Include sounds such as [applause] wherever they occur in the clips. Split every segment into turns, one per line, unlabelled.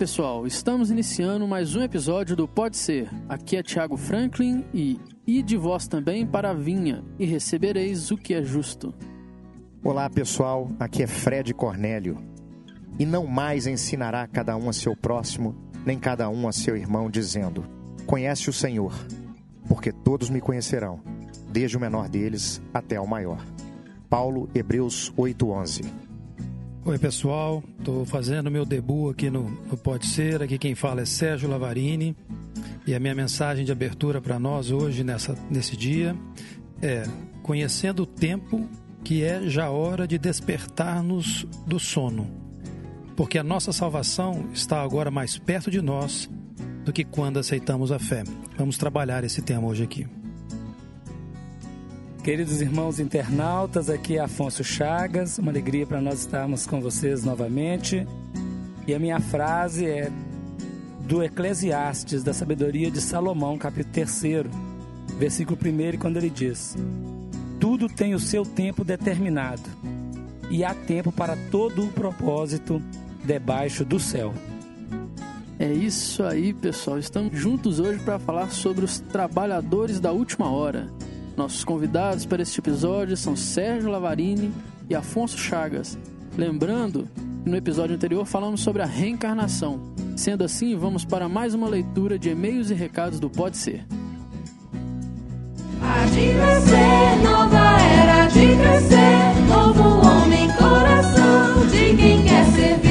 Pessoal, estamos iniciando mais um episódio do Pode Ser. Aqui é Thiago Franklin e ide vós também para a vinha e recebereis o que é justo.
Olá pessoal, aqui é Fred Cornélio. E não mais ensinará cada um a seu próximo, nem cada um a seu irmão, dizendo: Conhece o Senhor, porque todos me conhecerão, desde o menor deles até o maior. Paulo, Hebreus 8:11.
Oi pessoal, estou fazendo meu debut aqui no, no Pode Ser. Aqui quem fala é Sérgio Lavarini e a minha mensagem de abertura para nós hoje nessa, nesse dia é conhecendo o tempo que é já hora de despertar-nos do sono, porque a nossa salvação está agora mais perto de nós do que quando aceitamos a fé. Vamos trabalhar esse tema hoje aqui.
Queridos irmãos internautas, aqui é Afonso Chagas, uma alegria para nós estarmos com vocês novamente. E a minha frase é do Eclesiastes, da sabedoria de Salomão, capítulo 3, versículo 1, quando ele diz: Tudo tem o seu tempo determinado, e há tempo para todo o propósito debaixo do céu.
É isso aí, pessoal. Estamos juntos hoje para falar sobre os trabalhadores da última hora. Nossos convidados para este episódio são Sérgio Lavarini e Afonso Chagas. Lembrando no episódio anterior falamos sobre a reencarnação. Sendo assim, vamos para mais uma leitura de e-mails e recados do Pode Ser.
Há de nascer, nova era de crescer, novo homem, coração de quem quer servir.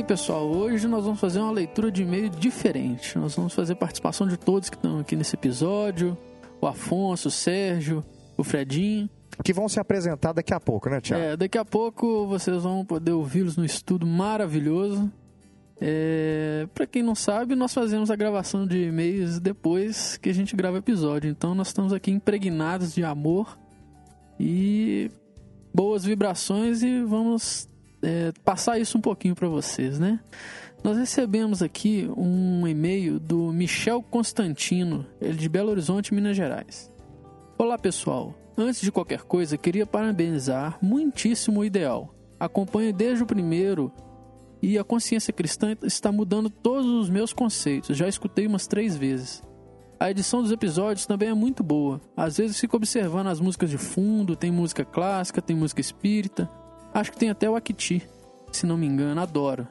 Aí, pessoal, hoje nós vamos fazer uma leitura de e-mail diferente. Nós vamos fazer participação de todos que estão aqui nesse episódio: o Afonso, o Sérgio, o Fredinho.
Que vão se apresentar daqui a pouco, né, Tiago?
É, daqui a pouco vocês vão poder ouvi-los no estudo maravilhoso. É, para quem não sabe, nós fazemos a gravação de e-mails depois que a gente grava o episódio. Então nós estamos aqui impregnados de amor e boas vibrações e vamos é, passar isso um pouquinho para vocês, né? Nós recebemos aqui um e-mail do Michel Constantino, ele de Belo Horizonte, Minas Gerais. Olá pessoal, antes de qualquer coisa queria parabenizar muitíssimo o ideal. Acompanho desde o primeiro e a consciência cristã está mudando todos os meus conceitos. Já escutei umas três vezes. A edição dos episódios também é muito boa. Às vezes fico observando as músicas de fundo, tem música clássica, tem música espírita. Acho que tem até o Akiti, se não me engano, adoro.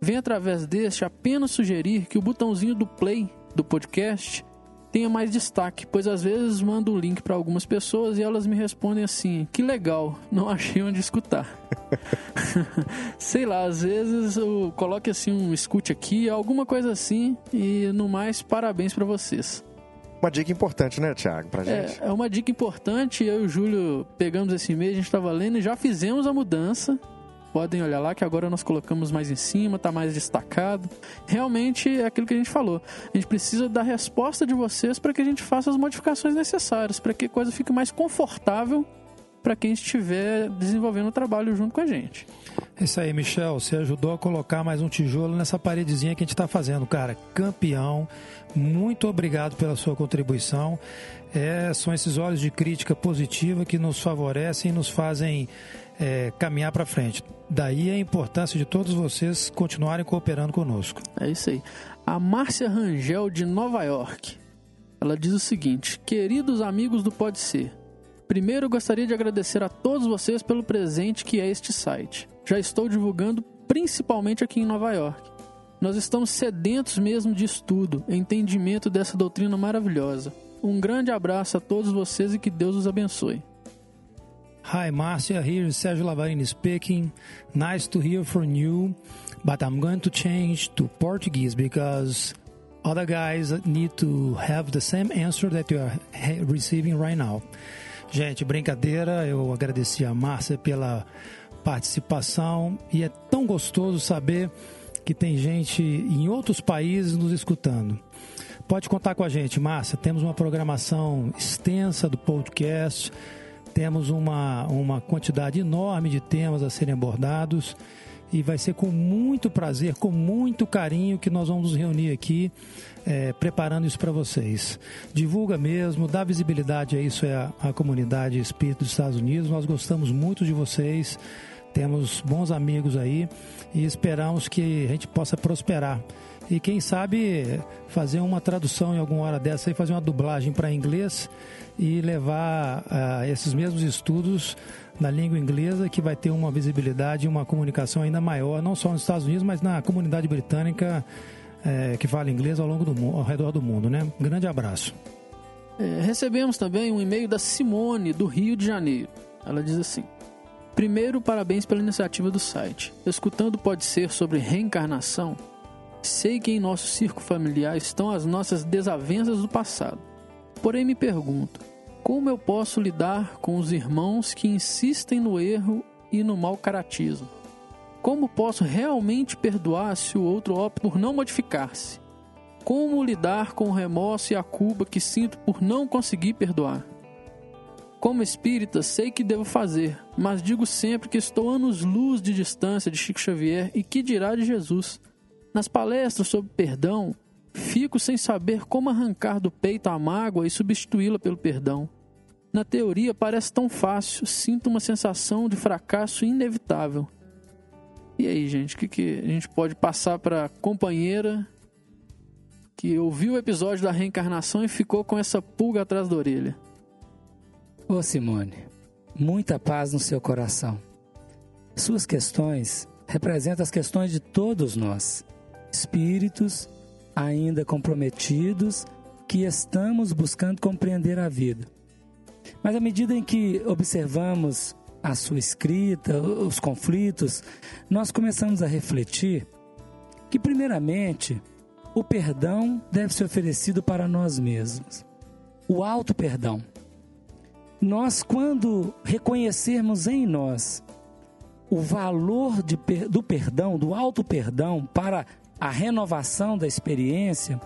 Venho através deste apenas sugerir que o botãozinho do play do podcast tenha mais destaque, pois às vezes mando o link para algumas pessoas e elas me respondem assim: "Que legal, não achei onde escutar". [laughs] Sei lá, às vezes eu coloque assim um escute aqui, alguma coisa assim, e no mais parabéns para vocês.
Uma dica importante, né, Tiago, pra gente?
É, é uma dica importante. Eu e o Júlio pegamos esse e-mail, a gente estava lendo e já fizemos a mudança. Podem olhar lá que agora nós colocamos mais em cima, tá mais destacado. Realmente é aquilo que a gente falou. A gente precisa da resposta de vocês para que a gente faça as modificações necessárias, para que a coisa fique mais confortável para quem estiver desenvolvendo o trabalho junto com a gente.
É isso aí, Michel. Você ajudou a colocar mais um tijolo nessa paredezinha que a gente está fazendo, cara. Campeão. Muito obrigado pela sua contribuição. É, são esses olhos de crítica positiva que nos favorecem e nos fazem é, caminhar para frente. Daí a importância de todos vocês continuarem cooperando conosco.
É isso aí. A Márcia Rangel de Nova York. Ela diz o seguinte: Queridos amigos do Pode Ser, primeiro gostaria de agradecer a todos vocês pelo presente que é este site. Já estou divulgando principalmente aqui em Nova York. Nós estamos sedentos mesmo de estudo, entendimento dessa doutrina maravilhosa. Um grande abraço a todos vocês e que Deus os abençoe.
Hi, Marcia. Here is Sergio Lavarini speaking. Nice to hear from you, but I'm going to change to Portuguese because other guys need to have the same answer that you are receiving right now. Gente, brincadeira. Eu agradeci a Márcia pela participação e é tão gostoso saber que tem gente em outros países nos escutando. Pode contar com a gente, Márcia. Temos uma programação extensa do podcast, temos uma, uma quantidade enorme de temas a serem abordados e vai ser com muito prazer, com muito carinho que nós vamos nos reunir aqui é, preparando isso para vocês. Divulga mesmo, dá visibilidade a isso, é a, a comunidade espírita dos Estados Unidos. Nós gostamos muito de vocês, temos bons amigos aí e esperamos que a gente possa prosperar. E quem sabe fazer uma tradução em alguma hora dessa e fazer uma dublagem para inglês e levar ah, esses mesmos estudos na língua inglesa, que vai ter uma visibilidade e uma comunicação ainda maior, não só nos Estados Unidos, mas na comunidade britânica eh, que fala inglês ao longo do ao redor do mundo, né? Grande abraço.
É, recebemos também um e-mail da Simone, do Rio de Janeiro. Ela diz assim: Primeiro, parabéns pela iniciativa do site. Escutando pode ser sobre reencarnação, sei que em nosso circo familiar estão as nossas desavenças do passado. Porém, me pergunto: como eu posso lidar com os irmãos que insistem no erro e no mau caratismo? Como posso realmente perdoar se o outro opta por não modificar-se? Como lidar com o remorso e a culpa que sinto por não conseguir perdoar? Como espírita, sei que devo fazer, mas digo sempre que estou anos-luz de distância de Chico Xavier e que dirá de Jesus. Nas palestras sobre perdão, fico sem saber como arrancar do peito a mágoa e substituí-la pelo perdão. Na teoria parece tão fácil, sinto uma sensação de fracasso inevitável. E aí, gente, o que, que a gente pode passar para companheira que ouviu o episódio da reencarnação e ficou com essa pulga atrás da orelha?
Ô Simone, muita paz no seu coração. Suas questões representam as questões de todos nós, espíritos ainda comprometidos que estamos buscando compreender a vida. Mas à medida em que observamos a sua escrita, os conflitos, nós começamos a refletir que, primeiramente, o perdão deve ser oferecido para nós mesmos. O auto-perdão. Nós, quando reconhecermos em nós o valor de, do perdão, do auto-perdão para a renovação da experiência,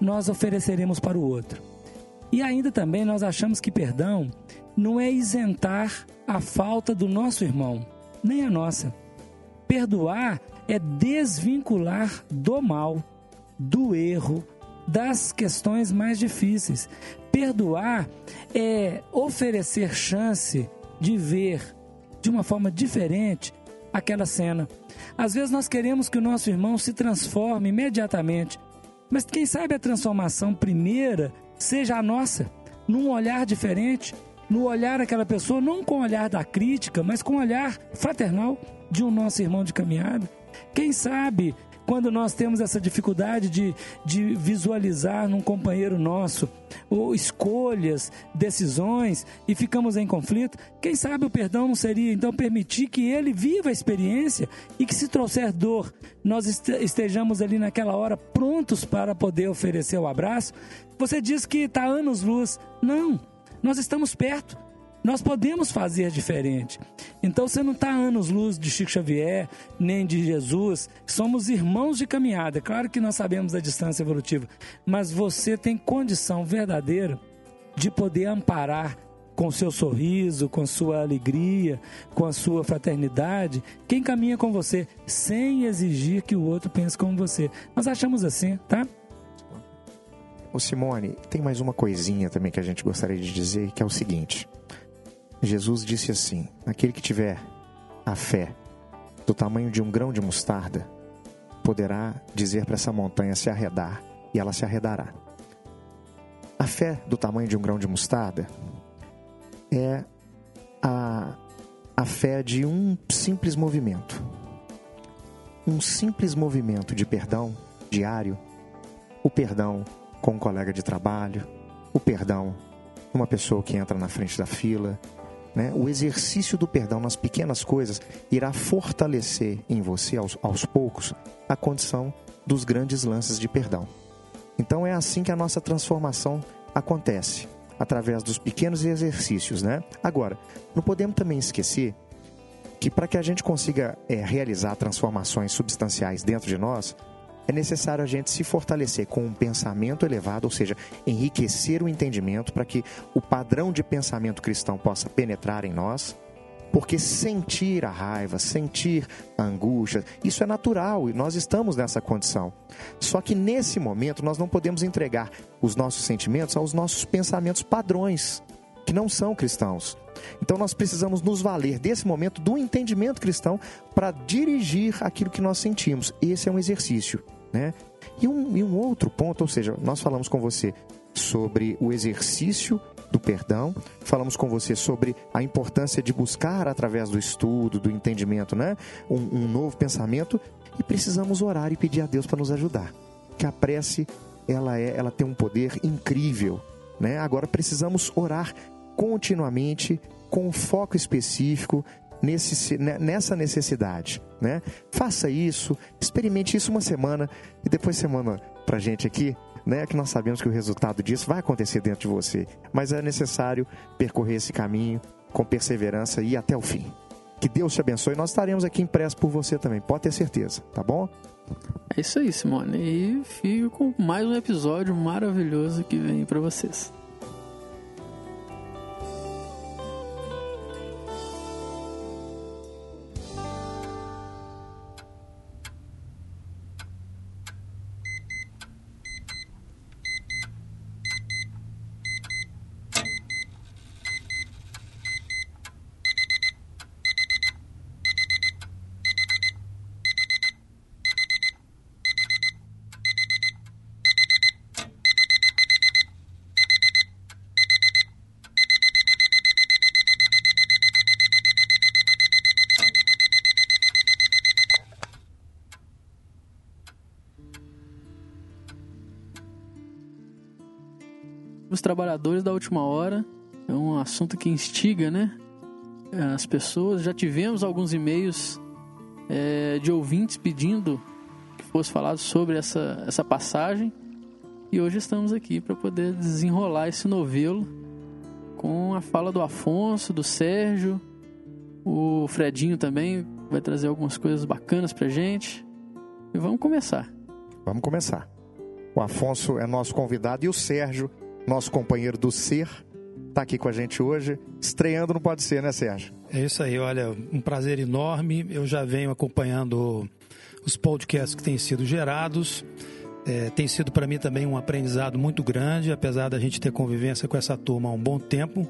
nós ofereceremos para o outro. E ainda também nós achamos que perdão não é isentar a falta do nosso irmão, nem a nossa. Perdoar é desvincular do mal, do erro, das questões mais difíceis. Perdoar é oferecer chance de ver de uma forma diferente aquela cena. Às vezes nós queremos que o nosso irmão se transforme imediatamente, mas quem sabe a transformação primeira seja a nossa, num olhar diferente, no olhar daquela pessoa, não com o olhar da crítica, mas com o olhar fraternal de um nosso irmão de caminhada. Quem sabe quando nós temos essa dificuldade de, de visualizar num companheiro nosso ou escolhas, decisões e ficamos em conflito, quem sabe o perdão não seria então permitir que ele viva a experiência e que se trouxer dor, nós estejamos ali naquela hora prontos para poder oferecer o abraço. Você diz que está anos luz. Não, nós estamos perto. Nós podemos fazer diferente. Então você não está anos luz de Chico Xavier, nem de Jesus. Somos irmãos de caminhada. Claro que nós sabemos da distância evolutiva, mas você tem condição verdadeira de poder amparar com seu sorriso, com sua alegria, com a sua fraternidade, quem caminha com você, sem exigir que o outro pense como você. Nós achamos assim, tá?
Ô Simone, tem mais uma coisinha também que a gente gostaria de dizer, que é o seguinte. Jesus disse assim: Aquele que tiver a fé do tamanho de um grão de mostarda, poderá dizer para essa montanha se arredar, e ela se arredará. A fé do tamanho de um grão de mostarda é a, a fé de um simples movimento. Um simples movimento de perdão diário, o perdão com um colega de trabalho, o perdão uma pessoa que entra na frente da fila. Né? O exercício do perdão nas pequenas coisas irá fortalecer em você, aos, aos poucos, a condição dos grandes lances de perdão. Então é assim que a nossa transformação acontece, através dos pequenos exercícios. Né? Agora, não podemos também esquecer que para que a gente consiga é, realizar transformações substanciais dentro de nós, é necessário a gente se fortalecer com um pensamento elevado, ou seja, enriquecer o entendimento para que o padrão de pensamento cristão possa penetrar em nós. Porque sentir a raiva, sentir a angústia, isso é natural e nós estamos nessa condição. Só que nesse momento nós não podemos entregar os nossos sentimentos aos nossos pensamentos padrões, que não são cristãos. Então nós precisamos nos valer desse momento do entendimento cristão para dirigir aquilo que nós sentimos. Esse é um exercício. Né? E, um, e um outro ponto, ou seja, nós falamos com você sobre o exercício do perdão, falamos com você sobre a importância de buscar através do estudo, do entendimento, né, um, um novo pensamento e precisamos orar e pedir a Deus para nos ajudar. Que a prece ela é, ela tem um poder incrível, né? Agora precisamos orar continuamente com um foco específico nesse, nessa necessidade. Né? Faça isso, experimente isso uma semana e depois semana para gente aqui, né? Que nós sabemos que o resultado disso vai acontecer dentro de você, mas é necessário percorrer esse caminho com perseverança e até o fim. Que Deus te abençoe. Nós estaremos aqui impressos por você também, pode ter certeza, tá bom?
É isso aí, Simone. E fico com mais um episódio maravilhoso que vem para vocês. Trabalhadores da última hora. É um assunto que instiga, né? As pessoas. Já tivemos alguns e-mails é, de ouvintes pedindo que fosse falado sobre essa, essa passagem. E hoje estamos aqui para poder desenrolar esse novelo com a fala do Afonso, do Sérgio, o Fredinho também vai trazer algumas coisas bacanas pra gente. E vamos começar.
Vamos começar. O Afonso é nosso convidado e o Sérgio nosso companheiro do Ser, está aqui com a gente hoje, estreando no Pode Ser, né, Sérgio?
É isso aí, olha, um prazer enorme. Eu já venho acompanhando os podcasts que têm sido gerados. É, tem sido para mim também um aprendizado muito grande, apesar da gente ter convivência com essa turma há um bom tempo.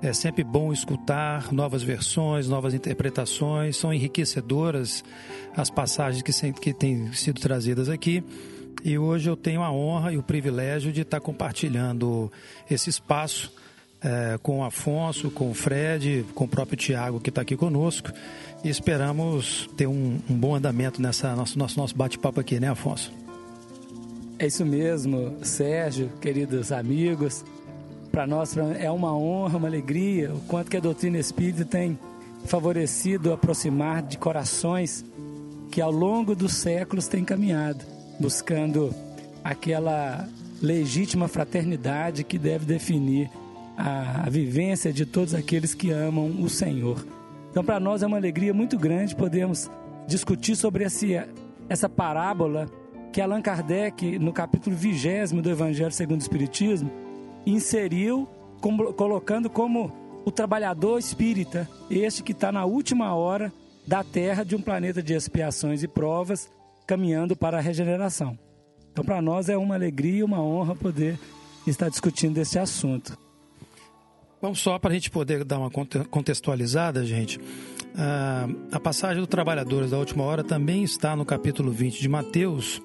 É sempre bom escutar novas versões, novas interpretações, são enriquecedoras as passagens que, que têm sido trazidas aqui. E hoje eu tenho a honra e o privilégio de estar compartilhando esse espaço é, com o Afonso, com o Fred, com o próprio Tiago que está aqui conosco. E esperamos ter um, um bom andamento nessa nosso, nosso, nosso bate-papo aqui, né, Afonso?
É isso mesmo, Sérgio, queridos amigos. Para nós é uma honra, uma alegria, o quanto que a doutrina espírita tem favorecido aproximar de corações que ao longo dos séculos têm caminhado buscando aquela legítima fraternidade que deve definir a, a vivência de todos aqueles que amam o Senhor. Então, para nós é uma alegria muito grande podermos discutir sobre esse, essa parábola que Allan Kardec, no capítulo 20 do Evangelho segundo o Espiritismo, inseriu como, colocando como o trabalhador espírita, este que está na última hora da Terra de um planeta de expiações e provas, caminhando para a regeneração. Então, para nós é uma alegria e uma honra poder estar discutindo esse assunto.
Vamos só para a gente poder dar uma contextualizada, gente. Ah, a passagem do Trabalhadores da Última Hora também está no capítulo 20 de Mateus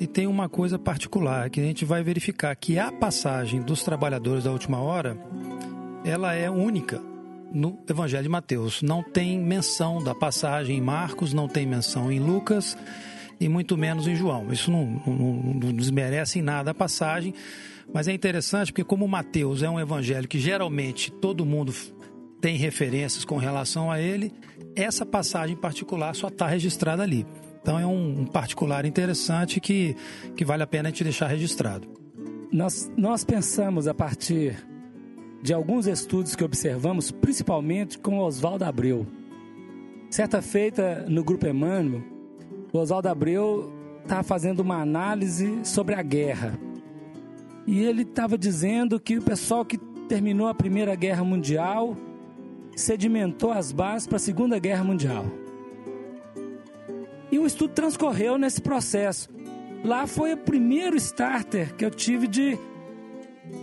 e tem uma coisa particular que a gente vai verificar que a passagem dos Trabalhadores da Última Hora ela é única no Evangelho de Mateus. Não tem menção da passagem em Marcos, não tem menção em Lucas e muito menos em João. Isso não, não, não desmerece em nada a passagem, mas é interessante porque como Mateus é um evangelho que geralmente todo mundo tem referências com relação a ele, essa passagem em particular só está registrada ali. Então é um, um, particular interessante que, que vale a pena a gente deixar registrado.
Nós, nós pensamos a partir de alguns estudos que observamos, principalmente com Oswaldo Abreu. Certa feita no Grupo Emmanuel, o Oswaldo Abreu estava fazendo uma análise sobre a guerra. E ele estava dizendo que o pessoal que terminou a Primeira Guerra Mundial sedimentou as bases para a Segunda Guerra Mundial. E o estudo transcorreu nesse processo. Lá foi o primeiro starter que eu tive de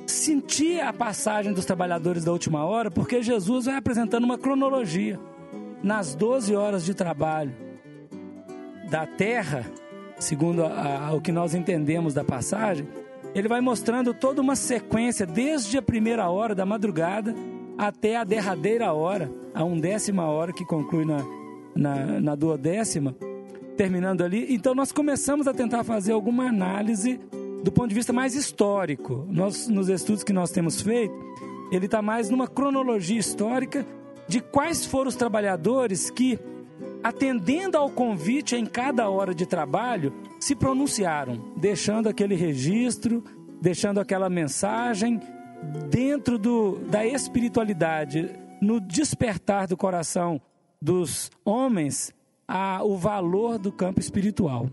sentir a passagem dos trabalhadores da última hora, porque Jesus vai apresentando uma cronologia. Nas 12 horas de trabalho da terra, segundo a, a, o que nós entendemos da passagem, ele vai mostrando toda uma sequência, desde a primeira hora da madrugada até a derradeira hora, a undécima hora que conclui na, na, na duodécima, terminando ali. Então nós começamos a tentar fazer alguma análise do ponto de vista mais histórico. Nós, nos estudos que nós temos feito, ele está mais numa cronologia histórica de quais foram os trabalhadores que, atendendo ao convite em cada hora de trabalho, se pronunciaram, deixando aquele registro, deixando aquela mensagem dentro do, da espiritualidade, no despertar do coração dos homens a, o valor do campo espiritual.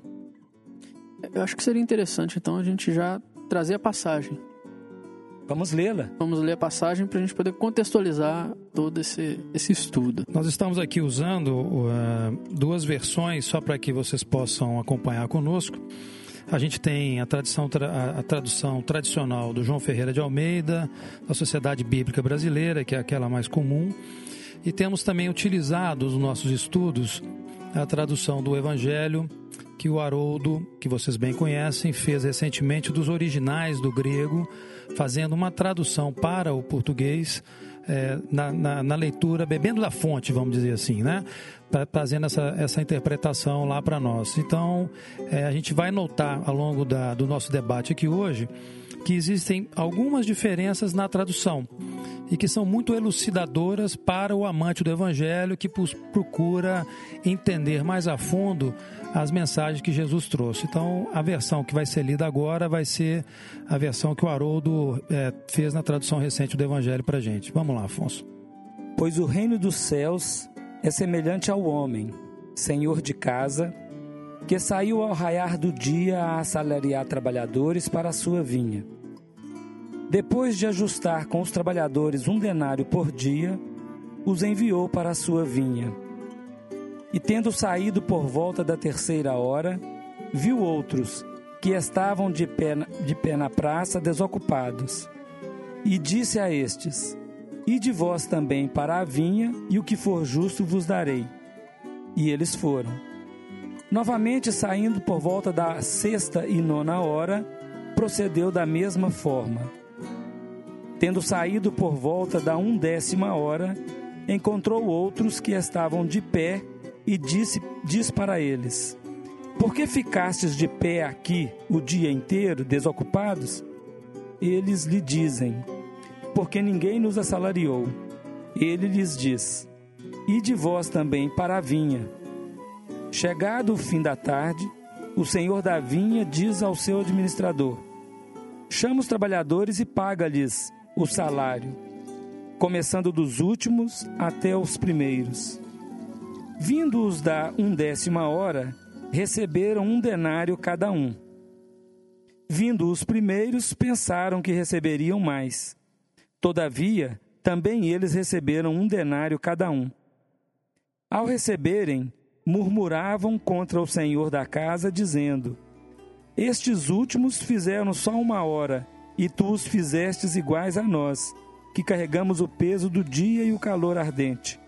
Eu acho que seria interessante, então, a gente já trazer a passagem.
Vamos lê-la.
Vamos ler a passagem para a gente poder contextualizar todo esse, esse estudo.
Nós estamos aqui usando uh, duas versões só para que vocês possam acompanhar conosco. A gente tem a, tradição, a tradução tradicional do João Ferreira de Almeida, da Sociedade Bíblica Brasileira, que é aquela mais comum. E temos também utilizado nos nossos estudos a tradução do Evangelho que o Haroldo, que vocês bem conhecem, fez recentemente dos originais do grego, fazendo uma tradução para o português é, na, na, na, leitura, bebendo da fonte, vamos dizer assim, né? Trazendo essa, essa interpretação lá para nós. Então, é, a gente vai notar ao longo da, do nosso debate aqui hoje que existem algumas diferenças na tradução e que são muito elucidadoras para o amante do Evangelho que procura entender mais a fundo as mensagens que Jesus trouxe. Então, a versão que vai ser lida agora vai ser a versão que o Haroldo é, fez na tradução recente do Evangelho para gente. Vamos lá, Afonso.
Pois o reino dos céus é semelhante ao homem, senhor de casa, que saiu ao raiar do dia a assalariar trabalhadores para a sua vinha. Depois de ajustar com os trabalhadores um denário por dia, os enviou para a sua vinha e tendo saído por volta da terceira hora, viu outros que estavam de pé, de pé na praça desocupados. E disse a estes: Ide vós também para a vinha, e o que for justo vos darei. E eles foram. Novamente, saindo por volta da sexta e nona hora, procedeu da mesma forma. Tendo saído por volta da undécima hora, encontrou outros que estavam de pé e disse, diz para eles: Por que ficastes de pé aqui o dia inteiro, desocupados? Eles lhe dizem: Porque ninguém nos assalariou. Ele lhes diz: Ide vós também para a vinha. Chegado o fim da tarde, o senhor da vinha diz ao seu administrador: Chama os trabalhadores e paga-lhes o salário, começando dos últimos até os primeiros. Vindo-os da undécima hora, receberam um denário cada um. Vindo os primeiros, pensaram que receberiam mais. Todavia, também eles receberam um denário cada um. Ao receberem, murmuravam contra o senhor da casa, dizendo: Estes últimos fizeram só uma hora, e tu os fizestes iguais a nós, que carregamos o peso do dia e o calor ardente.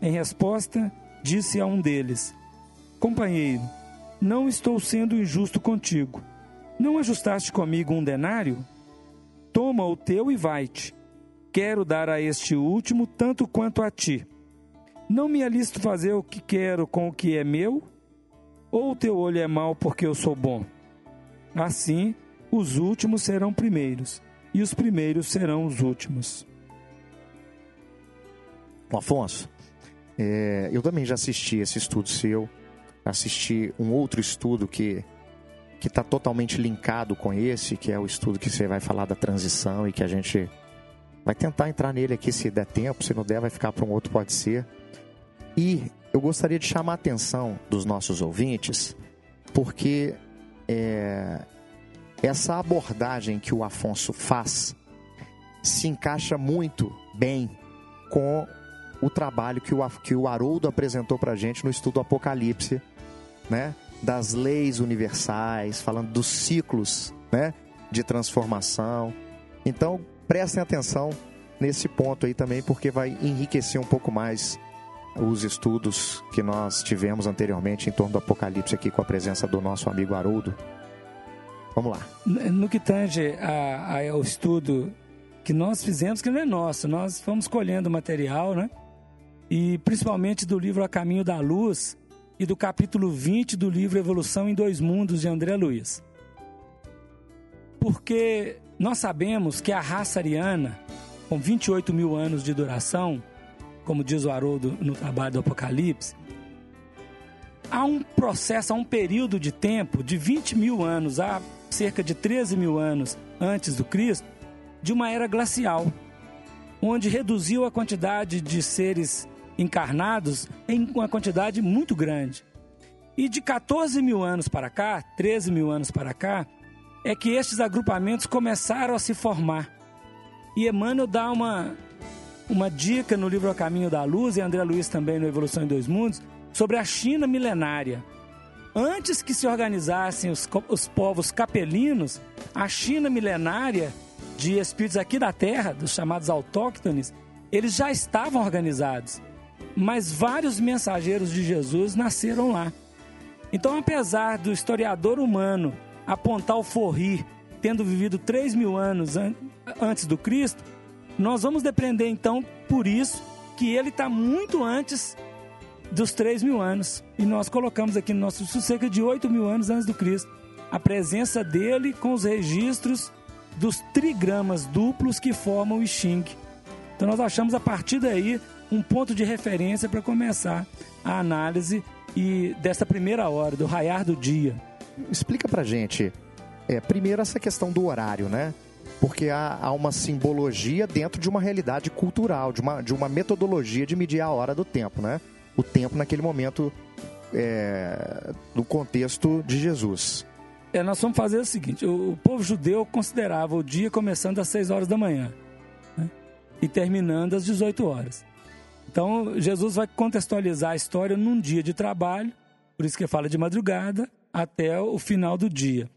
Em resposta, disse a um deles: Companheiro, não estou sendo injusto contigo. Não ajustaste comigo um denário? Toma o teu e vai-te. Quero dar a este último tanto quanto a ti. Não me alisto fazer o que quero com o que é meu? Ou o teu olho é mau porque eu sou bom? Assim, os últimos serão primeiros, e os primeiros serão os últimos.
Afonso, é, eu também já assisti esse estudo seu, assisti um outro estudo que que está totalmente linkado com esse, que é o estudo que você vai falar da transição e que a gente vai tentar entrar nele aqui se der tempo, se não der vai ficar para um outro pode ser. E eu gostaria de chamar a atenção dos nossos ouvintes, porque é, essa abordagem que o Afonso faz se encaixa muito bem com o trabalho que o, que o Haroldo apresentou para gente no estudo Apocalipse, né? Das leis universais, falando dos ciclos, né? De transformação. Então, prestem atenção nesse ponto aí também, porque vai enriquecer um pouco mais os estudos que nós tivemos anteriormente em torno do Apocalipse aqui com a presença do nosso amigo Haroldo. Vamos lá.
No que tange a, a, ao estudo que nós fizemos, que não é nosso, nós fomos colhendo material, né? E principalmente do livro A Caminho da Luz e do capítulo 20 do livro Evolução em Dois Mundos de André Luiz. Porque nós sabemos que a raça ariana, com 28 mil anos de duração, como diz o Haroldo no trabalho do Apocalipse, há um processo, há um período de tempo de 20 mil anos a cerca de 13 mil anos antes do Cristo, de uma era glacial, onde reduziu a quantidade de seres encarnados em uma quantidade muito grande. E de 14 mil anos para cá, 13 mil anos para cá, é que estes agrupamentos começaram a se formar. E Emmanuel dá uma, uma dica no livro A Caminho da Luz, e André Luiz também no Evolução em Dois Mundos, sobre a China milenária. Antes que se organizassem os, os povos capelinos, a China milenária, de espíritos aqui da Terra, dos chamados autóctones, eles já estavam organizados mas vários mensageiros de Jesus nasceram lá. Então, apesar do historiador humano apontar o Forri tendo vivido 3 mil anos an antes do Cristo, nós vamos depender então por isso que ele está muito antes dos 3 mil anos. E nós colocamos aqui no nosso cerca de 8 mil anos antes do Cristo. A presença dele com os registros dos trigramas duplos que formam o Xing. Então nós achamos a partir daí um ponto de referência para começar a análise e dessa primeira hora, do raiar do dia.
Explica para gente, é, primeiro essa questão do horário, né? Porque há, há, uma simbologia dentro de uma realidade cultural, de uma, de uma metodologia de medir a hora do tempo, né? O tempo naquele momento é, do contexto de Jesus.
É, nós vamos fazer o seguinte: o, o povo judeu considerava o dia começando às 6 horas da manhã né? e terminando às 18 horas. Então, Jesus vai contextualizar a história num dia de trabalho, por isso que fala de madrugada, até o final do dia.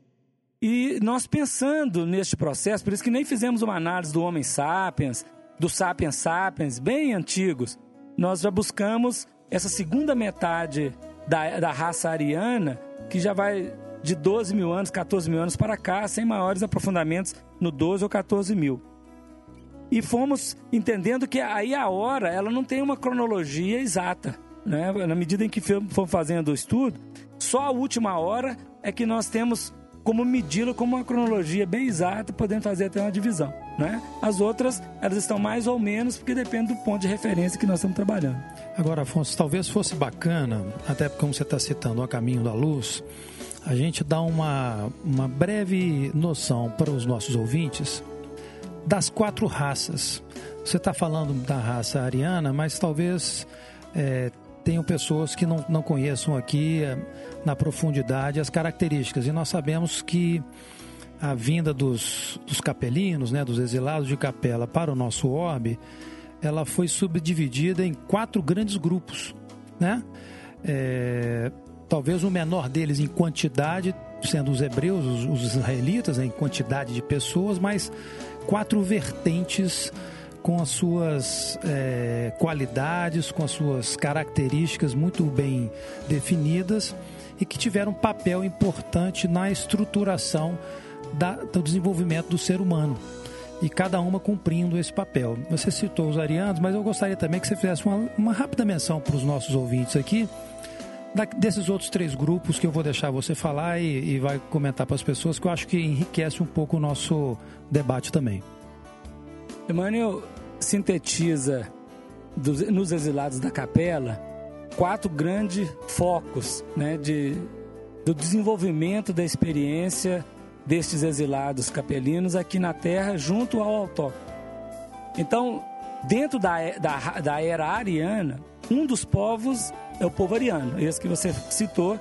E nós pensando neste processo, por isso que nem fizemos uma análise do Homem Sapiens, do Sapiens Sapiens, bem antigos, nós já buscamos essa segunda metade da, da raça ariana, que já vai de 12 mil anos, 14 mil anos para cá, sem maiores aprofundamentos no 12 ou 14 mil e fomos entendendo que aí a hora ela não tem uma cronologia exata. Né? Na medida em que fomos fazendo o estudo, só a última hora é que nós temos como medi-lo como uma cronologia bem exata, podendo fazer até uma divisão. Né? As outras, elas estão mais ou menos, porque depende do ponto de referência que nós estamos trabalhando.
Agora, Afonso, talvez fosse bacana, até porque como você está citando o caminho da luz, a gente dá uma, uma breve noção para os nossos ouvintes das quatro raças. Você está falando da raça ariana, mas talvez é, tenham pessoas que não, não conheçam aqui é, na profundidade as características. E nós sabemos que a vinda dos, dos capelinos, né, dos exilados de capela para o nosso orbe, ela foi subdividida em quatro grandes grupos. Né? É, talvez o menor deles em quantidade, sendo os hebreus, os, os israelitas, né, em quantidade de pessoas, mas quatro vertentes com as suas é, qualidades, com as suas características muito bem definidas e que tiveram um papel importante na estruturação da, do desenvolvimento do ser humano. E cada uma cumprindo esse papel. Você citou os arianos, mas eu gostaria também que você fizesse uma, uma rápida menção para os nossos ouvintes aqui da, desses outros três grupos que eu vou deixar você falar e, e vai comentar para as pessoas, que eu acho que enriquece um pouco o nosso debate também.
Emmanuel sintetiza dos, nos exilados da capela quatro grandes focos né, de, do desenvolvimento da experiência destes exilados capelinos aqui na Terra, junto ao autóctone. Então, dentro da, da, da era ariana, um dos povos é o povo ariano, esse que você citou,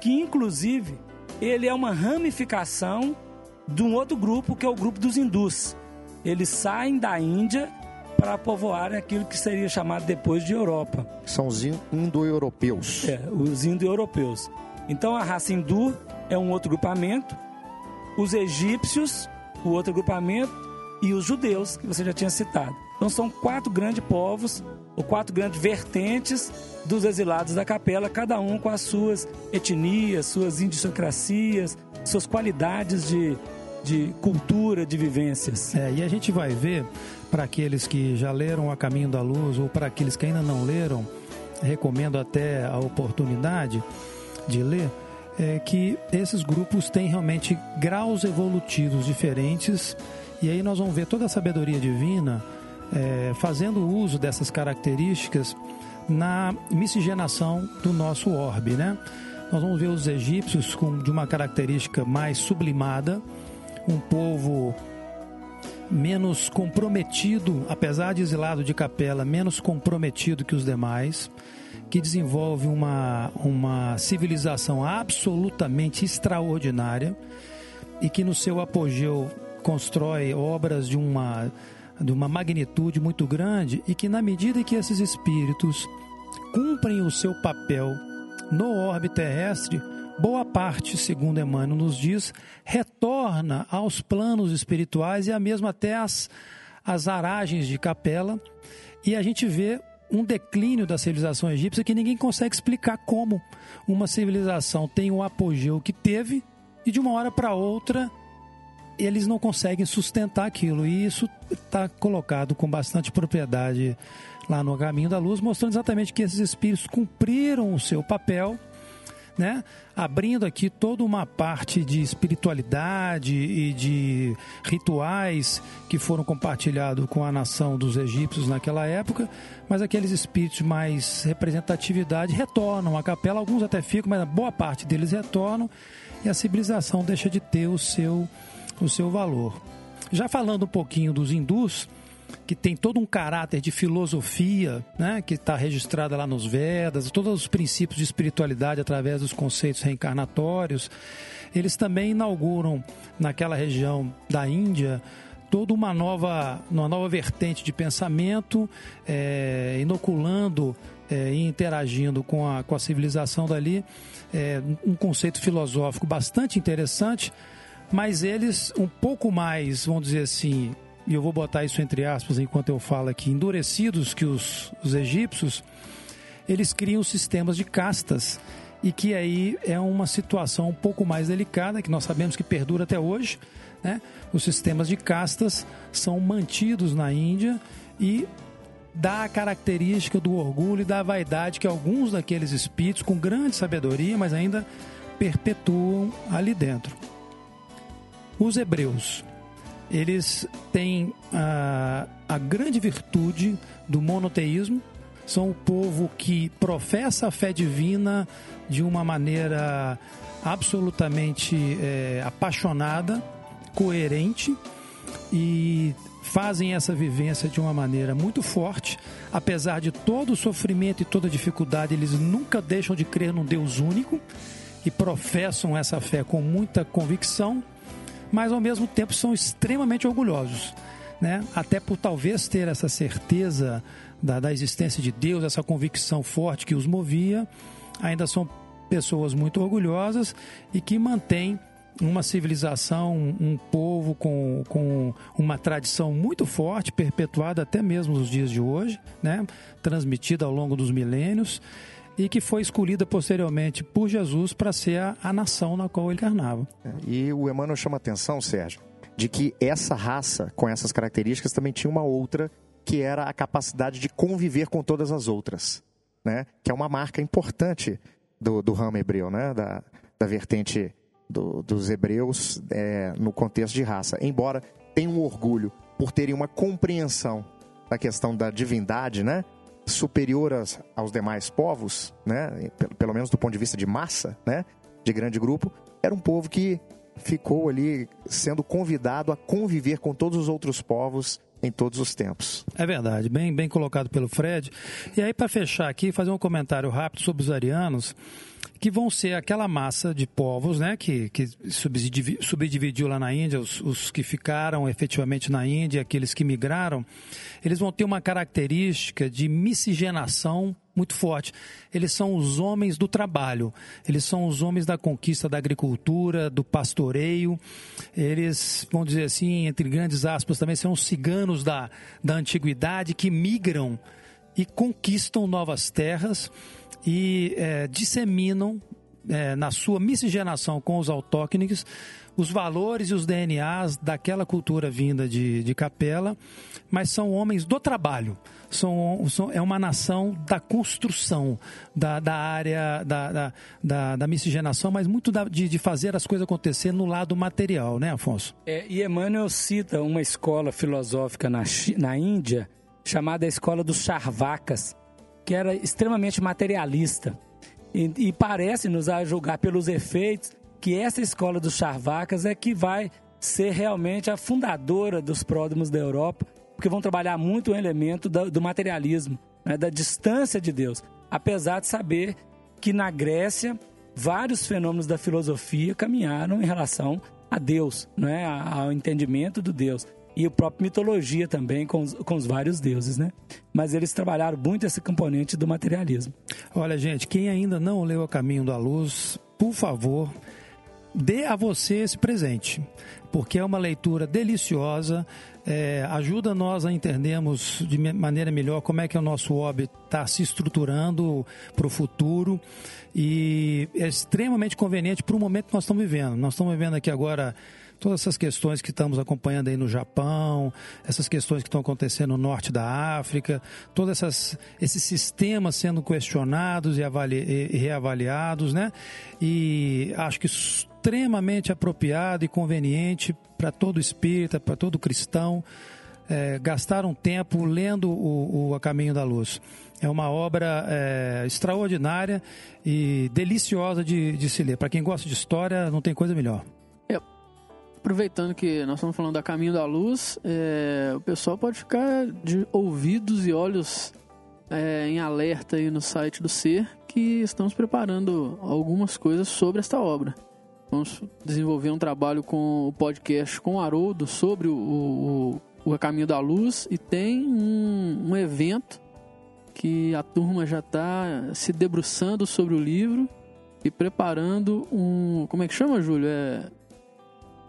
que inclusive ele é uma ramificação de um outro grupo que é o grupo dos hindus. Eles saem da Índia para povoar aquilo que seria chamado depois de Europa.
São os indo-europeus.
É, os indo-europeus. Então a raça hindu é um outro grupamento, os egípcios, o outro grupamento, e os judeus, que você já tinha citado. Então são quatro grandes povos, ou quatro grandes vertentes dos exilados da capela, cada um com as suas etnias, suas idiosincrasias, suas qualidades de, de cultura, de vivências.
É, e a gente vai ver, para aqueles que já leram A Caminho da Luz, ou para aqueles que ainda não leram, recomendo até a oportunidade de ler, é que esses grupos têm realmente graus evolutivos diferentes e aí nós vamos ver toda a sabedoria divina é, fazendo uso dessas características na miscigenação do nosso orbe, né? Nós vamos ver os egípcios com de uma característica mais sublimada, um povo menos comprometido, apesar de exilado de capela, menos comprometido que os demais, que desenvolve uma, uma civilização absolutamente extraordinária e que no seu apogeu constrói obras de uma, de uma magnitude muito grande e que, na medida que esses espíritos cumprem o seu papel no orbe terrestre, boa parte, segundo Emmanuel nos diz, retorna aos planos espirituais e a mesmo até as, as aragens de capela. E a gente vê um declínio da civilização egípcia que ninguém consegue explicar como uma civilização tem o apogeu que teve e de uma hora para outra eles não conseguem sustentar aquilo. E isso está colocado com bastante propriedade lá no Caminho da Luz, mostrando exatamente que esses espíritos cumpriram o seu papel. Né? abrindo aqui toda uma parte de espiritualidade e de rituais que foram compartilhados com a nação dos egípcios naquela época, mas aqueles espíritos mais representatividade retornam à capela, alguns até ficam, mas boa parte deles retornam e a civilização deixa de ter o seu o seu valor. Já falando um pouquinho dos hindus, que tem todo um caráter de filosofia, né, que está registrada lá nos Vedas, todos os princípios de espiritualidade através dos conceitos reencarnatórios, eles também inauguram naquela região da Índia toda uma nova, uma nova vertente de pensamento, é, inoculando é, e interagindo com a, com a civilização dali, é, um conceito filosófico bastante interessante mas eles um pouco mais, vamos dizer assim, e eu vou botar isso entre aspas enquanto eu falo aqui, endurecidos que os, os egípcios, eles criam sistemas de castas e que aí é uma situação um pouco mais delicada, que nós sabemos que perdura até hoje. Né? Os sistemas de castas são mantidos na Índia e dá a característica do orgulho e da vaidade que alguns daqueles espíritos, com grande sabedoria, mas ainda perpetuam ali dentro. Os hebreus, eles têm a, a grande virtude do monoteísmo, são o povo que professa a fé divina de uma maneira absolutamente é, apaixonada, coerente e fazem essa vivência de uma maneira muito forte. Apesar de todo o sofrimento e toda a dificuldade, eles nunca deixam de crer num Deus único e professam essa fé com muita convicção mas ao mesmo tempo são extremamente orgulhosos. Né? Até por talvez ter essa certeza da, da existência de Deus, essa convicção forte que os movia, ainda são pessoas muito orgulhosas e que mantêm uma civilização, um povo com, com uma tradição muito forte, perpetuada até mesmo nos dias de hoje, né? transmitida ao longo dos milênios e que foi escolhida posteriormente por Jesus para ser a, a, nação na qual ele encarnava.
E o Emmanuel chama atenção, Sérgio, de que essa raça, com essas características, também tinha uma outra, que era a capacidade de conviver com todas as outras, né? que é uma marca importante do, do ramo hebreu, né? da, da vertente do, dos hebreus é, no contexto de raça. Embora tenham um orgulho por terem uma compreensão da questão da divindade, né? Superior aos, demais povos, né? pelo menos do ponto de vista de massa, né? de grande grupo, era um povo que ficou ali sendo convidado a conviver com todos os outros povos em todos os tempos.
É verdade, bem, bem colocado pelo Fred. E aí, para fechar aqui, fazer um comentário rápido sobre os arianos que vão ser aquela massa de povos né, que, que subdividiu lá na Índia, os, os, que ficaram efetivamente na Índia, aqueles que migraram, eles vão ter uma característica de miscigenação muito forte. Eles são os homens do trabalho, eles são os homens da conquista da agricultura, do pastoreio, eles, vamos dizer assim, entre grandes aspas, também são os ciganos da, da antiguidade que migram e conquistam novas terras e é, disseminam é, na sua miscigenação com os autóctones os valores e os DNAs daquela cultura vinda de, de Capela, mas são homens do trabalho. São, são, é uma nação da construção, da, da área da, da, da, da miscigenação, mas muito da, de, de fazer as coisas acontecer no lado material, né, Afonso?
É, e Emmanuel cita uma escola filosófica na, na Índia chamada a Escola dos Charvakas, que era extremamente materialista. E, e parece-nos a julgar pelos efeitos que essa escola dos Charvacas é que vai ser realmente a fundadora dos pródromos da Europa, porque vão trabalhar muito o elemento do, do materialismo, né, da distância de Deus. Apesar de saber que na Grécia vários fenômenos da filosofia caminharam em relação a Deus, né, ao entendimento do Deus e a própria mitologia também com os, com os vários deuses, né? Mas eles trabalharam muito esse componente do materialismo.
Olha, gente, quem ainda não leu O Caminho da Luz, por favor, dê a você esse presente, porque é uma leitura deliciosa, é, ajuda nós a entendermos de maneira melhor como é que o nosso hobby está se estruturando para o futuro e é extremamente conveniente para o momento que nós estamos vivendo. Nós estamos vivendo aqui agora todas essas questões que estamos acompanhando aí no Japão, essas questões que estão acontecendo no norte da África, todos essas, esses sistemas sendo questionados e, avali, e reavaliados, né? E acho que extremamente apropriado e conveniente para todo espírita, para todo cristão, é, gastar um tempo lendo o, o A Caminho da Luz. É uma obra é, extraordinária e deliciosa de, de se ler. Para quem gosta de história, não tem coisa melhor
aproveitando que nós estamos falando da Caminho da Luz, é, o pessoal pode ficar de ouvidos e olhos é, em alerta aí no site do Ser, que estamos preparando algumas coisas sobre esta obra. Vamos desenvolver um trabalho com o podcast com o Haroldo sobre o, o, o Caminho da Luz e tem um, um evento que a turma já está se debruçando sobre o livro e preparando um. Como é que chama, Júlio? É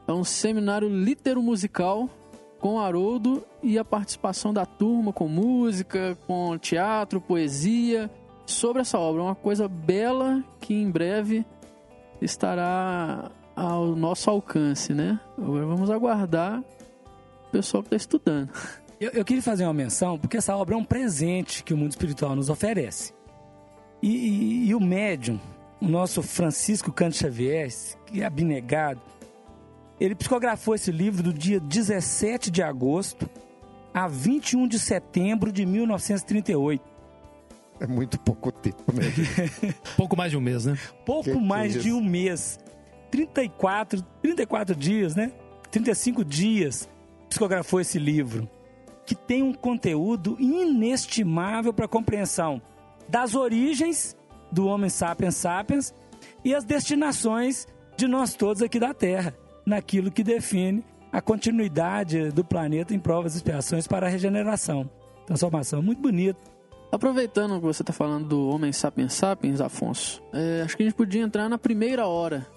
é um seminário litero-musical com Haroldo e a participação da turma com música, com teatro, poesia, sobre essa obra. Uma coisa bela que em breve estará ao nosso alcance, né? Agora vamos aguardar o pessoal que está estudando. [laughs]
Eu, eu, queria fazer uma menção, porque essa obra é um presente que o mundo espiritual nos oferece. E, e, e o médium, o nosso Francisco Canto Xavier, que é abnegado, ele psicografou esse livro do dia 17 de agosto a 21 de setembro de 1938.
É muito pouco tempo, né? [laughs]
pouco mais de um mês, né?
Pouco que mais que é de um mês. 34, 34 dias, né? 35 dias psicografou esse livro, que tem um conteúdo inestimável para a compreensão das origens do homem sapiens sapiens e as destinações de nós todos aqui da Terra naquilo que define a continuidade do planeta em provas e expiações para a regeneração. Transformação muito bonito.
Aproveitando que você está falando do Homem Sapiens Sapiens, Afonso, é, acho que a gente podia entrar na primeira hora.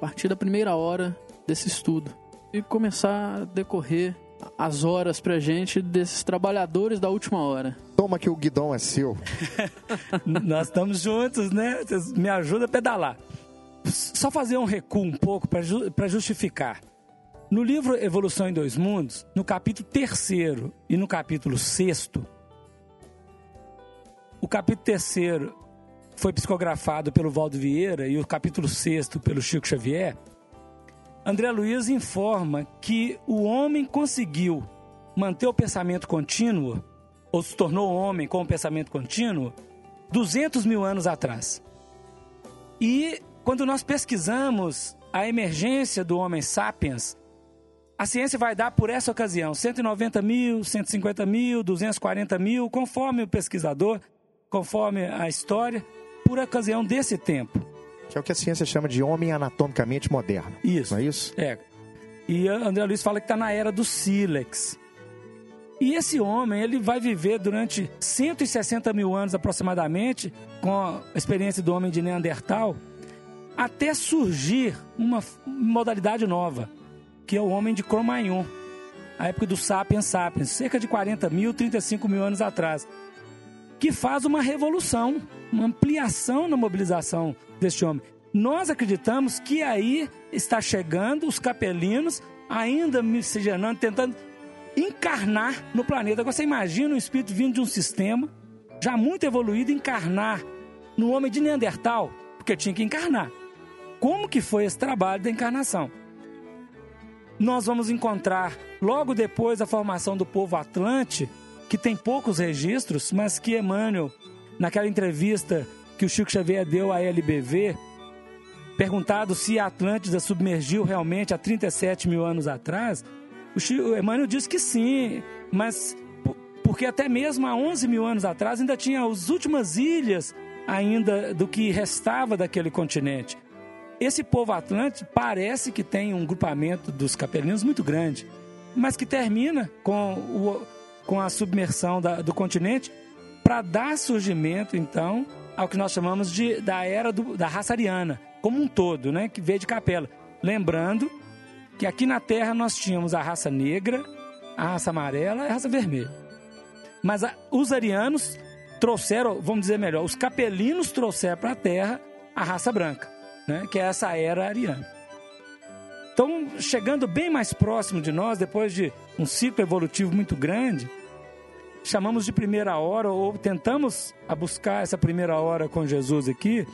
partir da primeira hora desse estudo e começar a decorrer as horas pra gente desses trabalhadores da última hora.
Toma que o guidão é seu. [laughs]
Nós estamos juntos, né? Vocês me ajudam a pedalar. Só fazer um recuo um pouco para ju justificar. No livro Evolução em Dois Mundos, no capítulo terceiro e no capítulo sexto, o capítulo terceiro foi psicografado pelo Valdo Vieira e o capítulo sexto pelo Chico Xavier. André Luiz informa que o homem conseguiu manter o pensamento contínuo, ou se tornou homem com o pensamento contínuo, 200 mil anos atrás. E quando nós pesquisamos a emergência do homem sapiens, a ciência vai dar por essa ocasião 190 mil, 150 mil, 240 mil, conforme o pesquisador, conforme a história, por ocasião desse tempo.
Que é o que a ciência chama de homem anatomicamente moderno.
Isso.
Não é isso?
É. E André Luiz fala que está na era do sílex. E esse homem, ele vai viver durante 160 mil anos aproximadamente, com a experiência do homem de Neandertal, até surgir uma modalidade nova, que é o homem de Cro-Magnon, a época do Sapiens Sapiens, cerca de 40 mil, 35 mil anos atrás, que faz uma revolução, uma ampliação na mobilização deste homem. Nós acreditamos que aí está chegando os capelinos, ainda miscigenando, tentando encarnar no planeta. Agora você imagina um espírito vindo de um sistema já muito evoluído, encarnar no homem de Neandertal, porque tinha que encarnar. Como que foi esse trabalho da encarnação? Nós vamos encontrar logo depois da formação do povo Atlante, que tem poucos registros, mas que Emmanuel, naquela entrevista que o Chico Xavier deu à LBV, perguntado se a Atlântida submergiu realmente há 37 mil anos atrás, o, Chico, Emmanuel disse que sim, mas porque até mesmo há 11 mil anos atrás ainda tinha as últimas ilhas ainda do que restava daquele continente. Esse povo atlântico parece que tem um grupamento dos capelinos muito grande, mas que termina com, o, com a submersão da, do continente para dar surgimento, então, ao que nós chamamos de da era do, da raça ariana, como um todo, né, que veio de capela. Lembrando que aqui na Terra nós tínhamos a raça negra, a raça amarela e a raça vermelha. Mas a, os arianos trouxeram, vamos dizer melhor, os capelinos trouxeram para a Terra a raça branca, né, que é essa era ariana. Então, chegando bem mais próximo de nós, depois de um ciclo evolutivo muito grande, chamamos de primeira hora ou tentamos a buscar essa primeira hora com Jesus aqui,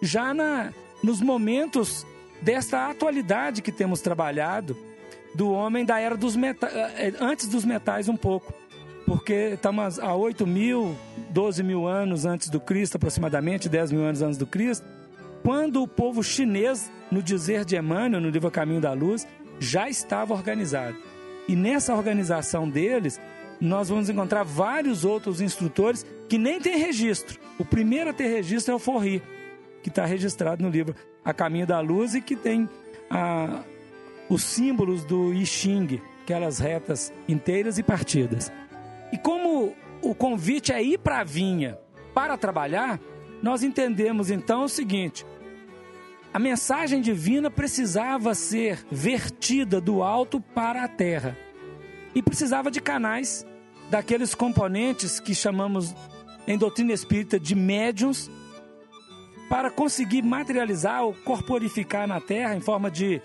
já na, nos momentos desta atualidade que temos trabalhado do homem da era dos metais, eh, antes dos metais um pouco, porque estamos há 8 mil, 12 mil anos antes do Cristo, aproximadamente 10 mil anos antes do Cristo, quando o povo chinês, no dizer de Emmanuel, no livro Caminho da Luz, já estava organizado. E nessa organização deles, nós vamos encontrar vários outros instrutores que nem têm registro. O primeiro a ter registro é o Forri, que está registrado no livro A Caminho da Luz e que tem a, os símbolos do I Ching, aquelas retas inteiras e partidas. E como o convite é ir para a vinha para trabalhar, nós entendemos então o seguinte: a mensagem divina precisava ser vertida do alto para a terra e precisava de canais daqueles componentes que chamamos em doutrina espírita de médiums para conseguir materializar ou corporificar na Terra em forma de,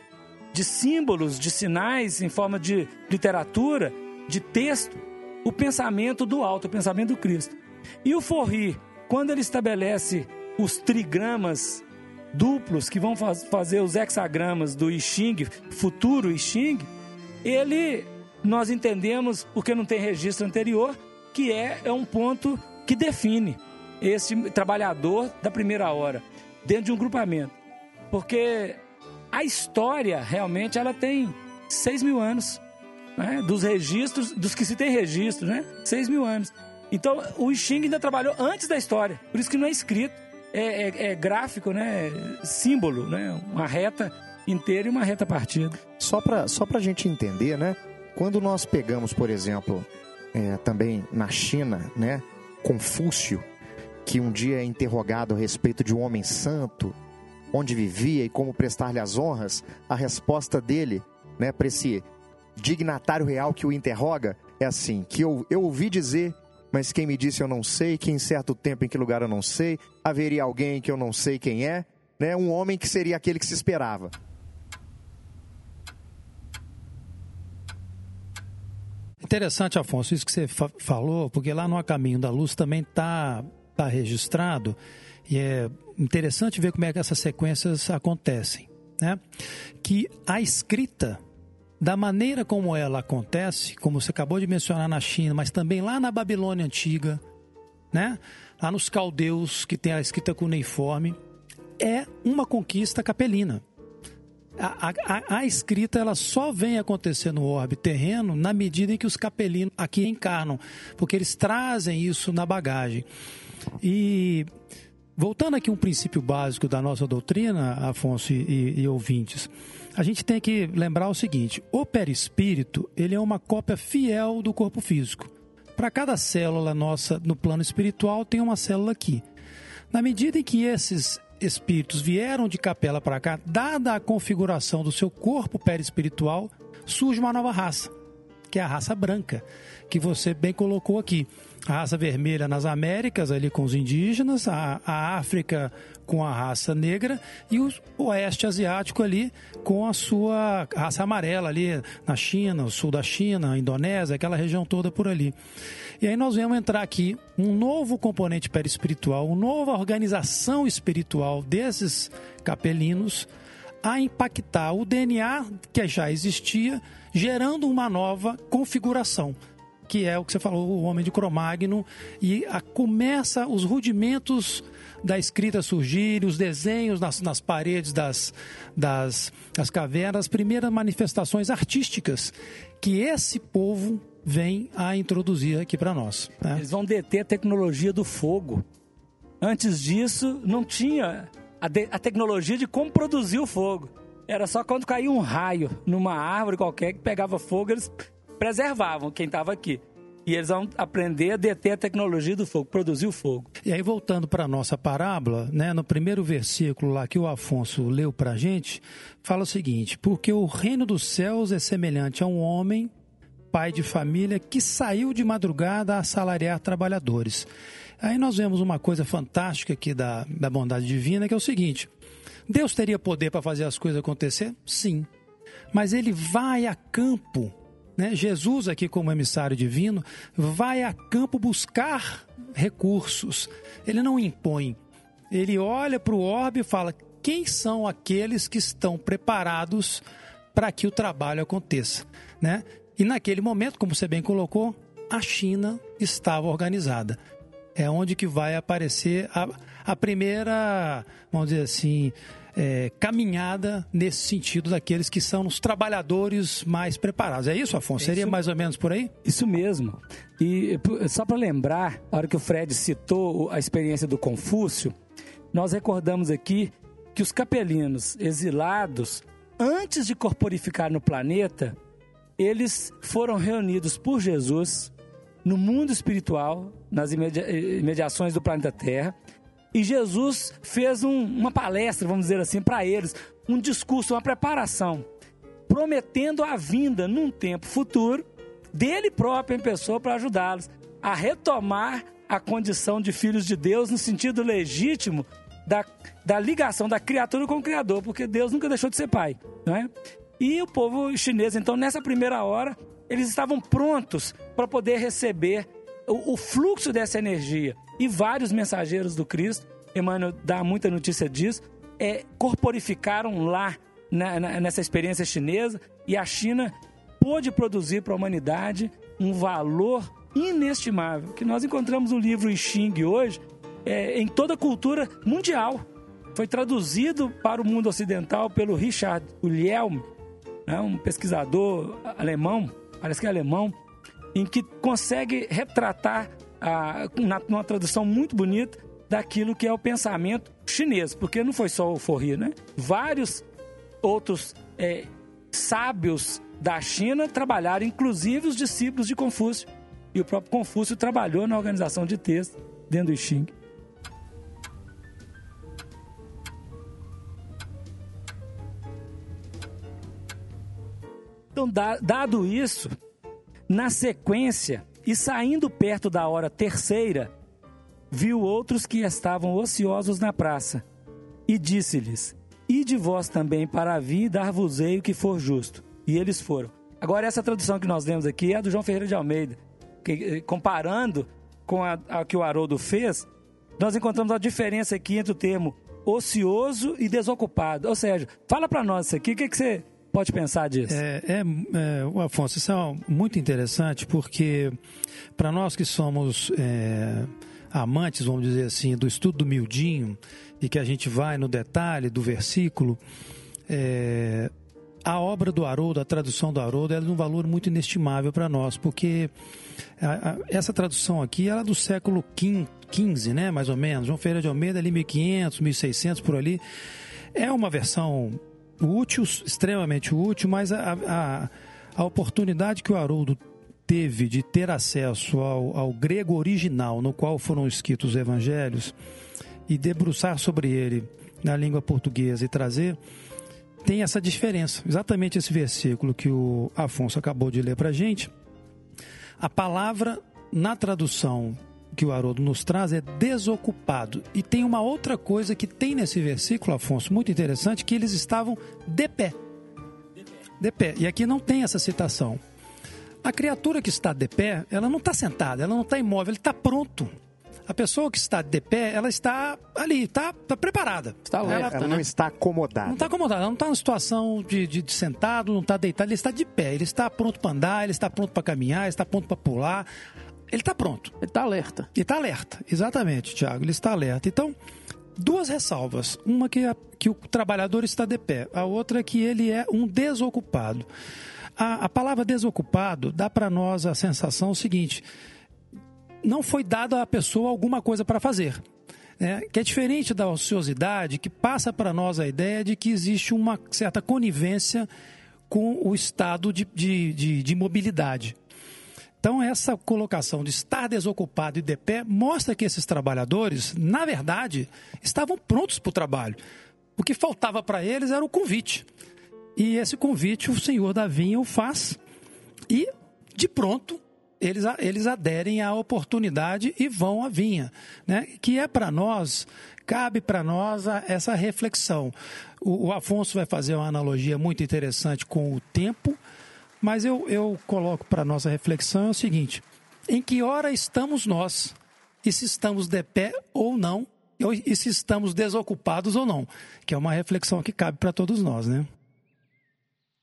de símbolos, de sinais, em forma de literatura, de texto, o pensamento do alto, o pensamento do Cristo. E o Forri, quando ele estabelece os trigramas duplos que vão faz, fazer os hexagramas do I Ching, futuro I Ching, ele nós entendemos, porque não tem registro anterior, que é, é um ponto que define esse trabalhador da primeira hora, dentro de um grupamento. Porque a história, realmente, ela tem 6 mil anos. Né? Dos registros, dos que se tem registro, né? 6 mil anos. Então, o Xing ainda trabalhou antes da história. Por isso que não é escrito. É, é, é gráfico, né? Símbolo, né? Uma reta inteira e uma reta partida.
Só para só a gente entender, né? Quando nós pegamos, por exemplo, é, também na China, né, Confúcio, que um dia é interrogado a respeito de um homem santo, onde vivia e como prestar-lhe as honras, a resposta dele, né, para esse dignatário real que o interroga, é assim: que eu, eu ouvi dizer, mas quem me disse eu não sei, que em certo tempo, em que lugar eu não sei, haveria alguém que eu não sei quem é, né, um homem que seria aquele que se esperava.
Interessante, Afonso, isso que você fa falou, porque lá no A Caminho da Luz também está tá registrado e é interessante ver como é que essas sequências acontecem, né? Que a escrita da maneira como ela acontece, como você acabou de mencionar na China, mas também lá na Babilônia antiga, né? Lá nos caldeus que tem a escrita cuneiforme, é uma conquista capelina. A, a, a, escrita ela só vem acontecer no orbe terreno na medida em que os capelinos aqui encarnam, porque eles trazem isso na bagagem. E voltando aqui um princípio básico da nossa doutrina, Afonso e, e, ouvintes, a gente tem que lembrar o seguinte: o perispírito ele é uma cópia fiel do corpo físico. Para cada célula nossa no plano espiritual tem uma célula aqui. Na medida em que esses espíritos vieram de capela para cá, dada a configuração do seu corpo perispiritual, surge uma nova raça, que é a raça branca, que você bem colocou aqui a raça vermelha nas Américas, ali com os indígenas, a, a África com a raça negra e o oeste asiático ali com a sua raça amarela ali na China, o sul da China, Indonésia, aquela região toda por ali. E aí nós vamos entrar aqui um novo componente perispiritual, uma nova organização espiritual desses capelinos a impactar o DNA que já existia, gerando uma nova configuração que é o que você falou, o homem de Cromagno, e a, começa os rudimentos da escrita a surgir, os desenhos nas, nas paredes das, das, das cavernas, as primeiras manifestações artísticas que esse povo vem a introduzir aqui para nós.
Né? Eles vão deter a tecnologia do fogo. Antes disso, não tinha a, de, a tecnologia de como produzir o fogo. Era só quando caía um raio numa árvore qualquer que pegava fogo, eles preservavam quem estava aqui. E eles vão aprender a deter a tecnologia do fogo, produzir o fogo.
E aí, voltando para a nossa parábola, né, no primeiro versículo lá que o Afonso leu para a gente, fala o seguinte: Porque o reino dos céus é semelhante a um homem, pai de família, que saiu de madrugada a assalariar trabalhadores. Aí nós vemos uma coisa fantástica aqui da, da bondade divina, que é o seguinte: Deus teria poder para fazer as coisas acontecer? Sim. Mas ele vai a campo né? Jesus, aqui como emissário divino, vai a campo buscar recursos. Ele não impõe. Ele olha para o orbe e fala: quem são aqueles que estão preparados para que o trabalho aconteça? Né? E naquele momento, como você bem colocou, a China estava organizada. É onde que vai aparecer a, a primeira, vamos dizer assim, é, caminhada nesse sentido daqueles que são os trabalhadores mais preparados. É isso, Afonso? Seria isso, mais ou menos por aí?
Isso mesmo. E só para lembrar, a hora que o Fred citou a experiência do Confúcio, nós recordamos aqui que os capelinos exilados, antes de corporificar no planeta, eles foram reunidos por Jesus no mundo espiritual, nas imediações do planeta Terra, e Jesus fez um, uma palestra, vamos dizer assim, para eles, um discurso, uma preparação, prometendo a vinda num tempo futuro dele próprio em pessoa para ajudá-los a retomar a condição de filhos de Deus no sentido legítimo da, da ligação da criatura com o Criador, porque Deus nunca deixou de ser pai, não é? E o povo chinês, então, nessa primeira hora, eles estavam prontos para poder receber o, o fluxo dessa energia e vários mensageiros do Cristo, Emmanuel dá muita notícia disso, é, corporificaram lá na, na, nessa experiência chinesa e a China pôde produzir para a humanidade um valor inestimável, que nós encontramos no livro I hoje, é, em toda a cultura mundial. Foi traduzido para o mundo ocidental pelo Richard Wilhelm, né, um pesquisador alemão, parece que é alemão, em que consegue retratar, a, na, numa tradução muito bonita, daquilo que é o pensamento chinês, porque não foi só o Forri, né? Vários outros é, sábios da China trabalharam, inclusive os discípulos de Confúcio. E o próprio Confúcio trabalhou na organização de textos dentro do xing. Então, dado isso, na sequência e saindo perto da hora terceira, viu outros que estavam ociosos na praça e disse-lhes: Ide vós também para a via e dar-vos-ei o que for justo. E eles foram. Agora, essa tradução que nós lemos aqui é a do João Ferreira de Almeida. Que, eh, comparando com a, a que o Haroldo fez, nós encontramos a diferença aqui entre o termo ocioso e desocupado. Ou seja, fala para nós isso aqui, o que, que você pode pensar disso?
É, é, é, Afonso, isso é muito interessante porque para nós que somos é, amantes, vamos dizer assim, do estudo do miudinho e que a gente vai no detalhe do versículo, é, a obra do Haroldo, a tradução do Haroldo, ela é de um valor muito inestimável para nós, porque a- a- essa tradução aqui ela é do século XV, né, mais ou menos. João Ferreira de Almeida, ali 1500, 1600, por ali. É uma versão útil, extremamente útil, mas a, a, a oportunidade que o Haroldo teve de ter acesso ao, ao grego original, no qual foram escritos os evangelhos, e debruçar sobre ele na língua portuguesa e trazer, tem essa diferença. Exatamente esse versículo que o Afonso acabou de ler para a gente. A palavra na tradução que o Haroldo nos traz é desocupado. E tem uma outra coisa que tem nesse versículo, Afonso, muito interessante, que eles estavam de pé. De pé. E aqui não tem essa citação. A criatura que está de pé, ela não está sentada, ela não está imóvel, ela está pronto. A pessoa que está de pé, ela está ali, está, está preparada.
Está
ela,
alerta,
Ela
né?
não está acomodada.
não está acomodado, ela não está numa situação de, de- de sentado, não está deitado, ele está de pé, ele está pronto para andar, ele está pronto para caminhar, ele está pronto para pular, ele está pronto.
Ele tá alerta.
E está alerta, exatamente, Tiago, ele está alerta. Então, duas ressalvas. Uma que, é, que o trabalhador está de pé, a outra é que ele é um desocupado. A, a palavra desocupado dá para nós a sensação seguinte: não foi dada à pessoa alguma coisa para fazer. né? que é diferente da ociosidade, que passa para nós a ideia de que existe uma certa conivência com o estado de, de, de, de mobilidade. Então, essa colocação de estar desocupado e de pé mostra que esses trabalhadores, na verdade, estavam prontos para o trabalho. O que faltava para eles era o convite. E esse convite o senhor da vinha o faz e, de pronto, eles, eles aderem à oportunidade e vão à vinha. Né? Que é para nós, cabe para nós essa reflexão. O, o Afonso vai fazer uma analogia muito interessante com o tempo, mas eu, eu coloco para nossa reflexão é o seguinte: em que hora estamos nós? E se estamos de pé ou não? E se estamos desocupados ou não? Que é uma reflexão que cabe para todos nós, né?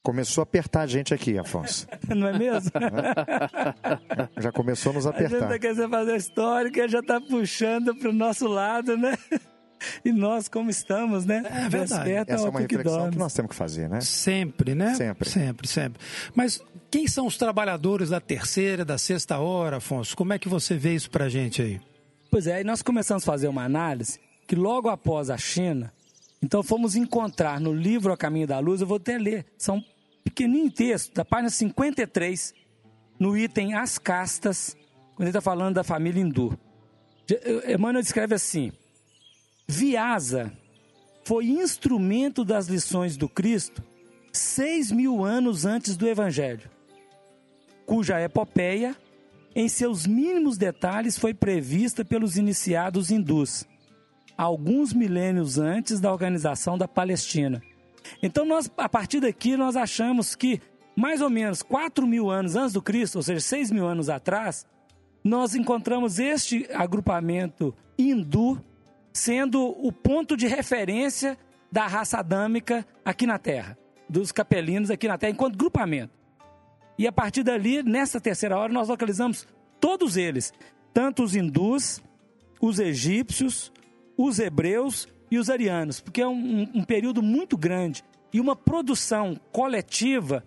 Começou a apertar a gente aqui, Afonso. [laughs]
Não é mesmo? [laughs]
Já começou a nos
A gente
apertar.
tá querendo fazer história que já tá puxando pro nosso lado, né? [laughs] E nós como estamos, né?
É verdade.
Desperta
Essa é uma reflexão
dorme.
que nós temos que fazer, né?
Sempre, né?
Sempre.
Sempre, sempre. Mas quem são os trabalhadores da terceira, da sexta hora, Afonso? Como é que você vê isso pra gente aí?
Pois é, aí nós começamos a fazer uma análise que logo após a China, então fomos encontrar no livro A Caminho da Luz, eu vou até ler, são um pequenininho texto, da página 53, no item As Castas, quando ele está falando da família hindu. Emmanuel descreve assim: Vyasa foi instrumento das lições do Cristo seis mil anos antes do Evangelho, cuja epopeia, em seus mínimos detalhes, foi prevista pelos iniciados hindus, alguns milênios antes da organização da Palestina. Então, nós, a partir daqui, nós achamos que mais ou menos 4 mil anos antes do Cristo, ou seja, 6 mil anos atrás, nós encontramos este agrupamento hindu sendo o ponto de referência da raça adâmica aqui na Terra, dos capelinos aqui na Terra, enquanto grupamento. E a partir dali, nessa terceira hora, nós localizamos todos eles, tanto os hindus, os egípcios, os hebreus e os arianos, porque é um, um- período muito grande e uma produção coletiva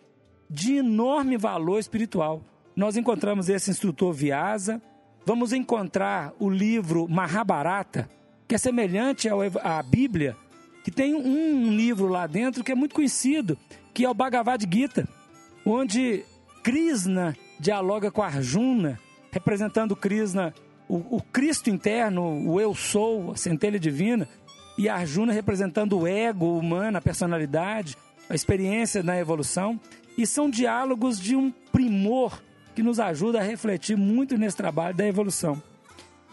de enorme valor espiritual. Nós encontramos esse instrutor Vyasa, vamos encontrar o livro Mahabharata, que é semelhante à Bíblia, que tem um, um livro lá dentro que é muito conhecido, que é o Bhagavad Gita, onde Krishna dialoga com Arjuna, representando Krishna, o, o Cristo interno, o eu sou, a centelha divina, e Arjuna representando o ego humano, a personalidade, a experiência na evolução. E são diálogos de um primor que nos ajuda a refletir muito nesse trabalho da evolução.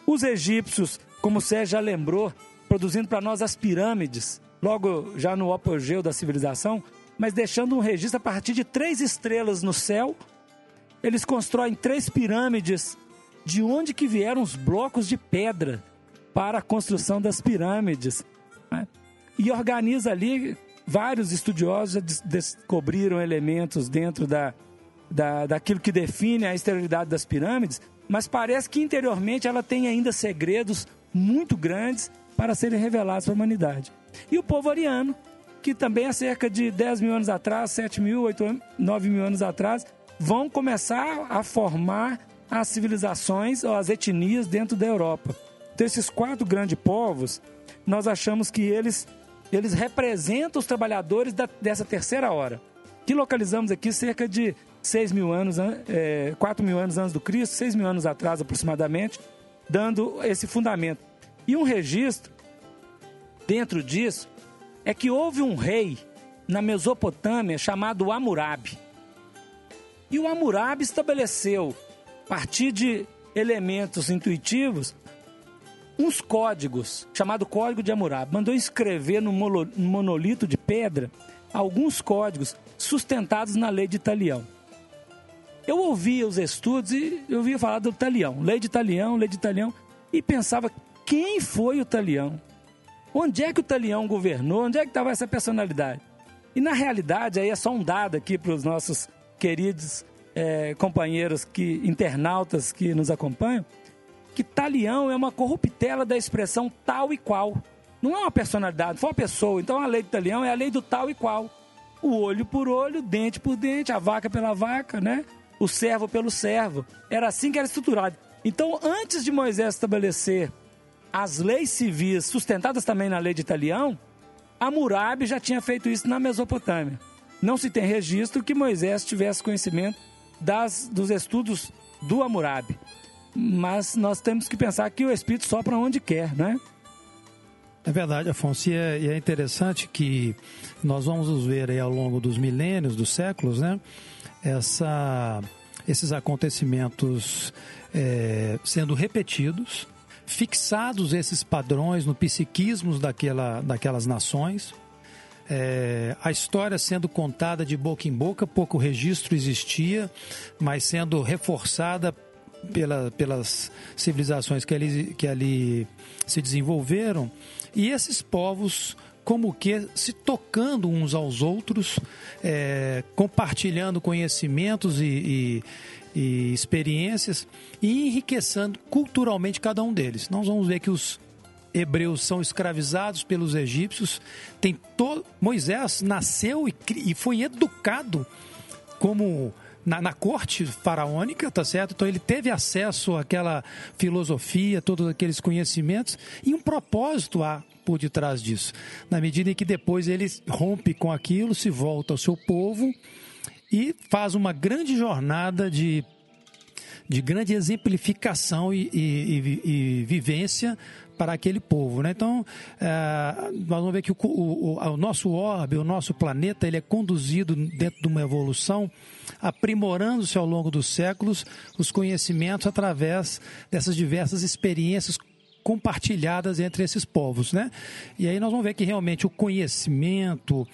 Os egípcios, como o Sérgio já lembrou, produzindo para nós as pirâmides, logo já no apogeu da civilização, mas deixando um registro a partir de três estrelas no céu. Eles constroem três pirâmides, de onde que vieram os blocos de pedra para a construção das pirâmides. Né? E organiza ali, vários estudiosos descobriram elementos dentro da, da, daquilo que define a exterioridade das pirâmides, mas parece que interiormente ela tem ainda segredos muito grandes para serem revelados para a humanidade. E o povo ariano, que também há cerca de 10 mil anos atrás, 7 mil, 8, 9 mil anos atrás, vão começar a formar as civilizações ou as etnias dentro da Europa. Então, esses quatro grandes povos, nós achamos que eles, eles representam os trabalhadores da, dessa terceira hora, que localizamos aqui cerca de 6 mil anos, é, 4 mil anos antes do Cristo, 6 mil anos atrás aproximadamente, dando esse fundamento. E um registro dentro disso é que houve um rei na Mesopotâmia chamado Hammurabi. E o Hammurabi estabeleceu, a partir de elementos intuitivos, uns códigos, chamado Código de Hammurabi. Mandou escrever no monolito de pedra alguns códigos sustentados na lei de Italião. Eu ouvia os estudos e eu ouvia falar do Talião, lei de Talião, lei de Talião, e pensava quem foi o Talião? Onde é que o Talião governou? Onde é que estava essa personalidade? E na realidade, aí é só um dado aqui para os nossos queridos é, companheiros que internautas que nos acompanham, que Talião é uma corruptela da expressão tal e qual. Não é uma personalidade, foi uma pessoa. Então a lei do Talião é a lei do tal e qual. O olho por olho, dente por dente, a vaca pela vaca, né? O servo pelo servo. Era assim que era estruturado. Então, antes de Moisés estabelecer as leis civis sustentadas também na lei de Italião, Hammurabi já tinha feito isso na Mesopotâmia. Não se tem registro que Moisés tivesse conhecimento das, dos estudos do Hammurabi. Mas nós temos que pensar que o Espírito sopra onde quer, né?
É verdade, Afonso, e é, e é interessante que nós vamos ver aí ao longo dos milênios, dos séculos, né? Essa, esses acontecimentos é, sendo repetidos, fixados esses padrões no psiquismo daquela, daquelas nações. É, a história sendo contada de boca em boca, pouco registro existia, mas sendo reforçada pela, pelas civilizações que ali, que ali se desenvolveram. E esses povos, como que se tocando uns aos outros, é, compartilhando conhecimentos e, e e experiências e enriquecendo culturalmente cada um deles. Nós vamos ver que os hebreus são escravizados pelos egípcios. Tem todo Moisés nasceu e, e foi educado como na, na, corte faraônica, tá certo? Então ele teve acesso àquela filosofia, todos aqueles conhecimentos e um propósito há por detrás disso. Na medida em que depois ele rompe com aquilo, se volta ao seu povo e faz uma grande jornada de, de grande exemplificação e, e, e, e vivência para aquele povo. Né? Então, é, nós vamos ver que o, o, o, nosso orbe, o nosso planeta, ele é conduzido dentro de uma evolução, aprimorando-se ao longo dos séculos os conhecimentos através dessas diversas experiências compartilhadas entre esses povos, né? E aí nós vamos ver que realmente o conhecimento,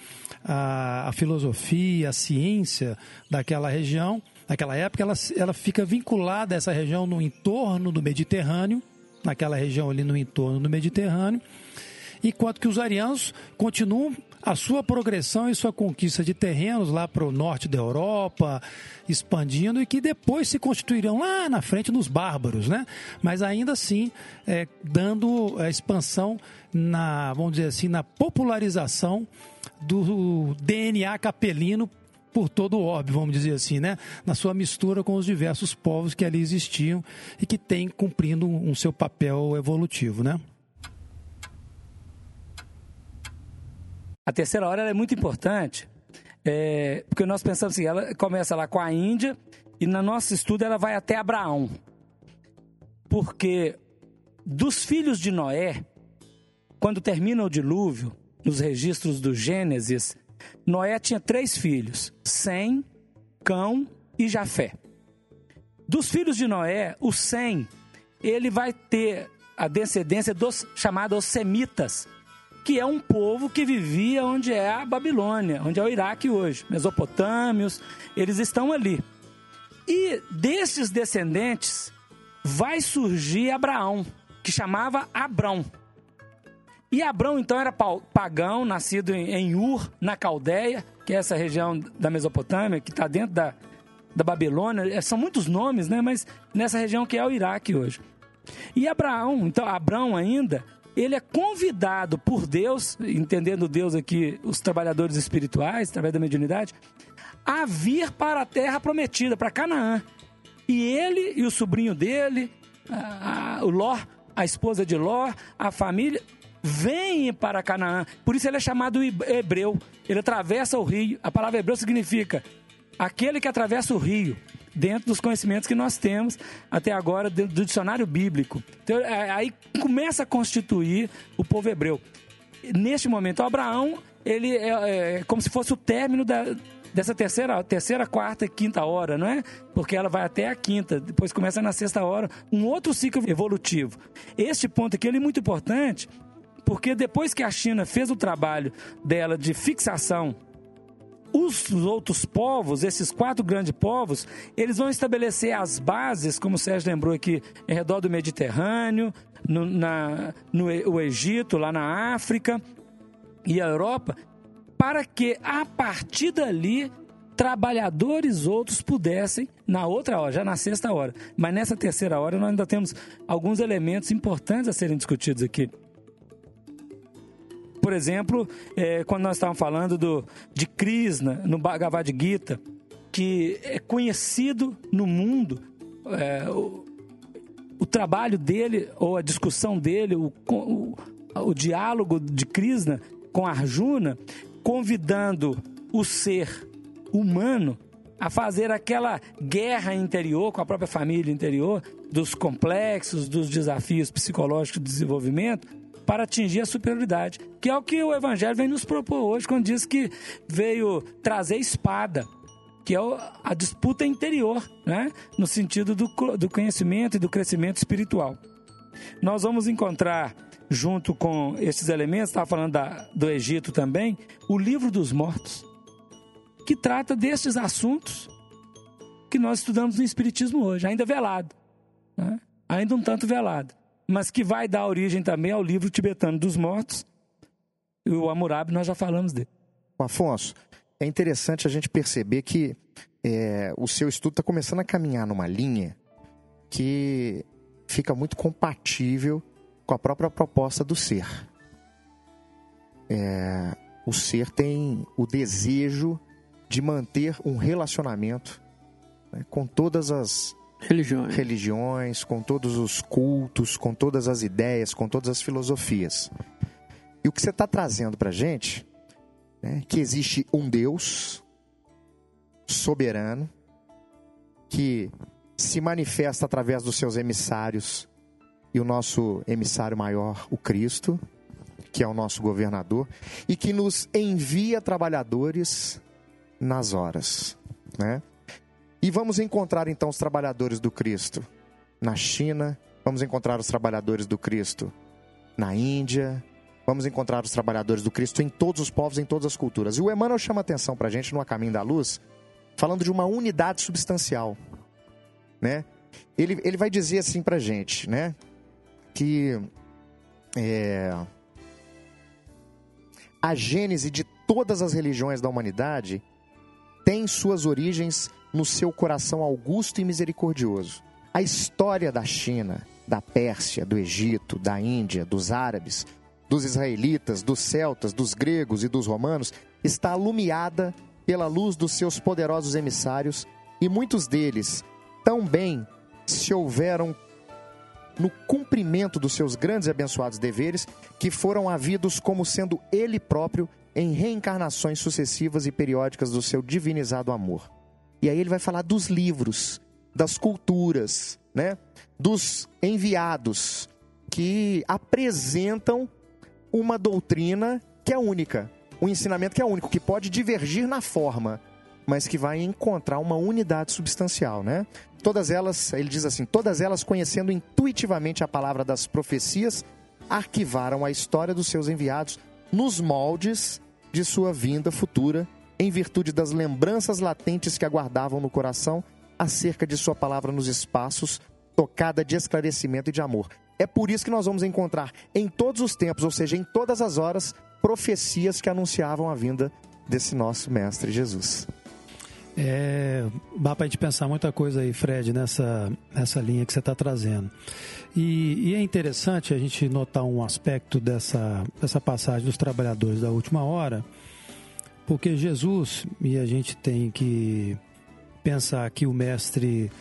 a, a filosofia, a ciência daquela região, naquela época, ela, ela fica vinculada a essa região no entorno do Mediterrâneo, naquela região ali no entorno do Mediterrâneo, enquanto que os arianos continuam a sua progressão e sua conquista de terrenos lá para o norte da Europa, expandindo e que depois se constituirão lá na frente nos bárbaros, né? Mas ainda assim, é, dando a expansão na, vamos dizer assim, na popularização do DNA capelino por todo o orbe, vamos dizer assim, né? Na sua mistura com os diversos povos que ali existiam e que têm cumprindo um seu papel evolutivo, né?
A terceira hora é muito importante, é, porque nós pensamos assim, ela começa lá com a Índia e no nosso estudo ela vai até Abraão. Porque dos filhos de Noé, quando termina o dilúvio, nos registros do Gênesis, Noé tinha três filhos: Sem, Cão e Jafé. Dos filhos de Noé, o Sem, ele vai ter a descendência dos chamados semitas, que é um povo que vivia onde é a Babilônia, onde é o Iraque hoje, Mesopotâmios, eles estão ali. E desses descendentes vai surgir Abraão, que chamava Abrão. E Abrão então era pagão, nascido em Ur, na Caldeia, que é essa região da Mesopotâmia, que está dentro da, da Babilônia. É, são muitos nomes, né? Mas nessa região que é o Iraque hoje. E Abraão, então Abraão ainda, ele é convidado por Deus, entendendo Deus aqui, os trabalhadores espirituais, através da mediunidade, a vir para a terra prometida, para Canaã. E ele e o sobrinho dele, a, a, o Ló, a esposa de Ló, a família, vêm para Canaã. Por isso ele é chamado hebreu. Ele atravessa o rio. A palavra hebreu significa aquele que atravessa o rio dentro dos conhecimentos que nós temos até agora do dicionário bíblico. Então, é, aí começa a constituir o povo hebreu. Neste momento, Abraão, ele é, é como se fosse o término da, dessa terceira, terceira, quarta e quinta hora, não é? Porque ela vai até a quinta, depois começa na sexta hora, um outro ciclo evolutivo. Este ponto aqui é muito importante, porque depois que a China fez o trabalho dela de fixação os outros povos, esses quatro grandes povos, eles vão estabelecer as bases, como o Sérgio lembrou aqui, em redor do Mediterrâneo, no, na, no o Egito, lá na África e a Europa, para que a partir dali trabalhadores outros pudessem, na outra hora, já na sexta hora, mas nessa terceira hora nós ainda temos alguns elementos importantes a serem discutidos aqui por exemplo, é, quando nós estávamos falando do, de Krishna no Bhagavad Gita, que é conhecido no mundo, é, o, o, trabalho dele, ou a discussão dele, o, o, o diálogo de Krishna com Arjuna, convidando o ser humano a fazer aquela guerra interior com a própria família interior, dos complexos, dos desafios psicológicos de desenvolvimento, para atingir a superioridade, que é o que o Evangelho vem nos propor hoje, quando diz que veio trazer espada, que é a disputa interior, né? no sentido do, do conhecimento e do crescimento espiritual. Nós vamos encontrar, junto com esses elementos, estava falando da, do Egito também, o livro dos mortos, que trata destes assuntos que nós estudamos no Espiritismo hoje, ainda velado, né? ainda um tanto velado mas que vai dar origem também ao livro tibetano dos mortos. E o Hammurabi, nós já falamos dele.
Afonso, é interessante a gente perceber que é, o seu estudo está começando a caminhar numa linha que fica muito compatível com a própria proposta do ser. É, o ser tem o desejo de manter um relacionamento né, com todas as
religiões.
religiões, com todos os cultos, com todas as ideias, com todas as filosofias. E o que você está trazendo para a gente é que existe um Deus soberano que se manifesta através dos seus emissários e o nosso emissário maior, o Cristo, que é o nosso governador, e que nos envia trabalhadores nas horas, né? E vamos encontrar então os trabalhadores do Cristo na China, vamos encontrar os trabalhadores do Cristo na Índia, vamos encontrar os trabalhadores do Cristo em todos os povos, em todas as culturas. E o Emmanuel chama atenção para a gente no A Caminho da Luz, falando de uma unidade substancial, né? Ele, ele vai dizer assim para a gente, né? Que é, a gênese de todas as religiões da humanidade tem suas origens no seu coração augusto e misericordioso. A história da China, da Pérsia, do Egito, da Índia, dos árabes, dos israelitas, dos celtas, dos gregos e dos romanos está alumiada pela luz dos seus poderosos emissários e muitos deles tão bem se houveram no cumprimento dos seus grandes e abençoados deveres que foram havidos como sendo ele próprio em reencarnações sucessivas e periódicas do seu divinizado amor. E aí ele vai falar dos livros, das culturas, né? Dos enviados que apresentam uma doutrina que é única, um ensinamento que é único, que pode divergir na forma, mas que vai encontrar uma unidade substancial, né? Todas elas, ele diz assim, todas elas conhecendo intuitivamente a palavra das profecias, arquivaram a história dos seus enviados nos moldes de sua vinda futura, em virtude das lembranças latentes que aguardavam no coração acerca de sua palavra nos espaços, tocada de esclarecimento e de amor. É por isso que nós vamos encontrar em todos os tempos, ou seja, em todas as horas, profecias que anunciavam a vinda desse nosso Mestre Jesus.
É, dá para a gente pensar muita coisa aí, Fred, nessa, nessa linha que você está trazendo. E, e, é interessante a gente notar um aspecto dessa, dessa passagem dos trabalhadores da última hora, porque Jesus, e a gente tem que pensar que o Mestre,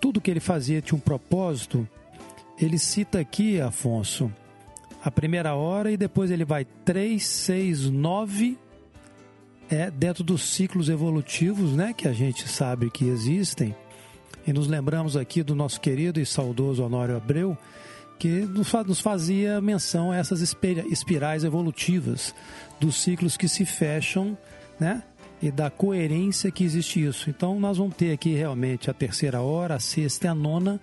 tudo que ele fazia tinha um propósito, ele cita aqui, Afonso, a primeira hora e depois ele vai 3, 6, 9 é dentro dos ciclos evolutivos, né, que a gente sabe que existem. E nos lembramos aqui do nosso querido e saudoso Honório Abreu, que nos fazia menção a essas espirais evolutivas dos ciclos que se fecham, né? E da coerência que existe isso. Então, nós vamos ter aqui realmente a terceira hora, a sexta e a nona,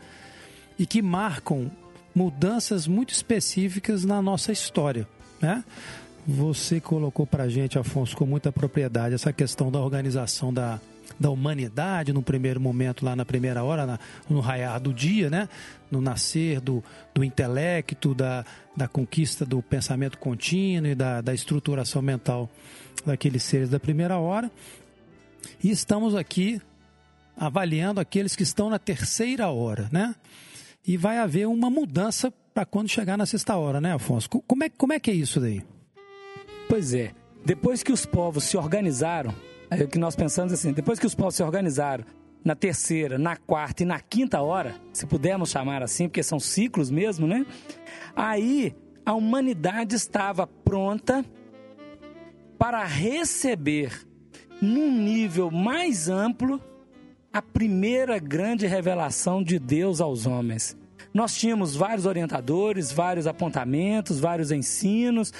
e que marcam mudanças muito específicas na nossa história, né? Você colocou para gente, Afonso, com muita propriedade, essa questão da organização da, da humanidade no primeiro momento, lá na primeira hora, na, no raiar do dia, né? no nascer do, do intelecto, da, da conquista do pensamento contínuo e da, da estruturação mental daqueles seres da primeira hora. E estamos aqui avaliando aqueles que estão na terceira hora, né? E vai haver uma mudança para quando chegar na sexta hora, né, Afonso? Como é, como é que é isso daí?
Pois é. Depois que os povos se organizaram, é o que nós pensamos assim, depois que os povos se organizaram na terceira, na quarta e na quinta hora, se pudermos chamar assim, porque são ciclos mesmo, né? Aí a humanidade estava pronta para receber num nível mais amplo a primeira grande revelação de Deus aos homens. Nós tínhamos vários orientadores, vários apontamentos, vários ensinos,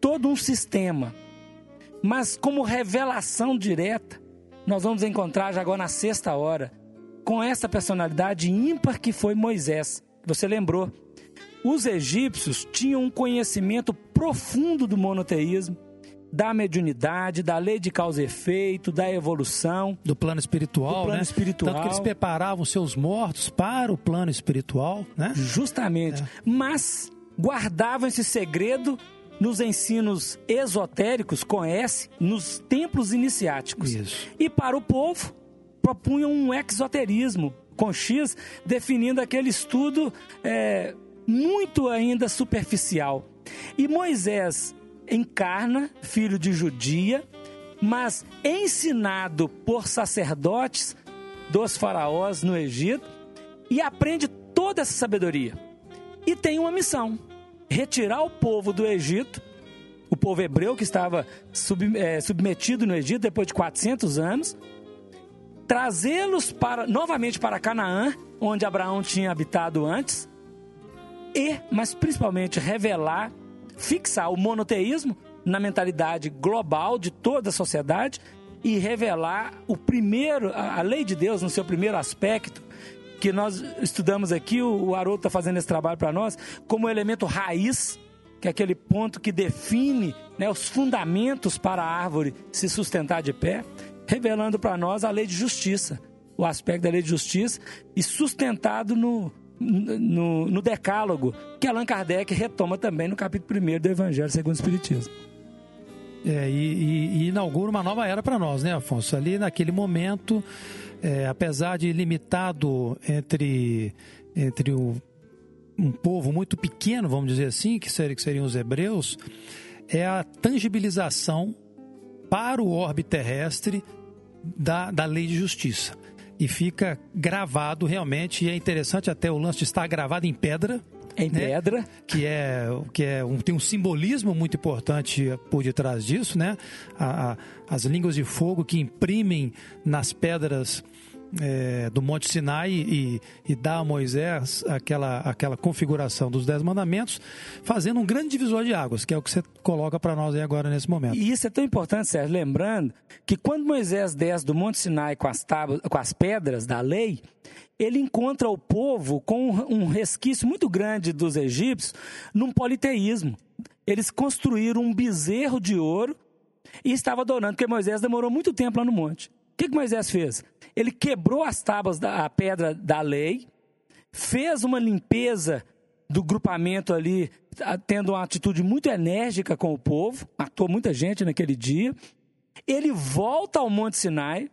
todo um sistema. Mas como revelação direta, nós vamos encontrar já agora na sexta hora, com essa personalidade ímpar que foi Moisés. Você lembrou? Os egípcios tinham um conhecimento profundo do monoteísmo, da mediunidade, da lei de causa e efeito, da evolução.
Do plano espiritual,
do plano
né?
espiritual.
Tanto que eles preparavam seus mortos para o plano espiritual, né?
Justamente. É. Mas guardavam esse segredo nos ensinos esotéricos, conhece, nos templos iniciáticos.
Isso.
E para o povo, propunham um exoterismo, com X, definindo aquele estudo é, muito ainda superficial. E Moisés encarna, filho de judia, mas ensinado por sacerdotes dos faraós no Egito, e aprende toda essa sabedoria. E tem uma missão retirar o povo do Egito, o povo hebreu que estava sub, é, submetido no Egito depois de 400 anos, trazê-los para novamente para Canaã, onde Abraão tinha habitado antes, e, mas principalmente revelar, fixar o monoteísmo na mentalidade global de toda a sociedade e revelar o primeiro, a, lei de Deus no seu primeiro aspecto, que nós estudamos aqui, o Haroldo está fazendo esse trabalho para nós, como elemento raiz, que é aquele ponto que define né, os fundamentos para a árvore se sustentar de pé, revelando para nós a lei de justiça, o aspecto da lei de justiça, e sustentado no, no, no decálogo, que Allan Kardec retoma também no capítulo 1 do Evangelho segundo o Espiritismo.
É, e, e, inaugura uma nova era para nós, né, Afonso? Ali naquele momento é, apesar de limitado entre, entre o, um povo muito pequeno, vamos dizer assim, que, ser, que seriam os hebreus, é a tangibilização para o orbe terrestre da, da lei de justiça. E fica gravado realmente, e é interessante até o lance de estar gravado em pedra,
em né? pedra.
Que é, que é um, tem um simbolismo muito importante por detrás disso, né? A, a, as línguas de fogo que imprimem nas pedras
é, do Monte Sinai e, e dá a Moisés aquela, aquela configuração dos Dez Mandamentos, fazendo um grande divisor de águas, que é o que você coloca para nós aí agora nesse momento.
E isso é tão importante, Sérgio, lembrando que quando Moisés desce do Monte Sinai com as, tábuas, com as pedras da lei, ele encontra o povo com um resquício muito grande dos egípcios num politeísmo. Eles construíram um bezerro de ouro e estavam adorando, porque Moisés demorou muito tempo lá no monte. O que, que Moisés fez? Ele quebrou as tábuas da pedra da lei, fez uma limpeza do grupamento ali, tendo uma atitude muito enérgica com o povo, matou muita gente naquele dia. Ele volta ao Monte Sinai,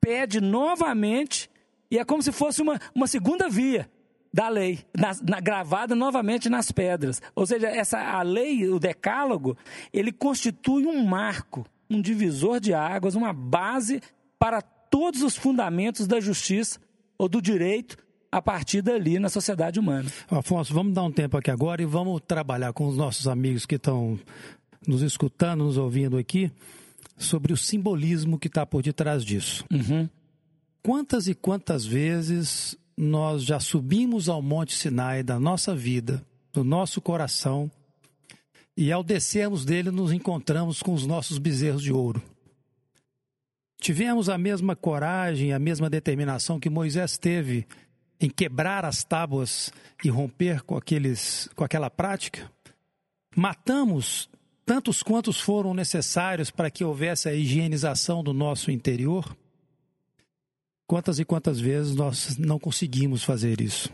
pede novamente, e é como se fosse uma, uma segunda via da lei, na, na, gravada novamente nas pedras. Ou seja, essa, a lei, o decálogo, ele constitui um marco, um divisor de águas, uma base para todos os fundamentos da justiça ou do direito a partir dali na sociedade humana.
Afonso, vamos dar um tempo aqui agora e vamos trabalhar com os nossos amigos que estão nos escutando, nos ouvindo aqui, sobre o simbolismo que está por detrás disso.
Uhum.
Quantas e quantas vezes nós já subimos ao Monte Sinai da nossa vida, do nosso coração, e ao descermos dele nos encontramos com os nossos bezerros de ouro. Tivemos a mesma coragem, a mesma determinação que Moisés teve em quebrar as tábuas e romper com, aqueles, com aquela prática? Matamos tantos quantos foram necessários para que houvesse a higienização do nosso interior? Quantas e quantas vezes nós não conseguimos fazer isso?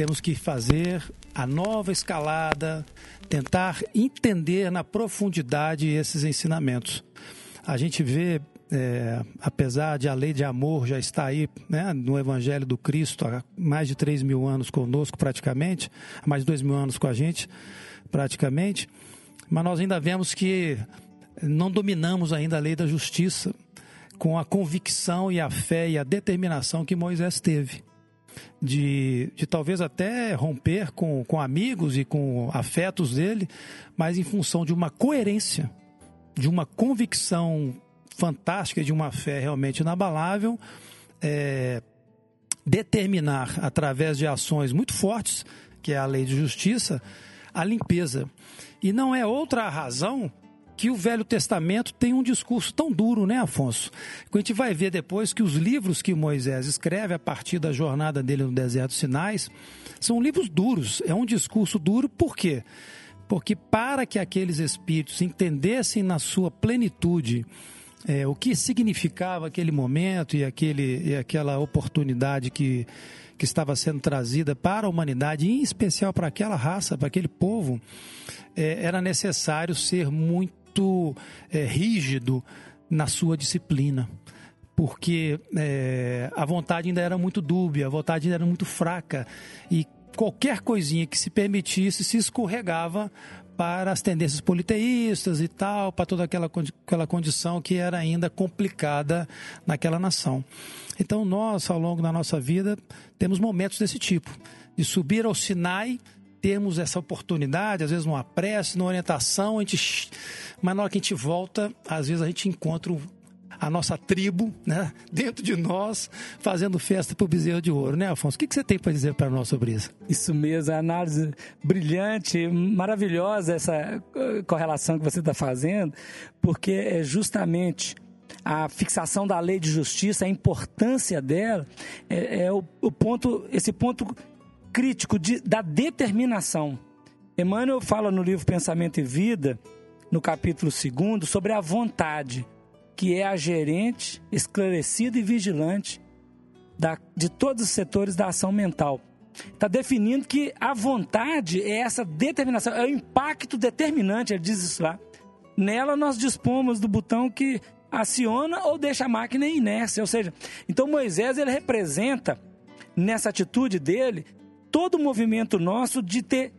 Temos que fazer a nova escalada, tentar entender na profundidade esses ensinamentos. A gente vê, é, apesar de a lei de amor já estar aí né, no Evangelho do Cristo há mais de 3 mil anos conosco, praticamente, há mais de 2 mil anos com a gente, praticamente, mas nós ainda vemos que não dominamos ainda a lei da justiça com a convicção e a fé e a determinação que Moisés teve de, de talvez até romper com, com amigos e com afetos dele, mas em função de uma coerência, de uma convicção fantástica, de uma fé realmente inabalável, é, determinar através de ações muito fortes, que é a lei de justiça, a limpeza. E não é outra razão que o Velho Testamento tem um discurso tão duro, né, Afonso? A gente vai ver depois que os livros que Moisés escreve a partir da jornada dele no deserto Sinais são livros duros. É um discurso duro, por quê? Porque para que aqueles espíritos entendessem na sua plenitude é, o que significava aquele momento e, aquele, e aquela oportunidade que, que estava sendo trazida para a humanidade, em especial para aquela raça, para aquele povo, é, era necessário ser muito é, rígido na sua disciplina. Porque é, a vontade ainda era muito dúbia, a vontade ainda era muito fraca. E qualquer coisinha que se permitisse se escorregava para as tendências politeístas e tal, para toda aquela, aquela condição que era ainda complicada naquela nação. Então, nós, ao longo da nossa vida, temos momentos desse tipo, de subir ao Sinai, termos essa oportunidade, às vezes numa prece, numa orientação, a gente, mas na hora que a gente volta, às vezes a gente encontra a nossa tribo, né, [laughs] dentro de nós, fazendo festa para o bezerro de ouro, né, Afonso? O que, você tem para dizer para nós sobre isso?
Isso mesmo, a análise brilhante, maravilhosa essa eh, correlação que você está fazendo, porque é justamente a fixação da lei de justiça, a importância dela, é, é o, o, ponto, esse ponto crítico de, da determinação. Emmanuel fala no livro Pensamento e Vida, no capítulo 2, sobre a vontade, que é a gerente, esclarecida e vigilante da, de todos os setores da ação mental. Está definindo que a vontade é essa determinação, é o impacto determinante, ele diz isso lá. Nela nós dispomos do botão que aciona ou deixa a máquina em inércia. Ou seja, então Moisés ele representa, nessa atitude dele, todo o movimento nosso de ter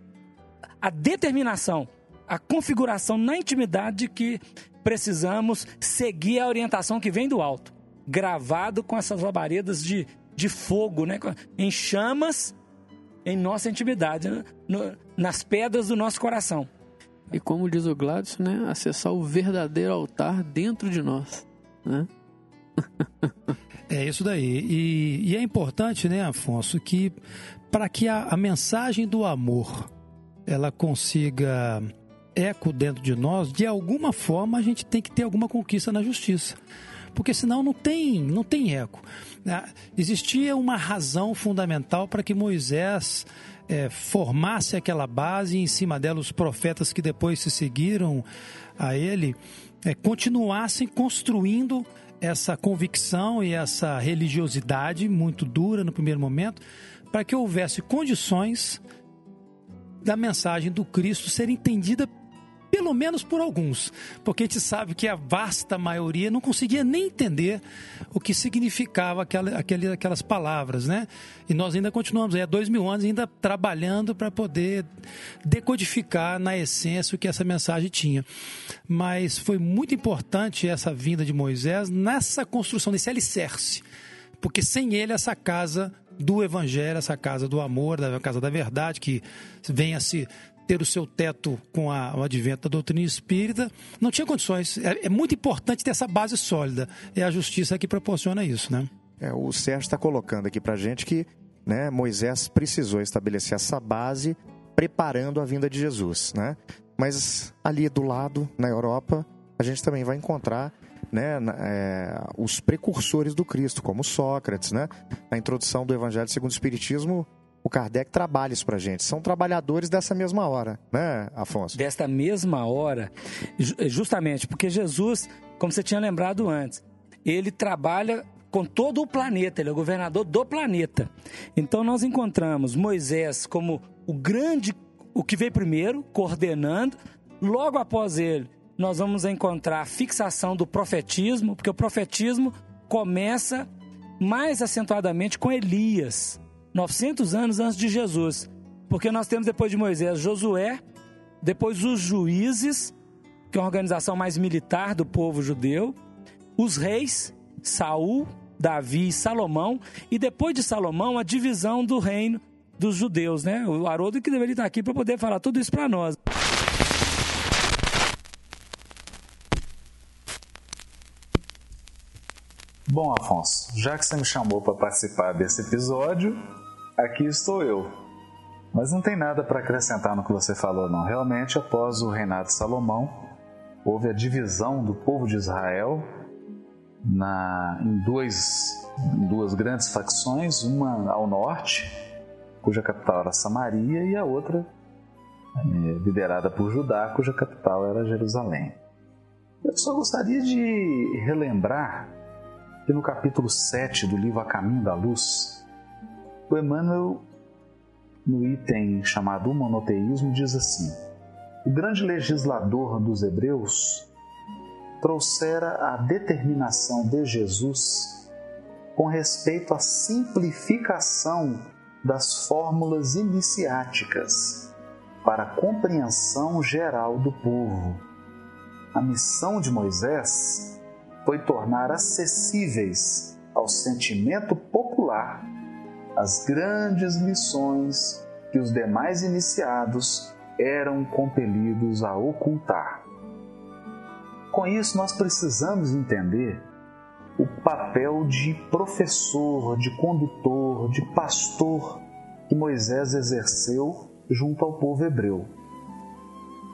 a determinação, a configuração na intimidade de que precisamos seguir a orientação que vem do alto, gravado com essas labaredas de, de fogo, né? em chamas em nossa intimidade, né? no, nas pedras do nosso coração.
E como diz o Gladson, né? Acessar o verdadeiro altar dentro de nós, né? [laughs]
é isso daí. E, e, é importante, né, Afonso, que para que a, a mensagem do amor ela consiga eco dentro de nós, de alguma forma a gente tem que ter alguma conquista na justiça. Porque senão não tem, não tem eco. Existia uma razão fundamental para que Moisés é, formasse aquela base e em cima dela os profetas que depois se seguiram a ele é, continuassem construindo essa convicção e essa religiosidade muito dura no primeiro momento, para que houvesse condições da mensagem do Cristo ser entendida pelo menos por alguns, porque a gente sabe que a vasta maioria não conseguia nem entender o que significava aquela, aquelas palavras, né? E nós ainda continuamos aí há dois mil anos ainda trabalhando para poder decodificar na essência o que essa mensagem tinha. Mas foi muito importante essa vinda de Moisés nessa construção desse alicerce, porque sem ele essa casa do Evangelho, essa casa do amor, da casa da verdade, que venha se ter o seu teto com a, o advento da doutrina espírita, não tinha condições. É, é, muito importante ter essa base sólida. É a justiça que proporciona isso, né?
É, o Sérgio está colocando aqui para gente que né, Moisés precisou estabelecer essa base preparando a vinda de Jesus, né? Mas ali do lado, na Europa, a gente também vai encontrar né, é, os precursores do Cristo, como Sócrates, né? Na introdução do Evangelho segundo o Espiritismo, o Kardec trabalha isso pra gente. São trabalhadores dessa mesma hora, né, Afonso?
Desta mesma hora, justamente porque Jesus, como você tinha lembrado antes, ele trabalha com todo o planeta, ele é o governador do planeta. Então nós encontramos Moisés como o grande, o que veio primeiro, coordenando. Logo após ele, nós vamos encontrar a fixação do profetismo, porque o profetismo começa mais acentuadamente com Elias. 900 anos antes de Jesus. Porque nós temos depois de Moisés Josué, depois os juízes, que é uma organização mais militar do povo judeu, os reis, Saul, Davi e Salomão, e depois de Salomão, a divisão do reino dos judeus, né? O Haroldo que deveria estar aqui para poder falar tudo isso para nós.
Bom, Afonso, já que você me chamou para participar desse episódio, aqui estou eu. Mas não tem nada para acrescentar no que você falou, não. Realmente, após o reinado de Salomão, houve a divisão do povo de Israel na, em, dois, em duas grandes facções, uma ao norte, cuja capital era Samaria, e a outra é, liderada por Judá, cuja capital era Jerusalém. Eu só gostaria de relembrar no capítulo 7 do livro A Caminho da Luz, o Emmanuel, no item chamado monoteísmo, diz assim: O grande legislador dos hebreus trouxera a determinação de Jesus com respeito à simplificação das fórmulas iniciáticas para a compreensão geral do povo. A missão de Moisés foi tornar acessíveis ao sentimento popular as grandes lições que os demais iniciados eram compelidos a ocultar. Com isso, nós precisamos entender o papel de professor, de condutor, de pastor que Moisés exerceu junto ao povo hebreu.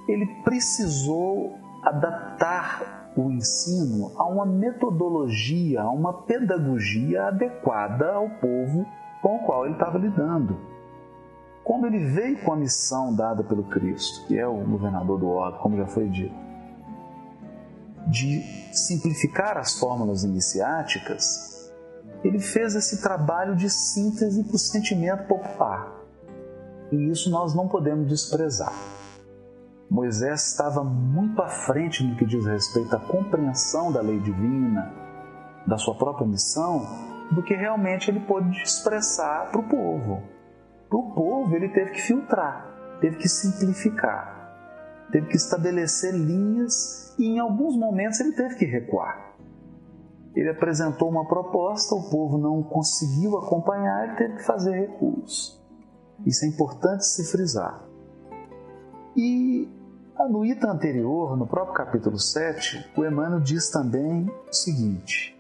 Ele precisou adaptar o ensino a uma metodologia, a uma pedagogia adequada ao povo com o qual ele estava lidando. Como ele veio com a missão dada pelo Cristo, que é o governador do orbe, como já foi dito, de simplificar as fórmulas iniciáticas, ele fez esse trabalho de síntese para o sentimento popular. E isso nós não podemos desprezar. Moisés estava muito à frente no que diz respeito à compreensão da lei divina, da sua própria missão, do que realmente ele pôde expressar para o povo. Para o povo, ele teve que filtrar, teve que simplificar, teve que estabelecer linhas e, em alguns momentos, ele teve que recuar. Ele apresentou uma proposta, o povo não conseguiu acompanhar, ele teve que fazer recuos. Isso é importante se frisar. E no item anterior, no próprio capítulo 7, o Emmanuel diz também o seguinte: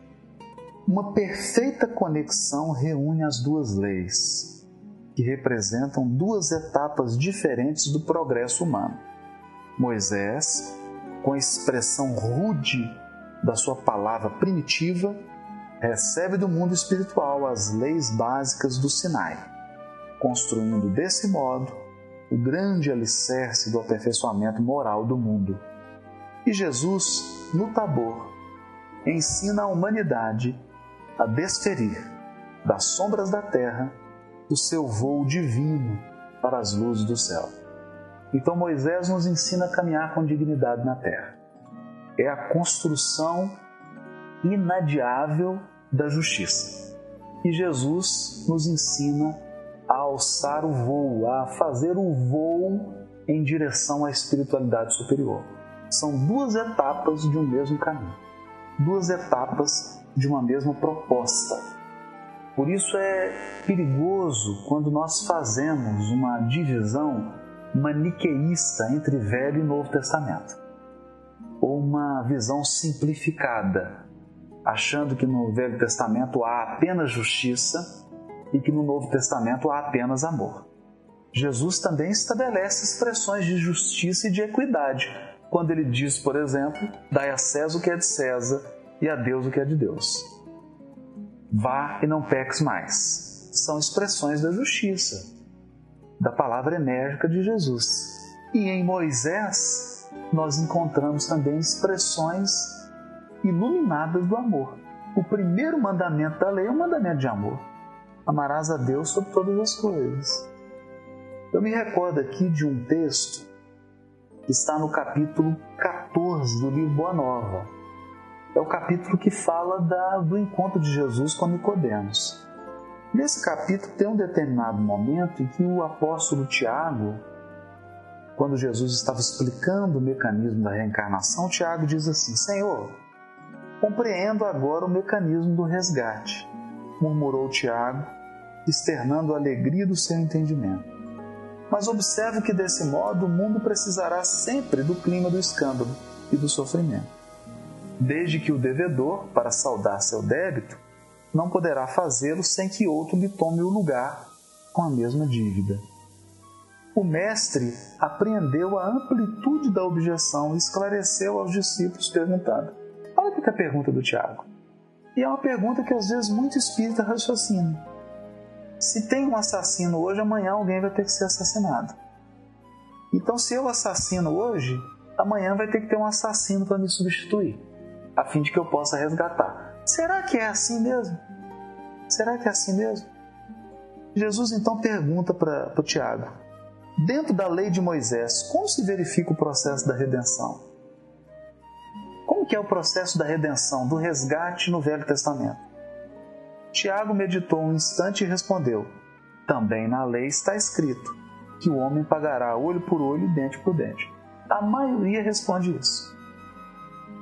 uma perfeita conexão reúne as duas leis, que representam duas etapas diferentes do progresso humano. Moisés, com a expressão rude da sua palavra primitiva, recebe do mundo espiritual as leis básicas do Sinai, construindo desse modo o grande alicerce do aperfeiçoamento moral do mundo. E Jesus, no Tabor, ensina a humanidade a desferir das sombras da terra o seu voo divino para as luzes do céu. Então Moisés nos ensina a caminhar com dignidade na terra. É a construção inadiável da justiça. E Jesus nos ensina a alçar o voo, a fazer o voo em direção à espiritualidade superior. São duas etapas de um mesmo caminho, duas etapas de uma mesma proposta. Por isso é perigoso quando nós fazemos uma divisão maniqueísta entre Velho e Novo Testamento, ou uma visão simplificada, achando que no Velho Testamento há apenas justiça e que no Novo Testamento há apenas amor. Jesus também estabelece expressões de justiça e de equidade, quando ele diz, por exemplo, dai a César o que é de César e a Deus o que é de Deus. Vá e não peques mais. São expressões da justiça, da palavra enérgica de Jesus. E em Moisés, nós encontramos também expressões iluminadas do amor. O primeiro mandamento da lei é um mandamento de amor. Amarás a Deus sobre todas as coisas. Eu me recordo aqui de um texto que está no capítulo 14 do livro Boa Nova. É o capítulo que fala da, do encontro de Jesus com Nicodemos. Nesse capítulo tem um determinado momento em que o apóstolo Tiago, quando Jesus estava explicando o mecanismo da reencarnação, Tiago diz assim: Senhor, compreendo agora o mecanismo do resgate, murmurou Tiago, externando a alegria do seu entendimento. Mas observe que desse modo o mundo precisará sempre do clima do escândalo e do sofrimento. Desde que o devedor, para saldar seu débito, não poderá fazê-lo sem que outro lhe tome o lugar com a mesma dívida. O mestre apreendeu a amplitude da objeção e esclareceu aos discípulos perguntando: Olha que é a pergunta do Tiago. E é uma pergunta que às vezes muito espírita raciocina. Se tem um assassino hoje, amanhã alguém vai ter que ser assassinado. Então, se eu assassino hoje, amanhã vai ter que ter um assassino para me substituir, a fim de que eu possa resgatar. Será que é assim mesmo? Será que é assim mesmo? Jesus então pergunta para o Tiago: dentro da lei de Moisés, como se verifica o processo da redenção? Como que é o processo da redenção, do resgate no Velho Testamento? Tiago meditou um instante e respondeu: Também na lei está escrito que o homem pagará olho por olho e dente por dente. A maioria responde isso.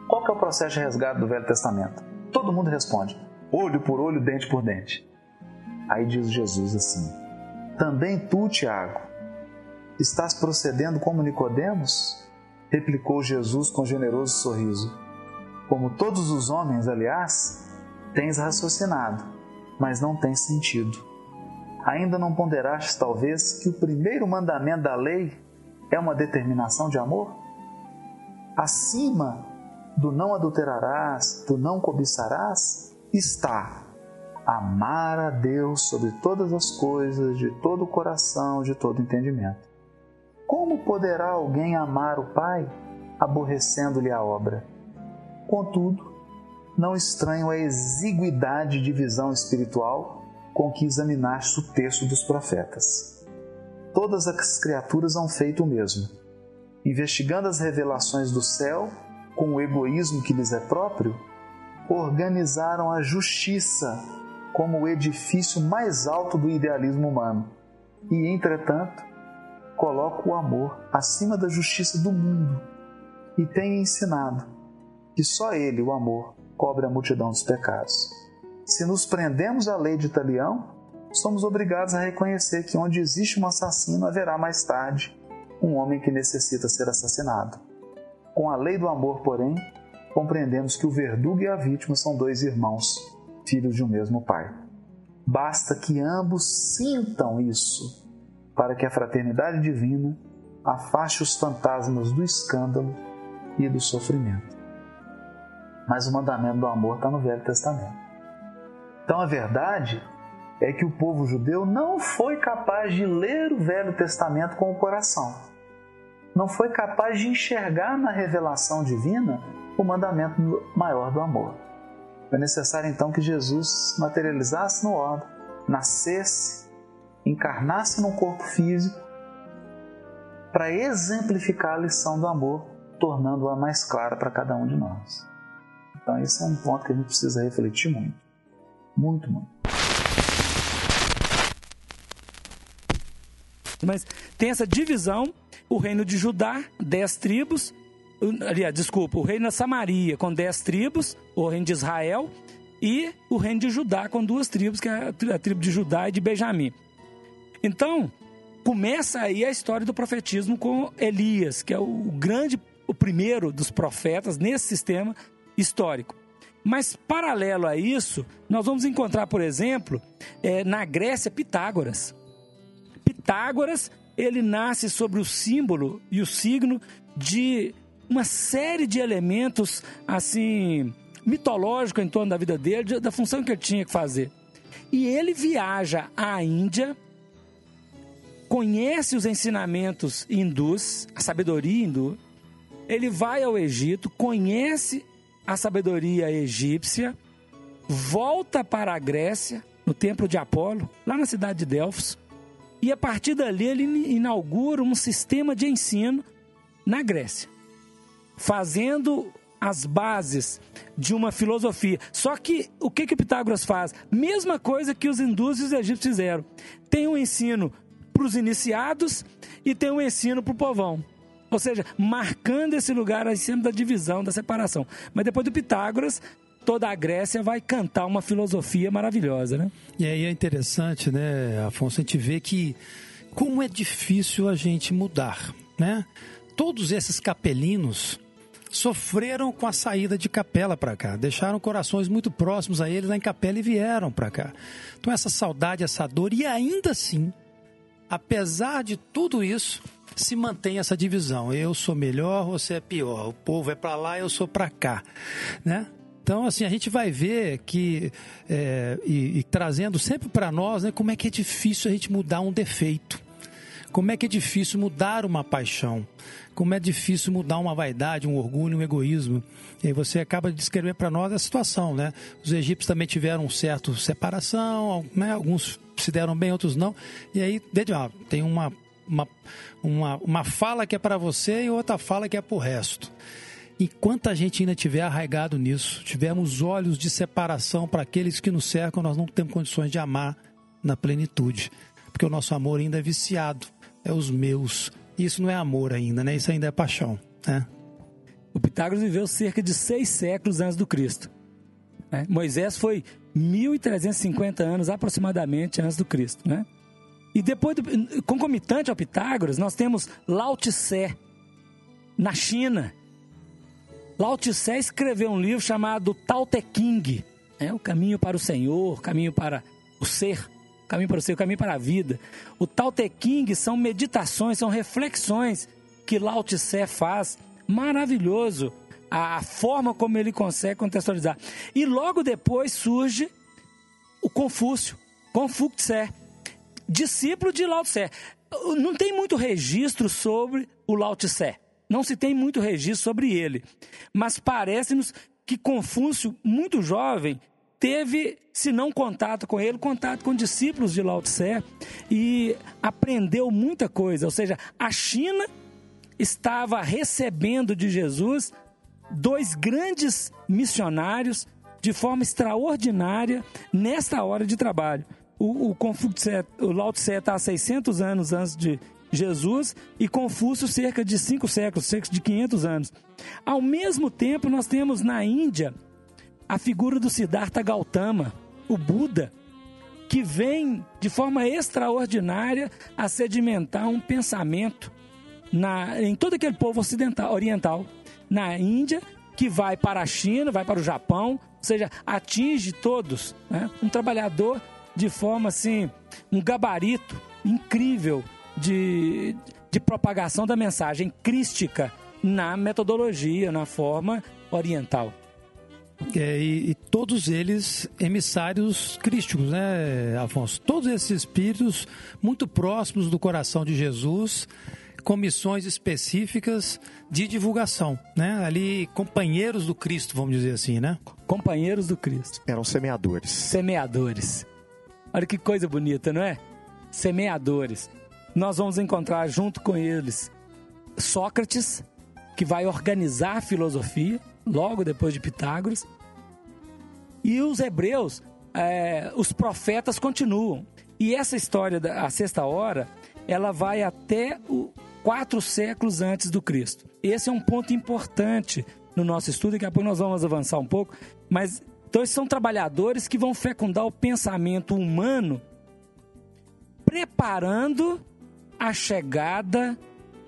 Qual que é o processo de resgate do Velho Testamento? Todo mundo responde: olho por olho, dente por dente. Aí diz Jesus assim: Também tu, Tiago, estás procedendo como Nicodemos? Replicou Jesus com generoso sorriso. Como todos os homens, aliás, tens raciocinado, mas não tens sentido. Ainda não ponderaste, talvez, que o primeiro mandamento da lei é uma determinação de amor? Acima do não adulterarás, do não cobiçarás, está amar a Deus sobre todas as coisas, de todo o coração, de todo entendimento. Como poderá alguém amar o Pai aborrecendo-lhe a obra? Contudo, não estranho a exiguidade de visão espiritual com que examinaste o texto dos profetas. Todas as criaturas hão feito o mesmo. Investigando as revelações do céu, com o egoísmo que lhes é próprio, organizaram a justiça como o edifício mais alto do idealismo humano e, entretanto, colocam o amor acima da justiça do mundo e têm ensinado que só ele, o amor, cobre a multidão dos pecados. Se nos prendemos à lei de Italião, somos obrigados a reconhecer que onde existe um assassino haverá mais tarde um homem que necessita ser assassinado. Com a lei do amor, porém, compreendemos que o verdugo e a vítima são dois irmãos, filhos de um mesmo pai. Basta que ambos sintam isso para que a fraternidade divina afaste os fantasmas do escândalo e do sofrimento. Mas o mandamento do amor está no Velho Testamento. Então a verdade é que o povo judeu não foi capaz de ler o Velho Testamento com o coração não foi capaz de enxergar na revelação divina o mandamento maior do amor. Foi necessário então que Jesus materializasse no orbe, nascesse, encarnasse num corpo físico, para exemplificar a lição do amor, tornando-a mais clara para cada um de nós. Então, esse é um ponto que a gente precisa refletir muito. Muito, muito.
Mas tem essa divisão: o reino de Judá, dez tribos. Aliás, desculpa, o reino da Samaria com dez tribos, o reino de Israel, e o reino de Judá com duas tribos, que é a tribo de Judá e de Benjamim. Então, começa aí a história do profetismo com Elias, que é o grande, o primeiro dos profetas nesse sistema histórico. Mas, paralelo a isso, nós vamos encontrar, por exemplo, é, na Grécia, Pitágoras. Pitágoras, ele nasce sobre o símbolo e o signo de uma série de elementos, assim, mitológicos em torno da vida dele, da função que ele tinha que fazer. E ele viaja à Índia, conhece os ensinamentos hindus, a sabedoria hindu, ele vai ao Egito, conhece a sabedoria egípcia, volta para a Grécia, no templo de Apolo, lá na cidade de Delfos, e a partir dali ele inaugura um sistema de ensino na Grécia, fazendo as bases de uma filosofia. Só que o que que Pitágoras faz? Mesma coisa que os hindus e os egípcios fizeram. Tem um ensino para os iniciados e tem um ensino para o povão. Ou seja, marcando esse lugar sempre da divisão, da separação. Mas depois do Pitágoras, toda a Grécia vai cantar uma filosofia maravilhosa, né?
E aí é interessante, né, Afonso, a gente vê que como é difícil a gente mudar, né? Todos esses capelinos sofreram com a saída de Capela para cá, deixaram corações muito próximos a eles lá em Capela e vieram para cá. Então essa saudade, essa dor e ainda assim, apesar de tudo isso, se mantém essa divisão. Eu sou melhor, você é pior. O povo é para lá, eu sou para cá, né? Então, assim, a gente vai ver que, é, e, e, trazendo sempre para nós, né, como é que é difícil a gente mudar um defeito. Como é que é difícil mudar uma paixão. Como é difícil mudar uma vaidade, um orgulho, um egoísmo. E você acaba de descrever para nós a situação, né? Os egípcios também tiveram um certo separação, né? alguns se deram bem, outros não. E aí, tem uma uma, uma, uma fala que é para você e outra fala que é para o resto. Enquanto a gente ainda tiver arraigado nisso, tivermos olhos de separação para aqueles que nos cercam, nós não temos condições de amar na plenitude. Porque o nosso amor ainda é viciado, é os meus. Isso não é amor ainda, né? Isso ainda é paixão, né?
O Pitágoras viveu cerca de seis séculos antes do Cristo. Né? Moisés foi 1.350 anos aproximadamente antes do Cristo, né? E depois, do, concomitante ao Pitágoras, nós temos Lao Tse, na China. Lao Tse escreveu um livro chamado Tao Te King, né? o caminho para o Senhor, caminho para o ser, caminho para o ser, caminho para a vida. O Tao Te King são meditações, são reflexões que Lao Tse faz, maravilhoso a forma como ele consegue contextualizar. E logo depois surge o Confúcio, Confúcio discípulo de Lao Tse. Não tem muito registro sobre o Lao Tse. Não se tem muito registro sobre ele. Mas parece-nos que Confúcio, muito jovem, teve, se não contato com ele, contato com discípulos de Lao Tse e aprendeu muita coisa. Ou seja, a China estava recebendo de Jesus dois grandes missionários de forma extraordinária nesta hora de trabalho o, o, Confúcio, o Lao Tse está há 600 anos antes de Jesus e Confúcio cerca de 5 séculos, cerca de 500 anos. Ao mesmo tempo, nós temos na Índia a figura do Siddhartha Gautama, o Buda, que vem de forma extraordinária a sedimentar um pensamento na, em todo aquele povo ocidental, oriental, na Índia, que vai para a China, vai para o Japão, ou seja, atinge todos. Né? Um trabalhador de forma assim, um gabarito incrível de, de propagação da mensagem crística na metodologia, na forma oriental.
É, e, e, todos eles emissários crísticos, né, Afonso? Todos esses espíritos muito próximos do coração de Jesus, com missões específicas de divulgação, né? Ali, companheiros do Cristo, vamos dizer assim, né?
Companheiros do Cristo.
Eram semeadores.
Semeadores. Olha que coisa bonita, não é? Semeadores. Nós vamos encontrar junto com eles Sócrates, que vai organizar a filosofia, logo depois de Pitágoras. E os hebreus, é, os profetas continuam. E essa história da sexta hora, ela vai até o, quatro séculos antes do Cristo. Esse é um ponto importante no nosso estudo, daqui a pouco nós vamos avançar um pouco, mas então esses são trabalhadores que vão fecundar o pensamento humano, preparando a chegada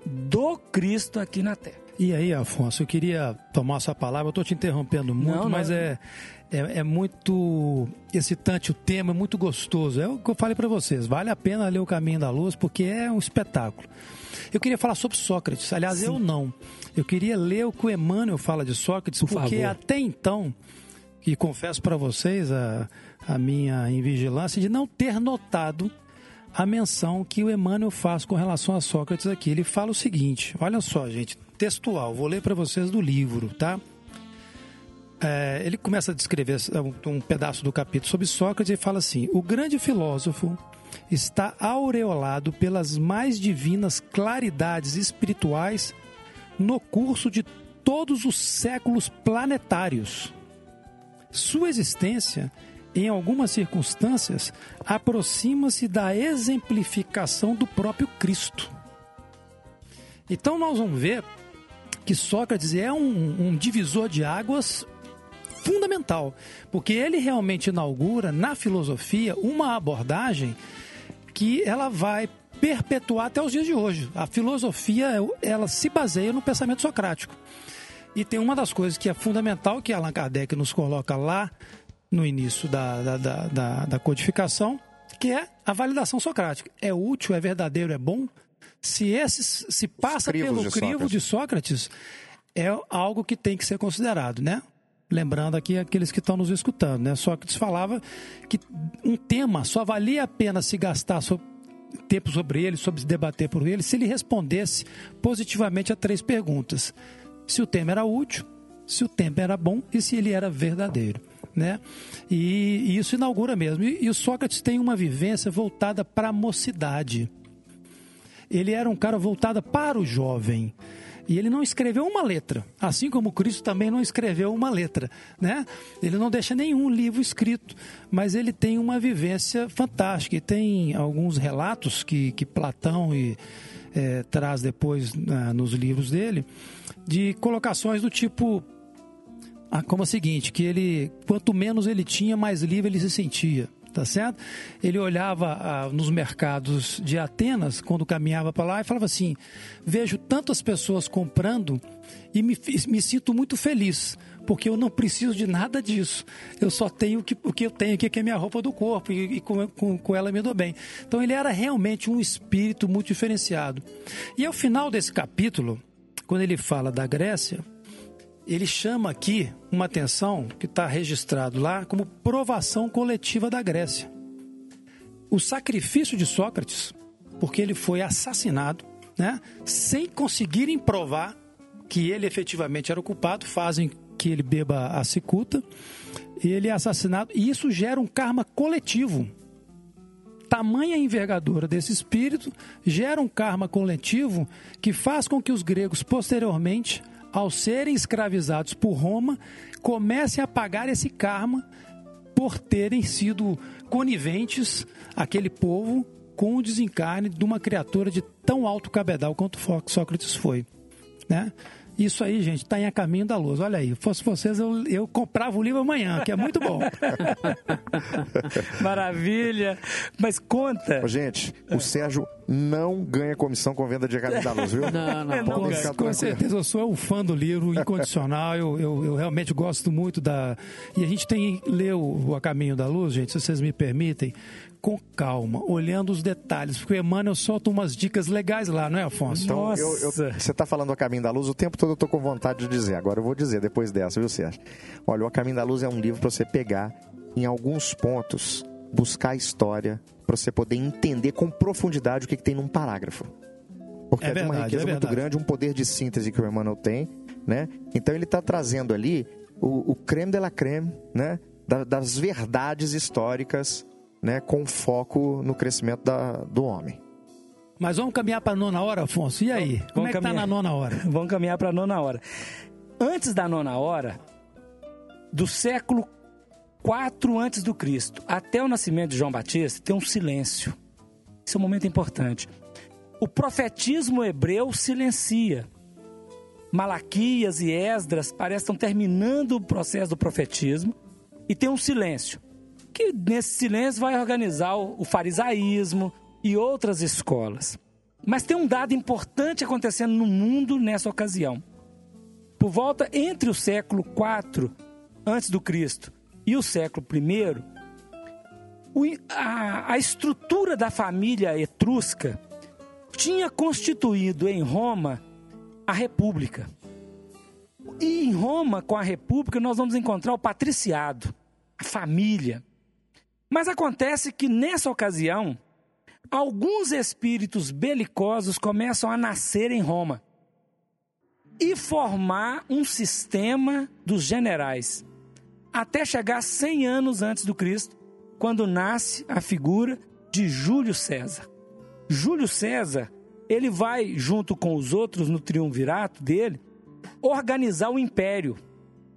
do Cristo aqui na Terra.
E aí, Afonso, eu queria tomar sua palavra, eu estou te interrompendo muito, não, não, mas é, é, é, muito excitante o tema, é muito gostoso. É o que eu falei para vocês, vale a pena ler O Caminho da Luz, porque é um espetáculo. Eu queria falar sobre Sócrates, aliás, Sim. eu não. Eu queria ler o que o Emmanuel fala de Sócrates, Por porque favor. até então, e confesso para vocês a, a minha invigilância de não ter notado a menção que o Emmanuel faz com relação a Sócrates aqui. Ele fala o seguinte: olha só, gente, textual, vou ler para vocês do livro, tá? É, ele começa a descrever um, pedaço do capítulo sobre Sócrates e fala assim: o grande filósofo está aureolado pelas mais divinas claridades espirituais no curso de todos os séculos planetários. Sua existência em algumas circunstâncias, aproxima-se da exemplificação do próprio Cristo. Então nós vamos ver que Sócrates é um, um divisor de águas fundamental, porque ele realmente inaugura na filosofia uma abordagem que ela vai perpetuar até os dias de hoje. A filosofia ela se baseia no pensamento socrático. E tem uma das coisas que é fundamental que Allan Kardec nos coloca lá no início da, da, da, da, da codificação, que é a validação socrática. É útil, é verdadeiro, é bom? Se esses se passa pelo de crivo Sócrates. de Sócrates, é algo que tem que ser considerado, né? Lembrando aqui aqueles que estão nos escutando, né? Sócrates falava que um tema só valia a pena se gastar tempo sobre ele, sobre se debater por ele, se ele respondesse positivamente a três perguntas: se o tema era útil, se o tema era bom e se ele era verdadeiro né? E, e isso inaugura mesmo. E, e o Sócrates tem uma vivência voltada para a mocidade. Ele era um cara voltado para o jovem. E ele não escreveu uma letra, assim como Cristo também não escreveu uma letra, né? Ele não deixa nenhum livro escrito, mas ele tem uma vivência fantástica. E tem alguns relatos que, que Platão e, é, traz depois ah, nos livros dele, de colocações do tipo ah, como é o seguinte, que ele, quanto menos ele tinha, mais livre ele se sentia, tá certo? Ele olhava ah, nos mercados de Atenas, quando caminhava para lá, e falava assim, vejo tantas pessoas comprando e me, me sinto muito feliz, porque eu não preciso de nada disso. Eu só tenho o que, o que eu tenho aqui, que é minha roupa do corpo, e, e com, com, com ela me dou bem. Então ele era realmente um espírito muito diferenciado. E ao final desse capítulo, quando ele fala da Grécia, ele chama aqui uma atenção que está registrado lá como provação coletiva da Grécia. O sacrifício de Sócrates, porque ele foi assassinado, né, sem conseguirem provar que ele efetivamente era o culpado, fazem que ele beba a cicuta, ele é assassinado, e isso gera um karma coletivo. Tamanha envergadura desse espírito gera um karma coletivo que faz com que os gregos posteriormente ao serem escravizados por Roma, comecem a pagar esse karma por terem sido coniventes, aquele povo, com o desencarne de uma criatura de tão alto cabedal quanto Sócrates foi. Né? Isso aí, gente, está em A Caminho da Luz. Olha aí, fosse vocês, eu, eu comprava o livro amanhã, que é muito bom. [laughs]
Maravilha. Mas conta.
Gente, o Sérgio não ganha comissão com venda de A Caminho da Luz, viu? [laughs]
Não, não, não ganha. Com certeza, eu sou um fã do livro, incondicional. eu, eu, eu, realmente gosto muito da. E a gente tem ler o A Caminho da Luz, gente, se vocês me permitem com calma, olhando os detalhes, porque o Emmanuel solta umas dicas legais lá, não é, Afonso?
Então, Nossa. Eu, eu, você está falando do Caminho da Luz, o tempo todo eu estou com vontade de dizer, agora eu vou dizer depois dessa, viu, Sérgio? Olha, o Caminho da Luz é um livro para você pegar em alguns pontos, buscar a história, para você poder entender com profundidade o que, que tem num parágrafo. Porque é, é verdade, uma riqueza é muito grande, um poder de síntese que o Emmanuel tem, né? Então ele está trazendo ali o, o creme de la creme, né? das verdades históricas né, com foco no crescimento da, do homem.
Mas vamos caminhar para a nona hora, Afonso? E aí? Como
Vamos
é que está na nona hora? [laughs]
Vamos caminhar para a nona hora. Antes da nona hora, do século 4 antes do Cristo até o nascimento de João Batista, tem um silêncio. Esse é um momento importante. O profetismo hebreu silencia. Malaquias e Esdras parecem estar terminando o processo do profetismo e tem um silêncio. Que nesse silêncio vai organizar o, farisaísmo e outras escolas. Mas tem um dado importante acontecendo no mundo nessa ocasião. Por volta entre o século IV antes do Cristo e o século I, a estrutura da família etrusca tinha constituído em Roma a República. E em Roma, com a República, nós vamos encontrar o patriciado, a família. Mas acontece que nessa ocasião, alguns espíritos belicosos começam a nascer em Roma e formar um sistema dos generais, até chegar 100 anos antes do Cristo, quando nasce a figura de Júlio César. Júlio César, ele vai junto com os outros no triunvirato dele organizar o império.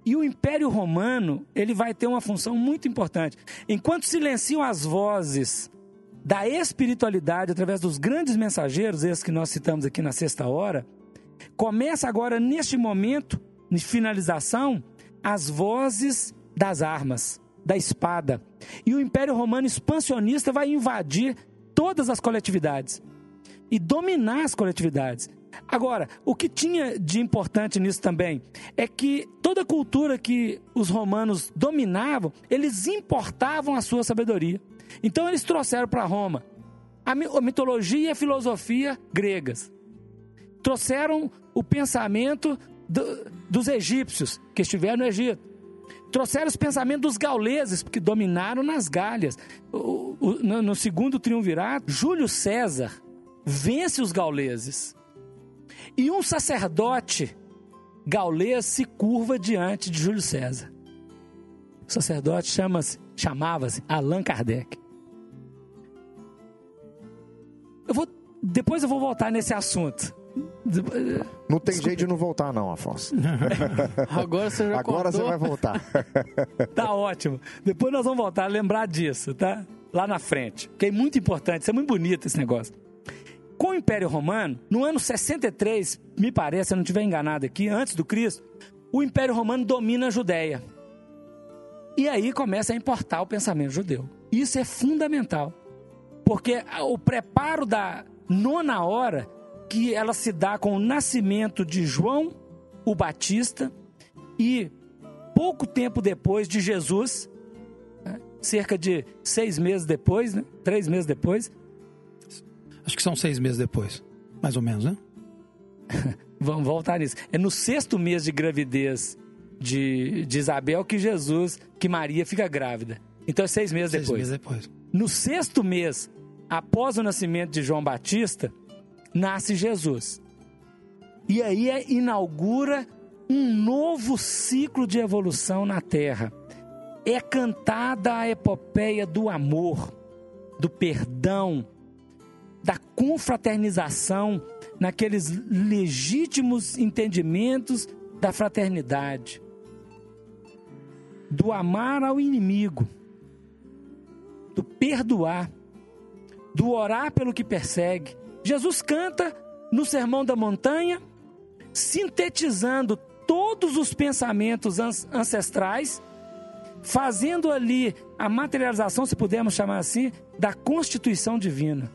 E o Império Romano, ele vai ter uma função muito importante. Enquanto silenciam as vozes da espiritualidade através dos grandes mensageiros, esses que nós citamos aqui na sexta hora, começa agora, neste momento de finalização, as vozes das armas, da espada. E o Império Romano expansionista vai invadir todas as coletividades e dominar as coletividades. Agora, o que tinha de importante nisso também é que toda cultura que os romanos dominavam, eles importavam a sua sabedoria. Então eles trouxeram para Roma a mi- a mitologia e a filosofia gregas. Trouxeram o pensamento do- dos egípcios que estiveram no Egito. Trouxeram os pensamentos dos gauleses, que dominaram nas no, no segundo triunvirato, Júlio César vence os gauleses. E um sacerdote gaulês se curva diante de Júlio César. O sacerdote chama-se, chamava-se Allan Kardec. Eu vou, depois eu vou voltar nesse assunto.
Não tem jeito de não voltar, não, Afonso. [laughs]
Agora você já
Agora
contou.
você vai voltar. [laughs]
Tá ótimo. Depois nós vamos voltar a lembrar disso, tá? Lá na frente. Que é muito importante, isso é muito bonito esse negócio. Com o Império Romano, no ano 63, me parece, se eu não estiver enganado aqui, antes do Cristo, o Império Romano domina a Judéia. E aí começa a importar o pensamento judeu. Isso é fundamental. Porque o preparo da nona hora, que ela se dá com o nascimento de João o Batista e pouco tempo depois de Jesus, né, cerca de seis meses depois, né, três meses depois,
Acho que são seis meses depois, mais ou menos, né? [laughs]
vamos voltar nisso. É no sexto mês de gravidez de, de Isabel que Jesus, que Maria fica grávida. Então é seis meses
Seis
depois.
meses depois.
No sexto mês, após o nascimento de João Batista, nasce Jesus. E aí é- inaugura um novo ciclo de evolução na Terra. É cantada a epopeia do amor, do perdão, da confraternização, naqueles legítimos entendimentos da fraternidade, do amar ao inimigo, do perdoar, do orar pelo que persegue. Jesus canta no Sermão da Montanha, sintetizando todos os pensamentos ancestrais, fazendo ali a materialização, se pudermos chamar assim, da constituição divina,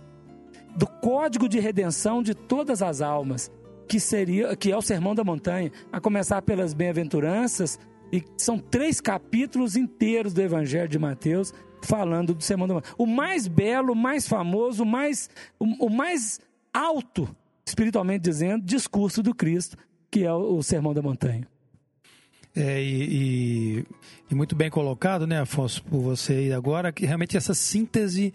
do código de redenção de todas as almas, que seria, que é o Sermão da Montanha, a começar pelas bem-aventuranças, e são três capítulos inteiros do Evangelho de Mateus falando do Sermão da Montanha. O mais belo, o mais famoso, o mais, o, o mais alto, espiritualmente dizendo, discurso do Cristo, que é o, o Sermão da Montanha.
É, e, e- e muito bem colocado, né, Afonso, por você aí agora, que realmente essa síntese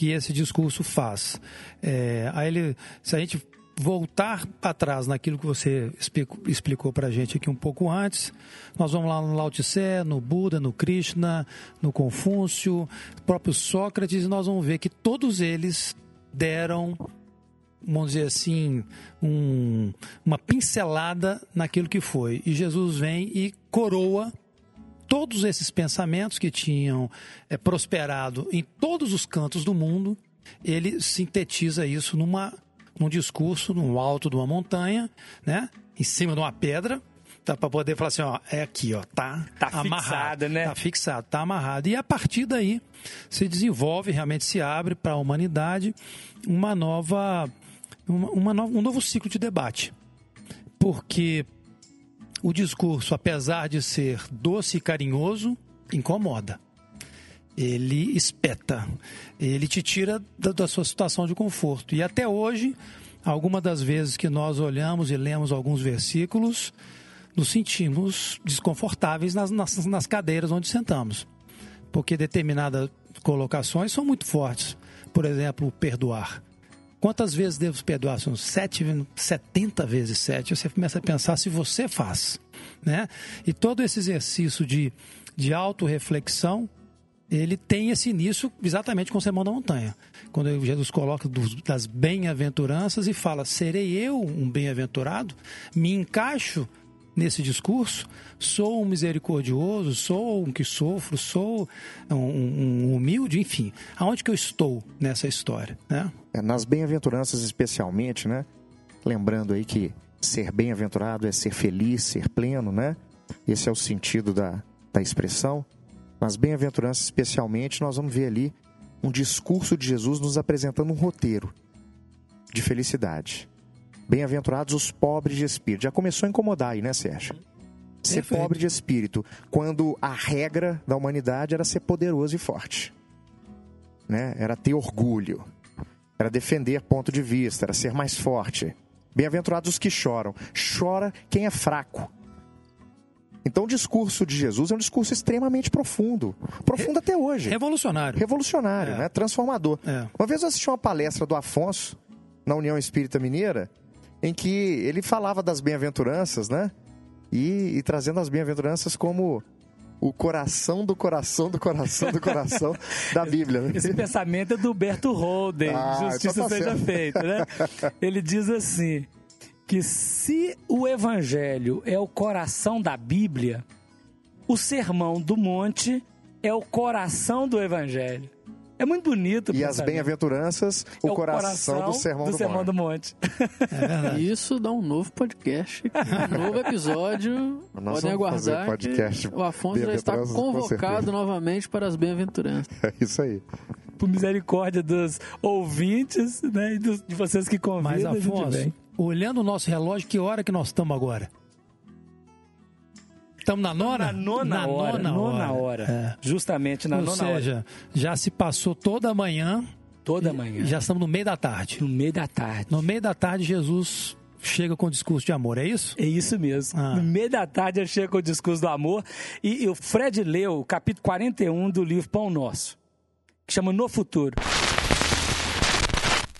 que esse discurso faz. É, aí ele, se a gente voltar para trás naquilo que você explicou, explicou para a gente aqui um pouco antes, nós vamos lá no Lao Tse, no Buda, no Krishna, no Confúcio, próprio Sócrates, e nós vamos ver que todos eles deram vamos dizer assim, um, uma pincelada naquilo que foi. E Jesus vem e coroa todos esses pensamentos que tinham é, prosperado em todos os cantos do mundo, ele sintetiza isso numa, num discurso no alto de uma montanha, né? em cima de uma pedra, tá, para poder falar assim, ó, é aqui, ó, tá,
Tá
amarrado,
fixado, né?
Tá fixado, tá amarrado. E a partir daí se desenvolve, realmente se abre para a humanidade uma nova, uma, uma nova, um novo ciclo de debate. Porque o discurso, apesar de ser doce e carinhoso, incomoda. Ele espeta, ele te tira da, da sua situação de conforto. E até hoje, algumas das vezes que nós olhamos e lemos alguns versículos, nos sentimos desconfortáveis nas, nas, nas cadeiras onde sentamos. Porque determinadas colocações são muito fortes. Por exemplo, perdoar. Quantas vezes devo perdoar? São sete, 70 vezes sete. Você começa a pensar se você faz. Né? E todo esse exercício de, de autorreflexão, ele tem esse início exatamente com o Sermão da Montanha. Quando Jesus coloca das bem-aventuranças e fala: serei eu um bem-aventurado? Me encaixo nesse discurso? Sou um misericordioso? Sou um que sofro? Sou um, um humilde? Enfim, aonde que eu estou nessa história? Né?
É, nas bem-aventuranças especialmente, né? Lembrando aí que ser bem-aventurado é ser feliz, ser pleno, né? Esse é o sentido da, da expressão. Nas bem-aventuranças especialmente, nós vamos ver ali um discurso de Jesus nos apresentando um roteiro de felicidade. Bem-aventurados os pobres de espírito. Já começou a incomodar aí, né, Sérgio? Ser
Perfeito.
pobre de espírito, quando a regra da humanidade era ser poderoso e forte. Né? Era ter orgulho, era defender ponto de vista, era ser mais forte. Bem-aventurados os que choram. Chora quem é fraco. Então o discurso de Jesus é um discurso extremamente profundo. Profundo até hoje.
Revolucionário.
Revolucionário,
É.
né? Transformador.
É.
Uma vez eu assisti uma palestra do Afonso, na União Espírita Mineira, em que ele falava das bem-aventuranças, né? E, e trazendo as bem-aventuranças como o coração do coração do coração do coração [laughs] da Bíblia. Né?
Esse pensamento é do Berto Holden,
Ah,
justiça
então tá
seja feita, né? Ele diz assim, que se o evangelho é o coração da Bíblia, o sermão do monte é o coração do evangelho. É muito bonito. o
E as bem-aventuranças,
É
o coração, do sermão do,
sermão
monte.
do monte.
É
Isso dá um novo podcast, [laughs] um novo episódio.
Nós
Podem aguardar.
podcast
o Afonso já está convocado novamente para as bem-aventuranças. [laughs]
É isso aí.
Por misericórdia dos ouvintes né, e dos- de vocês que convidam.
Mas, Afonso, olhando o nosso relógio, que hora que nós estamos agora? Estamos na nona?
Na nona hora.
nona
nona hora.
É.
Justamente na
Ou
nona hora.
seja, já se passou toda a manhã
Toda manhã.
e já estamos no meio da tarde.
No meio da tarde.
No meio da tarde, Jesus chega com o discurso de amor, é isso?
É isso mesmo.
Ah.
No meio da tarde eu chego com o discurso do amor e, e o Fred leu o capítulo 41 do livro Pão Nosso, que chama No Futuro.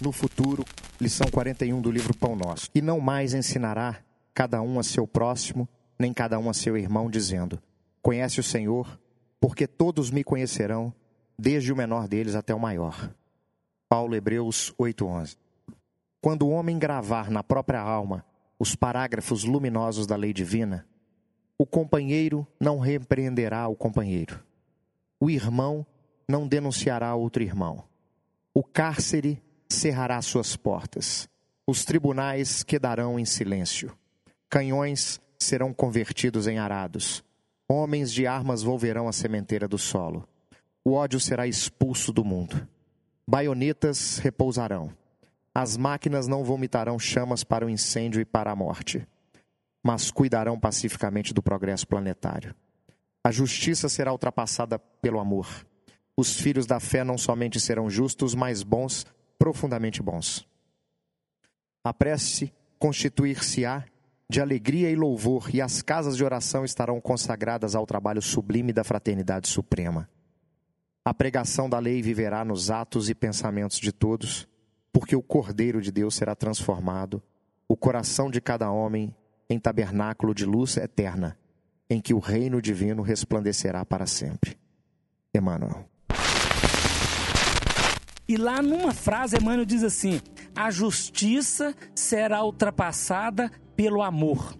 no futuro, lição 41 do livro Pão Nosso. E não mais ensinará cada um a seu próximo, nem cada um a seu irmão, dizendo: Conhece o Senhor, porque todos me conhecerão, desde o menor deles até o maior. Paulo Hebreus 8:11. Quando o homem gravar na própria alma os parágrafos luminosos da lei divina, o companheiro não repreenderá o companheiro. O irmão não denunciará outro irmão. O cárcere cerrará suas portas. Os tribunais quedarão em silêncio. Canhões serão convertidos em arados. Homens de armas volverão à sementeira do solo. O ódio será expulso do mundo. Baionetas repousarão. As máquinas não vomitarão chamas para o incêndio e para a morte, mas cuidarão pacificamente do progresso planetário. A justiça será ultrapassada pelo amor. Os filhos da fé não somente serão justos, mas bons, profundamente bons. A prece constituir-se-á de alegria e louvor, e as casas de oração estarão consagradas ao trabalho sublime da fraternidade suprema. A pregação da lei viverá nos atos e pensamentos de todos, porque o Cordeiro de Deus será transformado, o coração de cada homem em tabernáculo de luz eterna, em que o reino divino resplandecerá para sempre. Emmanuel.
E lá numa frase, Emmanuel diz assim: a justiça será ultrapassada pelo amor.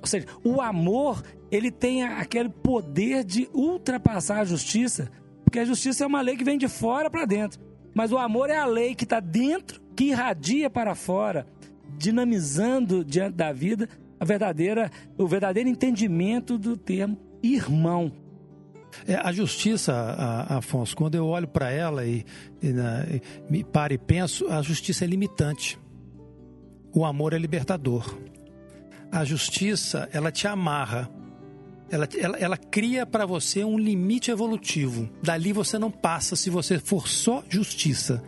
Ou seja, o amor, ele tem aquele poder de ultrapassar a justiça, porque a justiça é uma lei que vem de fora para dentro. Mas o amor é a lei que está dentro, que irradia para fora, dinamizando diante da vida a verdadeira, o verdadeiro entendimento do termo irmão.
É, a justiça, a, a Afonso, quando eu olho para ela e, e, na, e me paro e penso, a justiça é limitante. O amor é libertador. A justiça, ela te amarra. Ela, ela, ela cria para você um limite evolutivo. Dali você não passa se você for só justiça.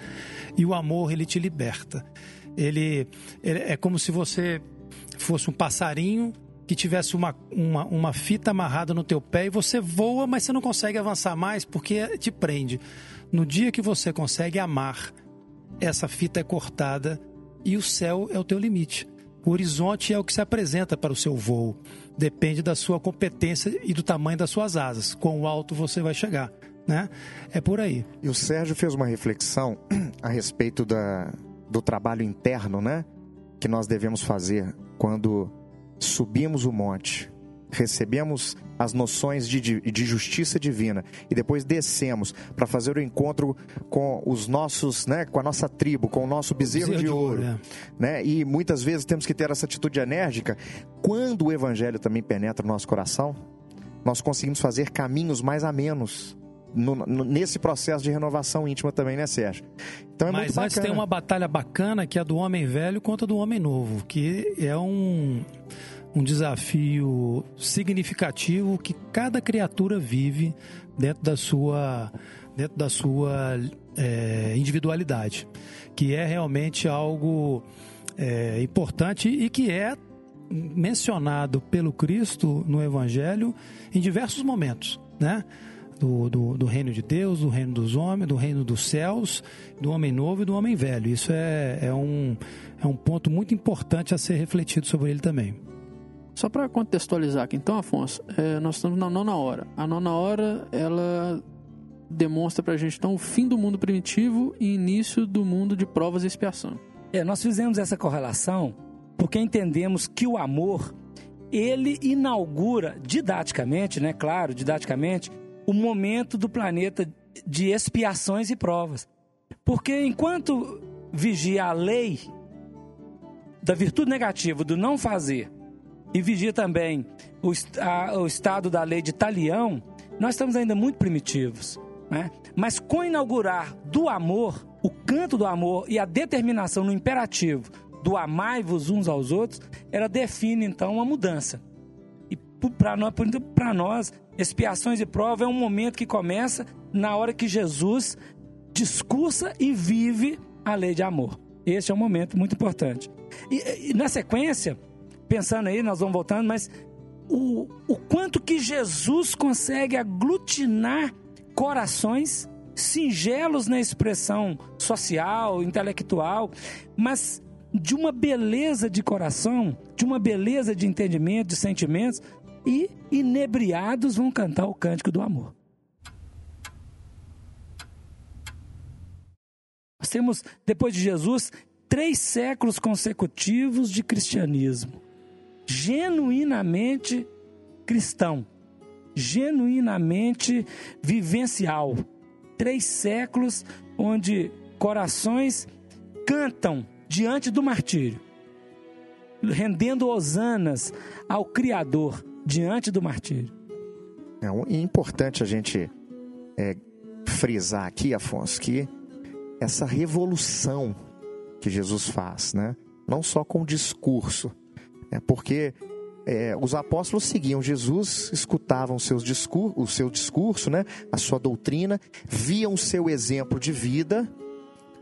E o amor, ele te liberta. Ele, ele é como se você fosse um passarinho que tivesse uma, uma, uma fita amarrada no teu pé e você voa, mas você não consegue avançar mais porque te prende. No dia que você consegue amar, essa fita é cortada e o céu é o teu limite. O horizonte é o que se apresenta para o seu voo. Depende da sua competência e do tamanho das suas asas. Quão alto você vai chegar, né? É por aí.
E o Sérgio fez uma reflexão [clears throat] a respeito da, do trabalho interno, né? Que nós devemos fazer quando subimos o monte, recebemos as noções de, de, de justiça divina e depois descemos para fazer o encontro com os nossos, né, com a nossa tribo, com o nosso bezerro, bezerro de, de, ouro, é. né? E muitas vezes temos que ter essa atitude enérgica. Quando o evangelho também penetra no nosso coração, nós conseguimos fazer caminhos mais amenos. No, no, nesse processo de renovação íntima também, né, Sérgio?
Então é Mas antes tem uma batalha bacana que é a do homem velho contra do homem novo, que é um um desafio significativo que cada criatura vive dentro da sua, dentro da sua é, individualidade, que é realmente algo é, importante e que é mencionado pelo Cristo no Evangelho em diversos momentos, né? Do, do, do, reino de Deus, do reino dos homens, do reino dos céus, do homem novo e do homem velho. Isso é, é, um, é um ponto muito importante a ser refletido sobre ele também.
Só para contextualizar aqui, então, Afonso, é, nós estamos na nona hora. A nona hora, ela demonstra para a gente, então, o fim do mundo primitivo e início do mundo de provas e expiação.
É, nós fizemos essa correlação porque entendemos que o amor, ele inaugura didaticamente, né, claro, didaticamente, o momento do planeta de expiações e provas. Porque enquanto vigia a lei da virtude negativa do não fazer e vigia também o, a, o estado da lei de Talião, nós estamos ainda muito primitivos. Né? Mas com inaugurar do amor, o canto do amor e a determinação no imperativo do amai-vos uns aos outros, ela define então uma mudança. E para nós, nós, expiações e prova é um momento que começa na hora que Jesus discursa e vive a lei de amor. Esse é um momento muito importante. E, e na sequência, pensando aí, nós vamos voltando, mas o, o quanto que Jesus consegue aglutinar corações singelos na expressão social, intelectual, mas de uma beleza de coração, de uma beleza de entendimento, de sentimentos, e inebriados vão cantar o cântico do amor. Nós temos, depois de Jesus, três séculos consecutivos de cristianismo genuinamente cristão, genuinamente vivencial. Três séculos onde corações cantam diante do martírio, rendendo hosanas ao Criador diante do martírio.
É, é importante a gente é, frisar aqui, Afonso, que essa revolução que Jesus faz, né? não só com o discurso, é porque é, os apóstolos seguiam Jesus, escutavam seus discur o seu discurso, né, a sua doutrina, viam o seu exemplo de vida,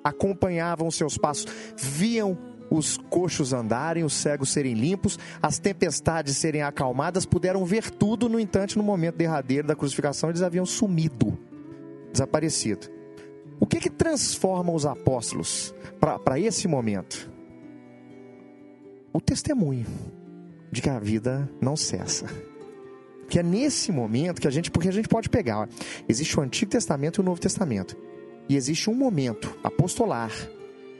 acompanhavam os seus passos, viam os coxos andarem, os cegos serem limpos, as tempestades serem acalmadas, puderam ver tudo, no entanto, no momento derradeiro da crucificação, eles haviam sumido, desaparecido. O que que transforma os apóstolos para esse momento? O testemunho de que a vida não cessa. Que é nesse momento que a gente, porque a gente pode pegar, ó, existe o Antigo Testamento e o Novo Testamento. E existe um momento apostolar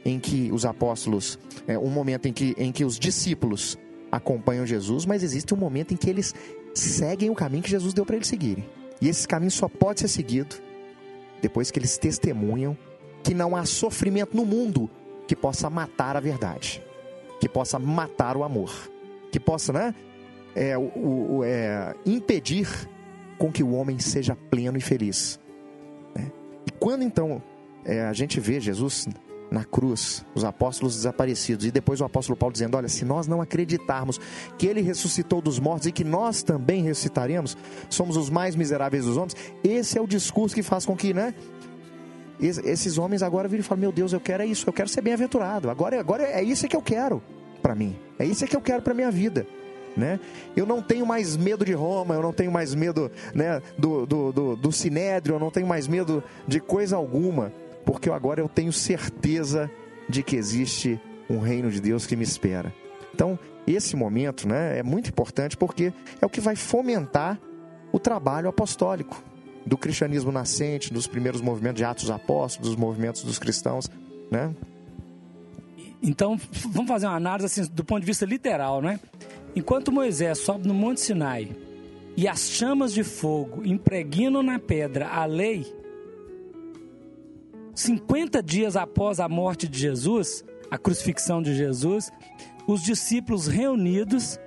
em que os apóstolos, é, um momento em que, em que os discípulos acompanham Jesus, mas existe um momento em que eles seguem o caminho que Jesus deu para eles seguirem. E esse caminho só pode ser seguido depois que eles testemunham que não há sofrimento no mundo que possa matar a verdade, que possa matar o amor, que possa, né, é, o, o, é, impedir com que o homem seja pleno e feliz. Né? E quando então é, a gente vê Jesus na cruz, os apóstolos desaparecidos, e depois o apóstolo Paulo dizendo: Olha, se nós não acreditarmos que ele ressuscitou dos mortos e que nós também ressuscitaremos, somos os mais miseráveis dos homens. Esse é o discurso que faz com que, né? Esses homens agora viram e falam: Meu Deus, eu quero é isso, eu quero ser bem-aventurado. Agora, agora é isso que eu quero para mim, é isso que eu quero para minha vida. Né? Eu não tenho mais medo de Roma, eu não tenho mais medo né, do, do, do, do Sinédrio, eu não tenho mais medo de coisa alguma porque agora eu tenho certeza de que existe um reino de Deus que me espera. Então, esse momento né, é muito importante porque é o que vai fomentar o trabalho apostólico do cristianismo nascente, dos primeiros movimentos de Atos Apóstolos, dos movimentos dos cristãos, né?
Então, [laughs] vamos fazer uma análise assim, do ponto de vista literal, né? Enquanto Moisés sobe no Monte Sinai e as chamas de fogo impregnam na pedra a lei, 50 dias após a morte de Jesus, a crucifixão de Jesus, os discípulos reunidos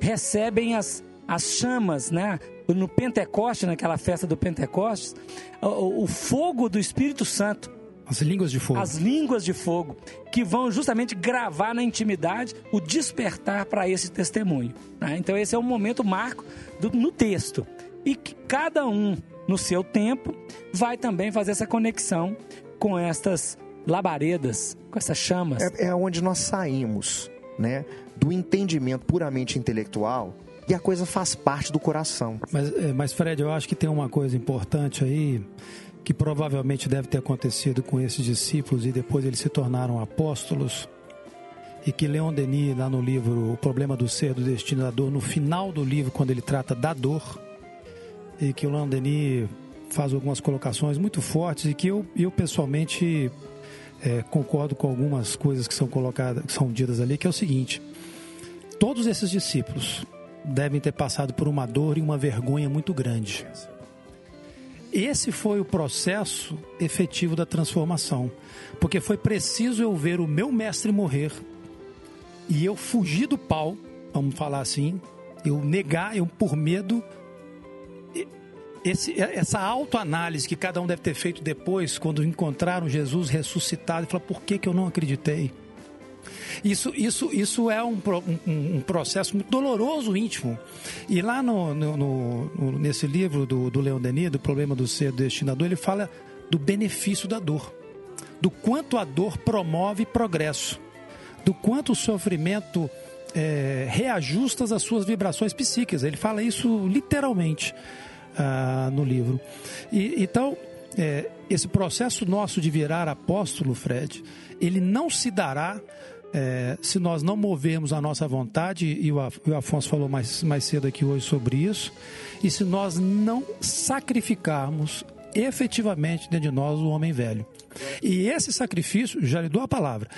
recebem as, as chamas, né? No Pentecoste, naquela festa do Pentecostes, o, o fogo do Espírito Santo.
As línguas de fogo.
As línguas de fogo, que vão justamente gravar na intimidade o despertar para esse testemunho. Né? Então, esse é o momento marco do, no texto. E que cada um no seu tempo, vai também fazer essa conexão com estas labaredas, com essas chamas.
É, é onde nós saímos, né, do entendimento puramente intelectual e a coisa faz parte do coração.
Mas, é, mas Fred, eu acho que tem uma coisa importante aí que provavelmente deve ter acontecido com esses discípulos e depois eles se tornaram apóstolos e que Leon Denis, lá no livro O Problema do Ser, do Destino da Dor, no final do livro, quando ele trata da dor, e que o Leon Denis faz algumas colocações muito fortes e que eu, eu pessoalmente é, concordo com algumas coisas que são colocadas, que são ditas ali, que é o seguinte: todos esses discípulos devem ter passado por uma dor e uma vergonha muito grande. Esse foi o processo efetivo da transformação, porque foi preciso eu ver o meu mestre morrer e eu fugir do pau, vamos falar assim, eu negar, eu por medo esse, essa autoanálise que cada um deve ter feito depois, quando encontraram Jesus ressuscitado, e falar: por que, que eu não acreditei? Isso, isso, isso é um, um, um processo muito doloroso, íntimo. E lá no, no, no, nesse livro do, do Leon Denis, do Problema do Ser Destinador, ele fala do benefício da dor, do quanto a dor promove progresso, do quanto o sofrimento é, reajusta as suas vibrações psíquicas. Ele fala isso literalmente ah, no livro. E, então, é, esse processo nosso de virar apóstolo, Fred, ele não se dará é, se nós não movermos a nossa vontade, e o, Afonso falou mais, mais cedo aqui hoje sobre isso, e se nós não sacrificarmos efetivamente dentro de nós o homem velho. E esse sacrifício, já lhe dou a palavra,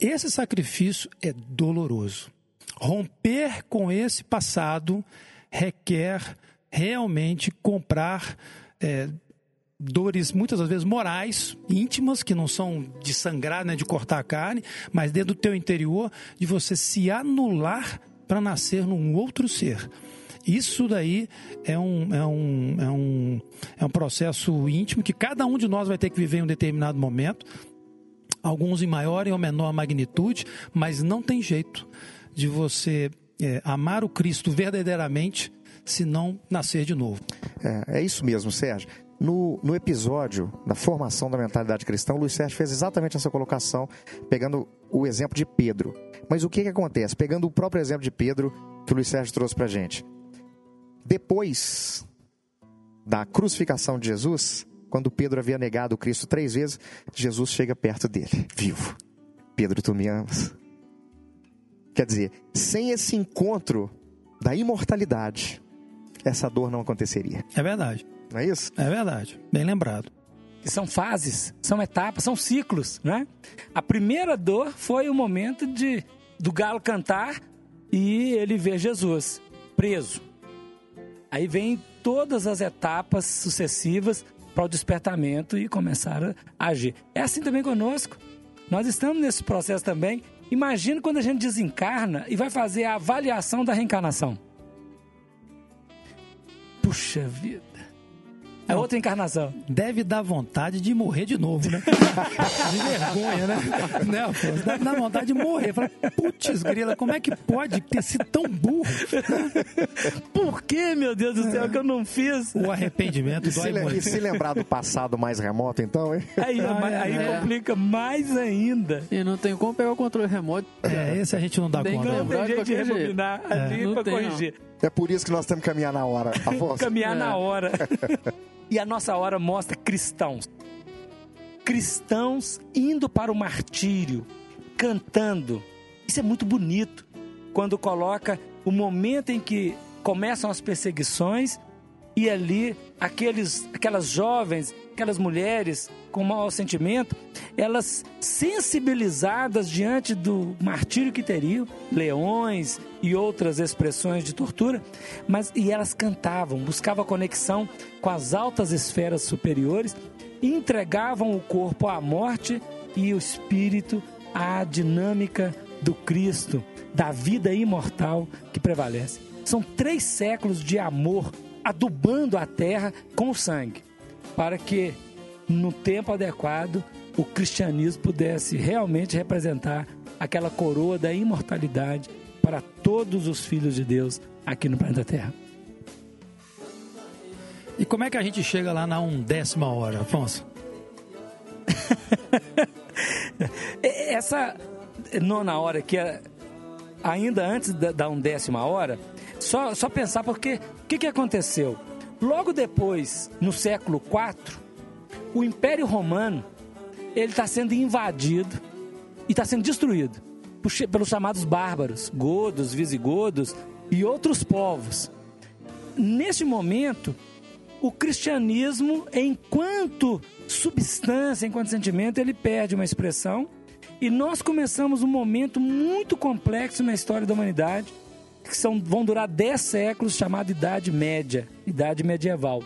esse sacrifício é doloroso. Romper com esse passado requer realmente comprar é, dores muitas das vezes morais, íntimas, que não são de sangrar, né, de cortar a carne, mas dentro do teu interior, de você se anular para nascer num outro ser. Isso daí é um, é, um, é, um, é um processo íntimo que cada um de nós vai ter que viver em um determinado momento, alguns em maior ou menor magnitude, mas não tem jeito de você é, amar o Cristo verdadeiramente se não nascer de novo.
É, é isso mesmo, Sérgio. No, no, episódio da formação da mentalidade cristã, o Luiz Sérgio fez exatamente essa colocação, pegando o exemplo de Pedro. Mas o que, que acontece? Pegando o próprio exemplo de Pedro que o Luiz Sérgio trouxe para gente. Depois da crucificação de Jesus, quando Pedro havia negado Cristo três vezes, Jesus chega perto dele, vivo. Pedro, tu me amas. Quer dizer, sem esse encontro da imortalidade, essa dor não aconteceria.
É verdade.
Não é isso?
É verdade. Bem lembrado.
que são fases, são etapas, são ciclos, né? A primeira dor foi o momento de do galo cantar e ele ver Jesus preso. Aí vem todas as etapas sucessivas para o despertamento e começar a agir. É assim também conosco. Nós estamos nesse processo também. Imagina quando a gente desencarna e vai fazer a avaliação da reencarnação. Puxa vida. É outra encarnação.
Deve dar vontade de morrer de novo, né? [laughs] de vergonha, né? né Afonso? Deve dar vontade de morrer. Fala, putz, grila, como é que pode ter sido tão burro?
Por que, meu Deus do céu, que eu não fiz?
O arrependimento
E se,
dói
le-
muito.
e se lembrar do passado mais remoto, então, hein?
Aí,
Ah,
aí
é.
complica mais ainda.
E não tem como pegar o controle remoto.
É, esse a gente não dá
Tem
conta.
que
não.
Não tem
de
jeito de rebobinar ali
Não
para
tem, não.
corrigir.
É por isso que nós temos que caminhar na hora. Afonso,
Caminhar
É.
na hora. [laughs] e a nossa hora mostra cristãos. Cristãos indo para o martírio, cantando. Isso é muito bonito. Quando coloca o momento em que começam as perseguições e ali aqueles, aquelas jovens, aquelas mulheres com mau sentimento, elas sensibilizadas diante do martírio que teriam, leões e outras expressões de tortura, mas e elas cantavam, buscavam conexão com as altas esferas superiores entregavam o corpo à morte e o espírito à dinâmica do Cristo, da vida imortal que prevalece. São três séculos de amor adubando a terra com o sangue, para que no tempo adequado o cristianismo pudesse realmente representar aquela coroa da imortalidade para todos os filhos de Deus aqui no planeta Terra.
E como é que a gente chega lá na undécima hora, Afonso? [laughs]
Essa nona hora que é ainda antes da, da undécima hora, só, só pensar porque o que, que aconteceu? Logo depois, no século IV, o Império Romano ele está sendo invadido e está sendo destruído pelos chamados bárbaros, godos, visigodos e outros povos. Neste momento, o cristianismo, enquanto substância, enquanto sentimento, ele perde uma expressão e nós começamos um momento muito complexo na história da humanidade, que são, vão durar 10 séculos, chamado Idade Média, Idade Medieval,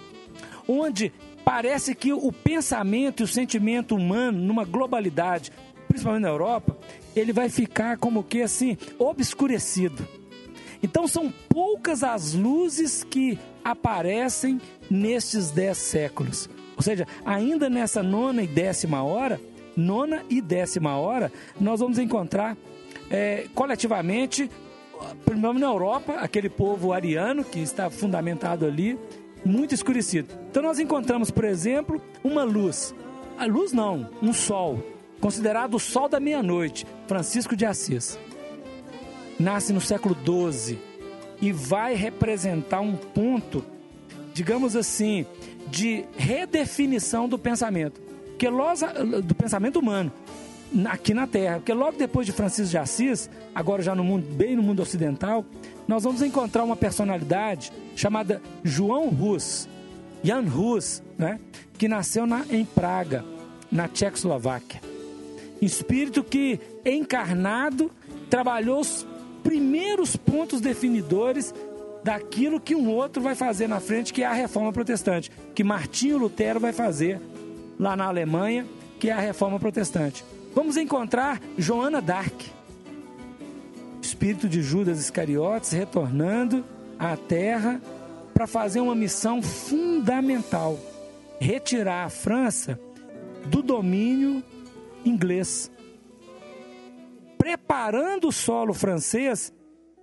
onde parece que o pensamento e o sentimento humano, numa globalidade, principalmente na Europa, ele vai ficar como que assim, obscurecido. Então são poucas as luzes que aparecem nestes dez séculos. Ou seja, ainda nessa nona e décima hora, nona e décima hora, nós vamos encontrar é, coletivamente, primeiro na Europa, aquele povo ariano que está fundamentado ali, muito escurecido. Então nós encontramos, por exemplo, uma luz. A luz não, um sol, considerado o sol da meia-noite, Francisco de Assis nasce no século XII e vai representar um ponto, digamos assim, de redefinição do pensamento, que nós, do pensamento humano aqui na Terra, porque logo depois de Francisco de Assis, agora já no mundo bem no mundo ocidental, nós vamos encontrar uma personalidade chamada João Hus, Jan Hus, né, que nasceu na, em Praga, na Tchecoslováquia. Espírito que, encarnado, trabalhou os primeiros pontos definidores daquilo que um outro vai fazer na frente, que é a reforma protestante, que Martinho Lutero vai fazer lá na Alemanha, que é a reforma protestante. Vamos encontrar Joana d'Arc, espírito de Judas Iscariotes, retornando à terra para fazer uma missão fundamental: retirar a França do domínio inglês, preparando o solo francês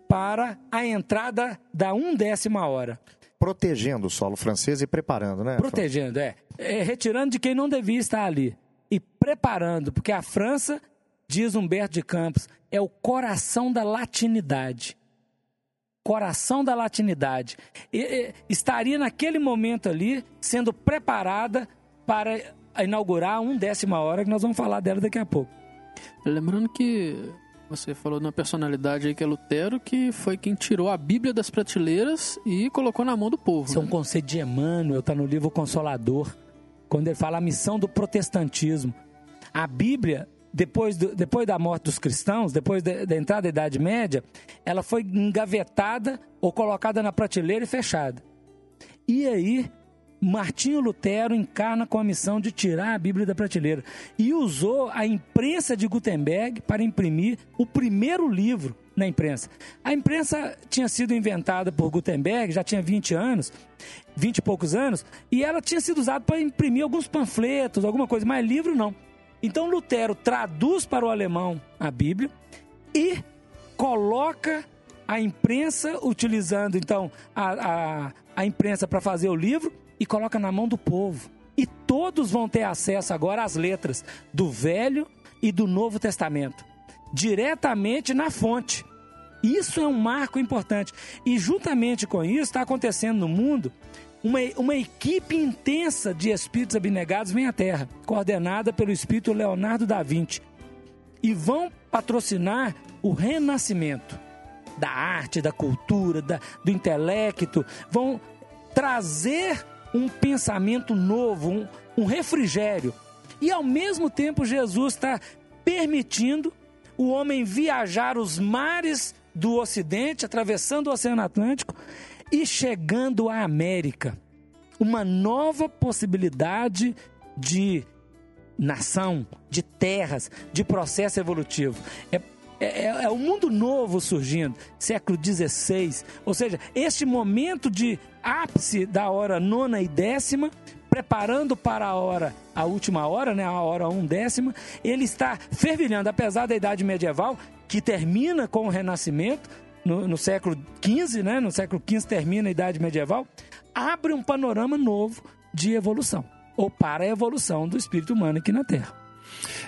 para a entrada da undécima hora.
Protegendo o solo francês e preparando, né?
Protegendo, é. É, Retirando de quem não devia estar ali. Preparando, porque a França, diz Humberto de Campos, é o coração da latinidade. Coração da latinidade. E, e, estaria naquele momento ali sendo preparada para inaugurar a undécima hora, que nós vamos falar dela daqui a pouco.
Lembrando que você falou de uma personalidade aí que é Lutero, que foi quem tirou a Bíblia das prateleiras e colocou na mão do povo.
Isso é um
né?
conceito de Emmanuel, está no livro Consolador. quando ele fala a missão do protestantismo. A Bíblia, depois, do, depois da morte dos cristãos, depois da, da entrada da Idade Média, ela foi engavetada ou colocada na prateleira e fechada. E aí, Martinho Lutero encarna com a missão de tirar a Bíblia da prateleira e usou a imprensa de Gutenberg para imprimir o primeiro livro na imprensa. A imprensa tinha sido inventada por Gutenberg, já tinha 20 anos, 20 e poucos anos, e ela tinha sido usada para imprimir alguns panfletos, alguma coisa, mas livro não. Então Lutero traduz para o alemão a Bíblia e coloca a imprensa, utilizando então a, a, a imprensa para fazer o livro, e coloca na mão do povo. E todos vão ter acesso agora às letras do Velho e do Novo Testamento, diretamente na fonte. Isso é um marco importante. E juntamente com isso, está acontecendo no mundo uma, uma equipe intensa de espíritos abnegados vem à Terra, coordenada pelo espírito Leonardo da Vinci. E vão patrocinar o renascimento da arte, da cultura, da, do intelecto. Vão trazer um pensamento novo, um, um refrigério. E ao mesmo tempo, Jesus está permitindo o homem viajar os mares do Ocidente, atravessando o Oceano Atlântico e chegando à América. Uma nova possibilidade de nação, de terras, de processo evolutivo. É é, é, é o mundo novo surgindo, século XVI. Ou seja, este momento de ápice da hora nona e décima, preparando para a hora, a última hora, né, a hora um décima, ele está fervilhando, apesar da idade medieval, que termina com o Renascimento, no, no século XV, né, no século XV termina a idade medieval, abre um panorama novo de evolução, ou para a evolução do espírito humano aqui na Terra.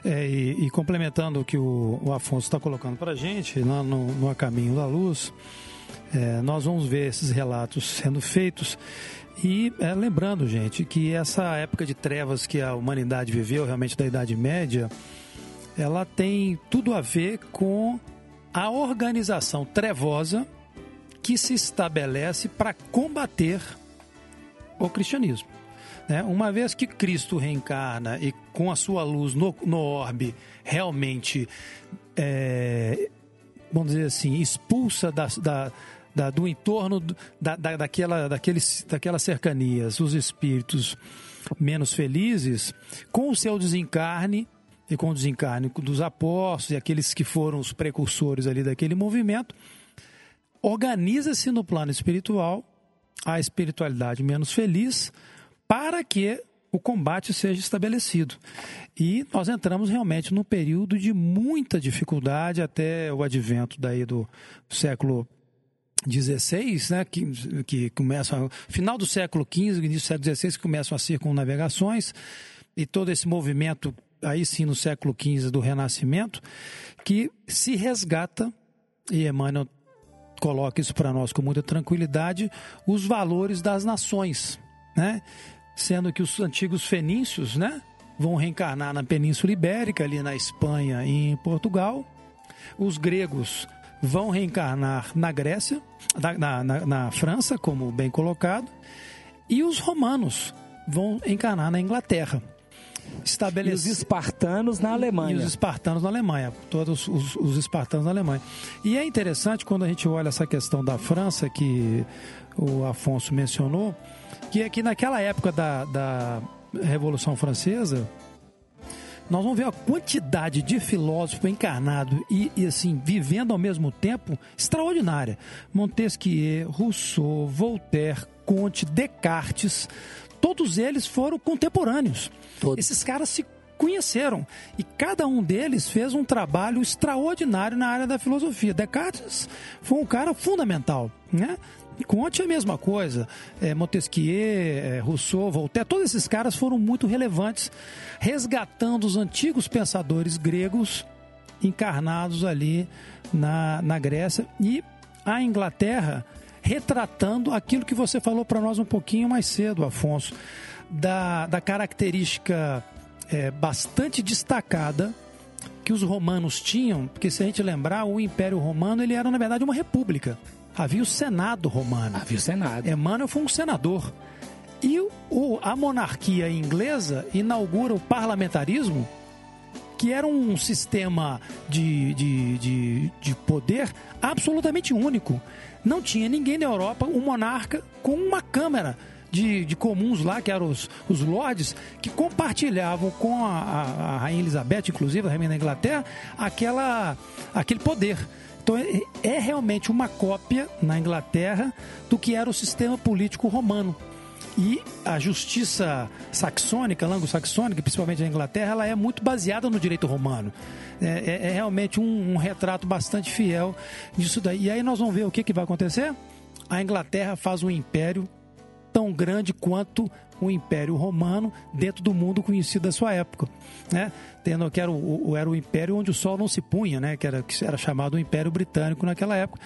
É, e, e, complementando o que o, o Afonso está colocando para a gente, lá no, no A Caminho da Luz, é, nós vamos ver esses relatos sendo feitos. E é, lembrando, gente, que essa época de trevas que a humanidade viveu, realmente da Idade Média, ela tem tudo a ver com a organização trevosa que se estabelece para combater o cristianismo. Né? Uma vez que Cristo reencarna e com a sua luz no, no orbe realmente, é, vamos dizer assim, expulsa da, da, da do entorno da, da, daquela, daqueles, daquelas cercanias os espíritos menos felizes, com o seu desencarne e com o desencarne dos apóstolos e aqueles que foram os precursores ali daquele movimento, organiza-se no plano espiritual a espiritualidade menos feliz para que o combate seja estabelecido. E nós entramos realmente num período de muita dificuldade até o advento daí do século 16, né, que, que começa final do século XV, início do século XVI, que começam as circunnavegações e todo esse movimento aí sim no século XV do Renascimento, que se resgata e Emmanuel coloca isso para nós com muita tranquilidade, os valores das nações, né? sendo que os antigos fenícios, né, vão reencarnar na Península Ibérica, ali na Espanha e em Portugal. Os gregos vão reencarnar na Grécia, na, na, na França, como bem colocado, e os romanos vão encarnar na Inglaterra.
Estabelece... E os espartanos na Alemanha.
E os espartanos na Alemanha, todos os, os espartanos na Alemanha. E é interessante quando a gente olha essa questão da França, que o Afonso mencionou, que é que naquela época da, da Revolução Francesa, nós vamos ver a quantidade de filósofo encarnado e, e, assim, vivendo ao mesmo tempo, extraordinária. Montesquieu, Rousseau, Voltaire, Comte, Descartes, todos eles foram contemporâneos. Todos. Esses caras se conheceram e cada um deles fez um trabalho extraordinário na área da filosofia. Descartes foi um cara fundamental, né? Conte a mesma coisa. É, Montesquieu, é, Rousseau, Voltaire, todos esses caras foram muito relevantes, resgatando os antigos pensadores gregos encarnados ali na, na Grécia e a Inglaterra retratando aquilo que você falou para nós um pouquinho mais cedo, Afonso, da, da característica é, bastante destacada que os romanos tinham, porque se a gente lembrar, o Império Romano ele era na verdade uma república havia o Senado romano.
Havia o Senado.
Emmanuel foi um senador. E o, a monarquia inglesa inaugura o parlamentarismo, que era um sistema de, de, de, de poder absolutamente único. Não tinha ninguém na Europa, um monarca com uma câmara de, de comuns lá, que eram os, os lords, que compartilhavam com a, a, a Rainha Elizabeth, inclusive a Rainha da Inglaterra, aquela, aquele poder. Então é, é realmente uma cópia na Inglaterra do que era o sistema político romano. E a justiça saxônica, anglo-saxônica, principalmente na Inglaterra, ela é muito baseada no direito romano. É, é, é realmente um, um, retrato bastante fiel disso daí. E aí nós vamos ver o que, que vai acontecer. A Inglaterra faz um império tão grande quanto o Império Romano dentro do mundo conhecido da sua época, né? Tendo que era o, era o império onde o sol não se punha, né? Que era, que era chamado o Império Britânico naquela época.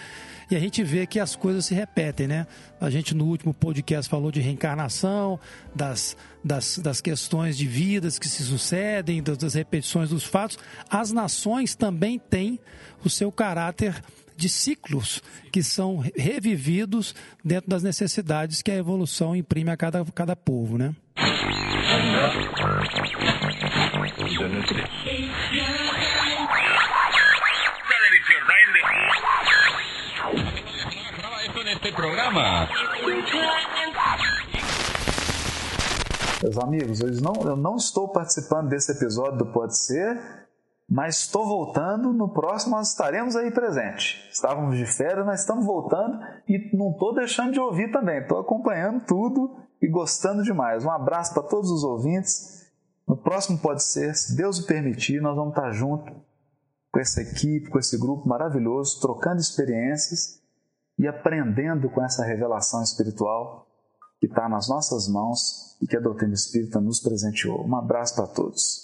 E a gente vê que as coisas se repetem, né? A gente no último podcast falou de reencarnação, das, das, das questões de vidas que se sucedem, das, das repetições dos fatos. As nações também têm o seu caráter de ciclos que são revividos dentro das necessidades que a evolução imprime a cada, cada povo, né?
Meus amigos, eu não, eu não estou participando desse episódio do Pode Ser mas estou voltando. No próximo nós estaremos aí presente. Estávamos de férias, nós estamos voltando e não estou deixando de ouvir também. Estou acompanhando tudo e gostando demais. Um abraço para todos os ouvintes. No próximo pode ser, se Deus o permitir, nós vamos estar junto com essa equipe, com esse grupo maravilhoso, trocando experiências e aprendendo com essa revelação espiritual que está nas nossas mãos e que a doutrina espírita nos presenteou. Um abraço para todos.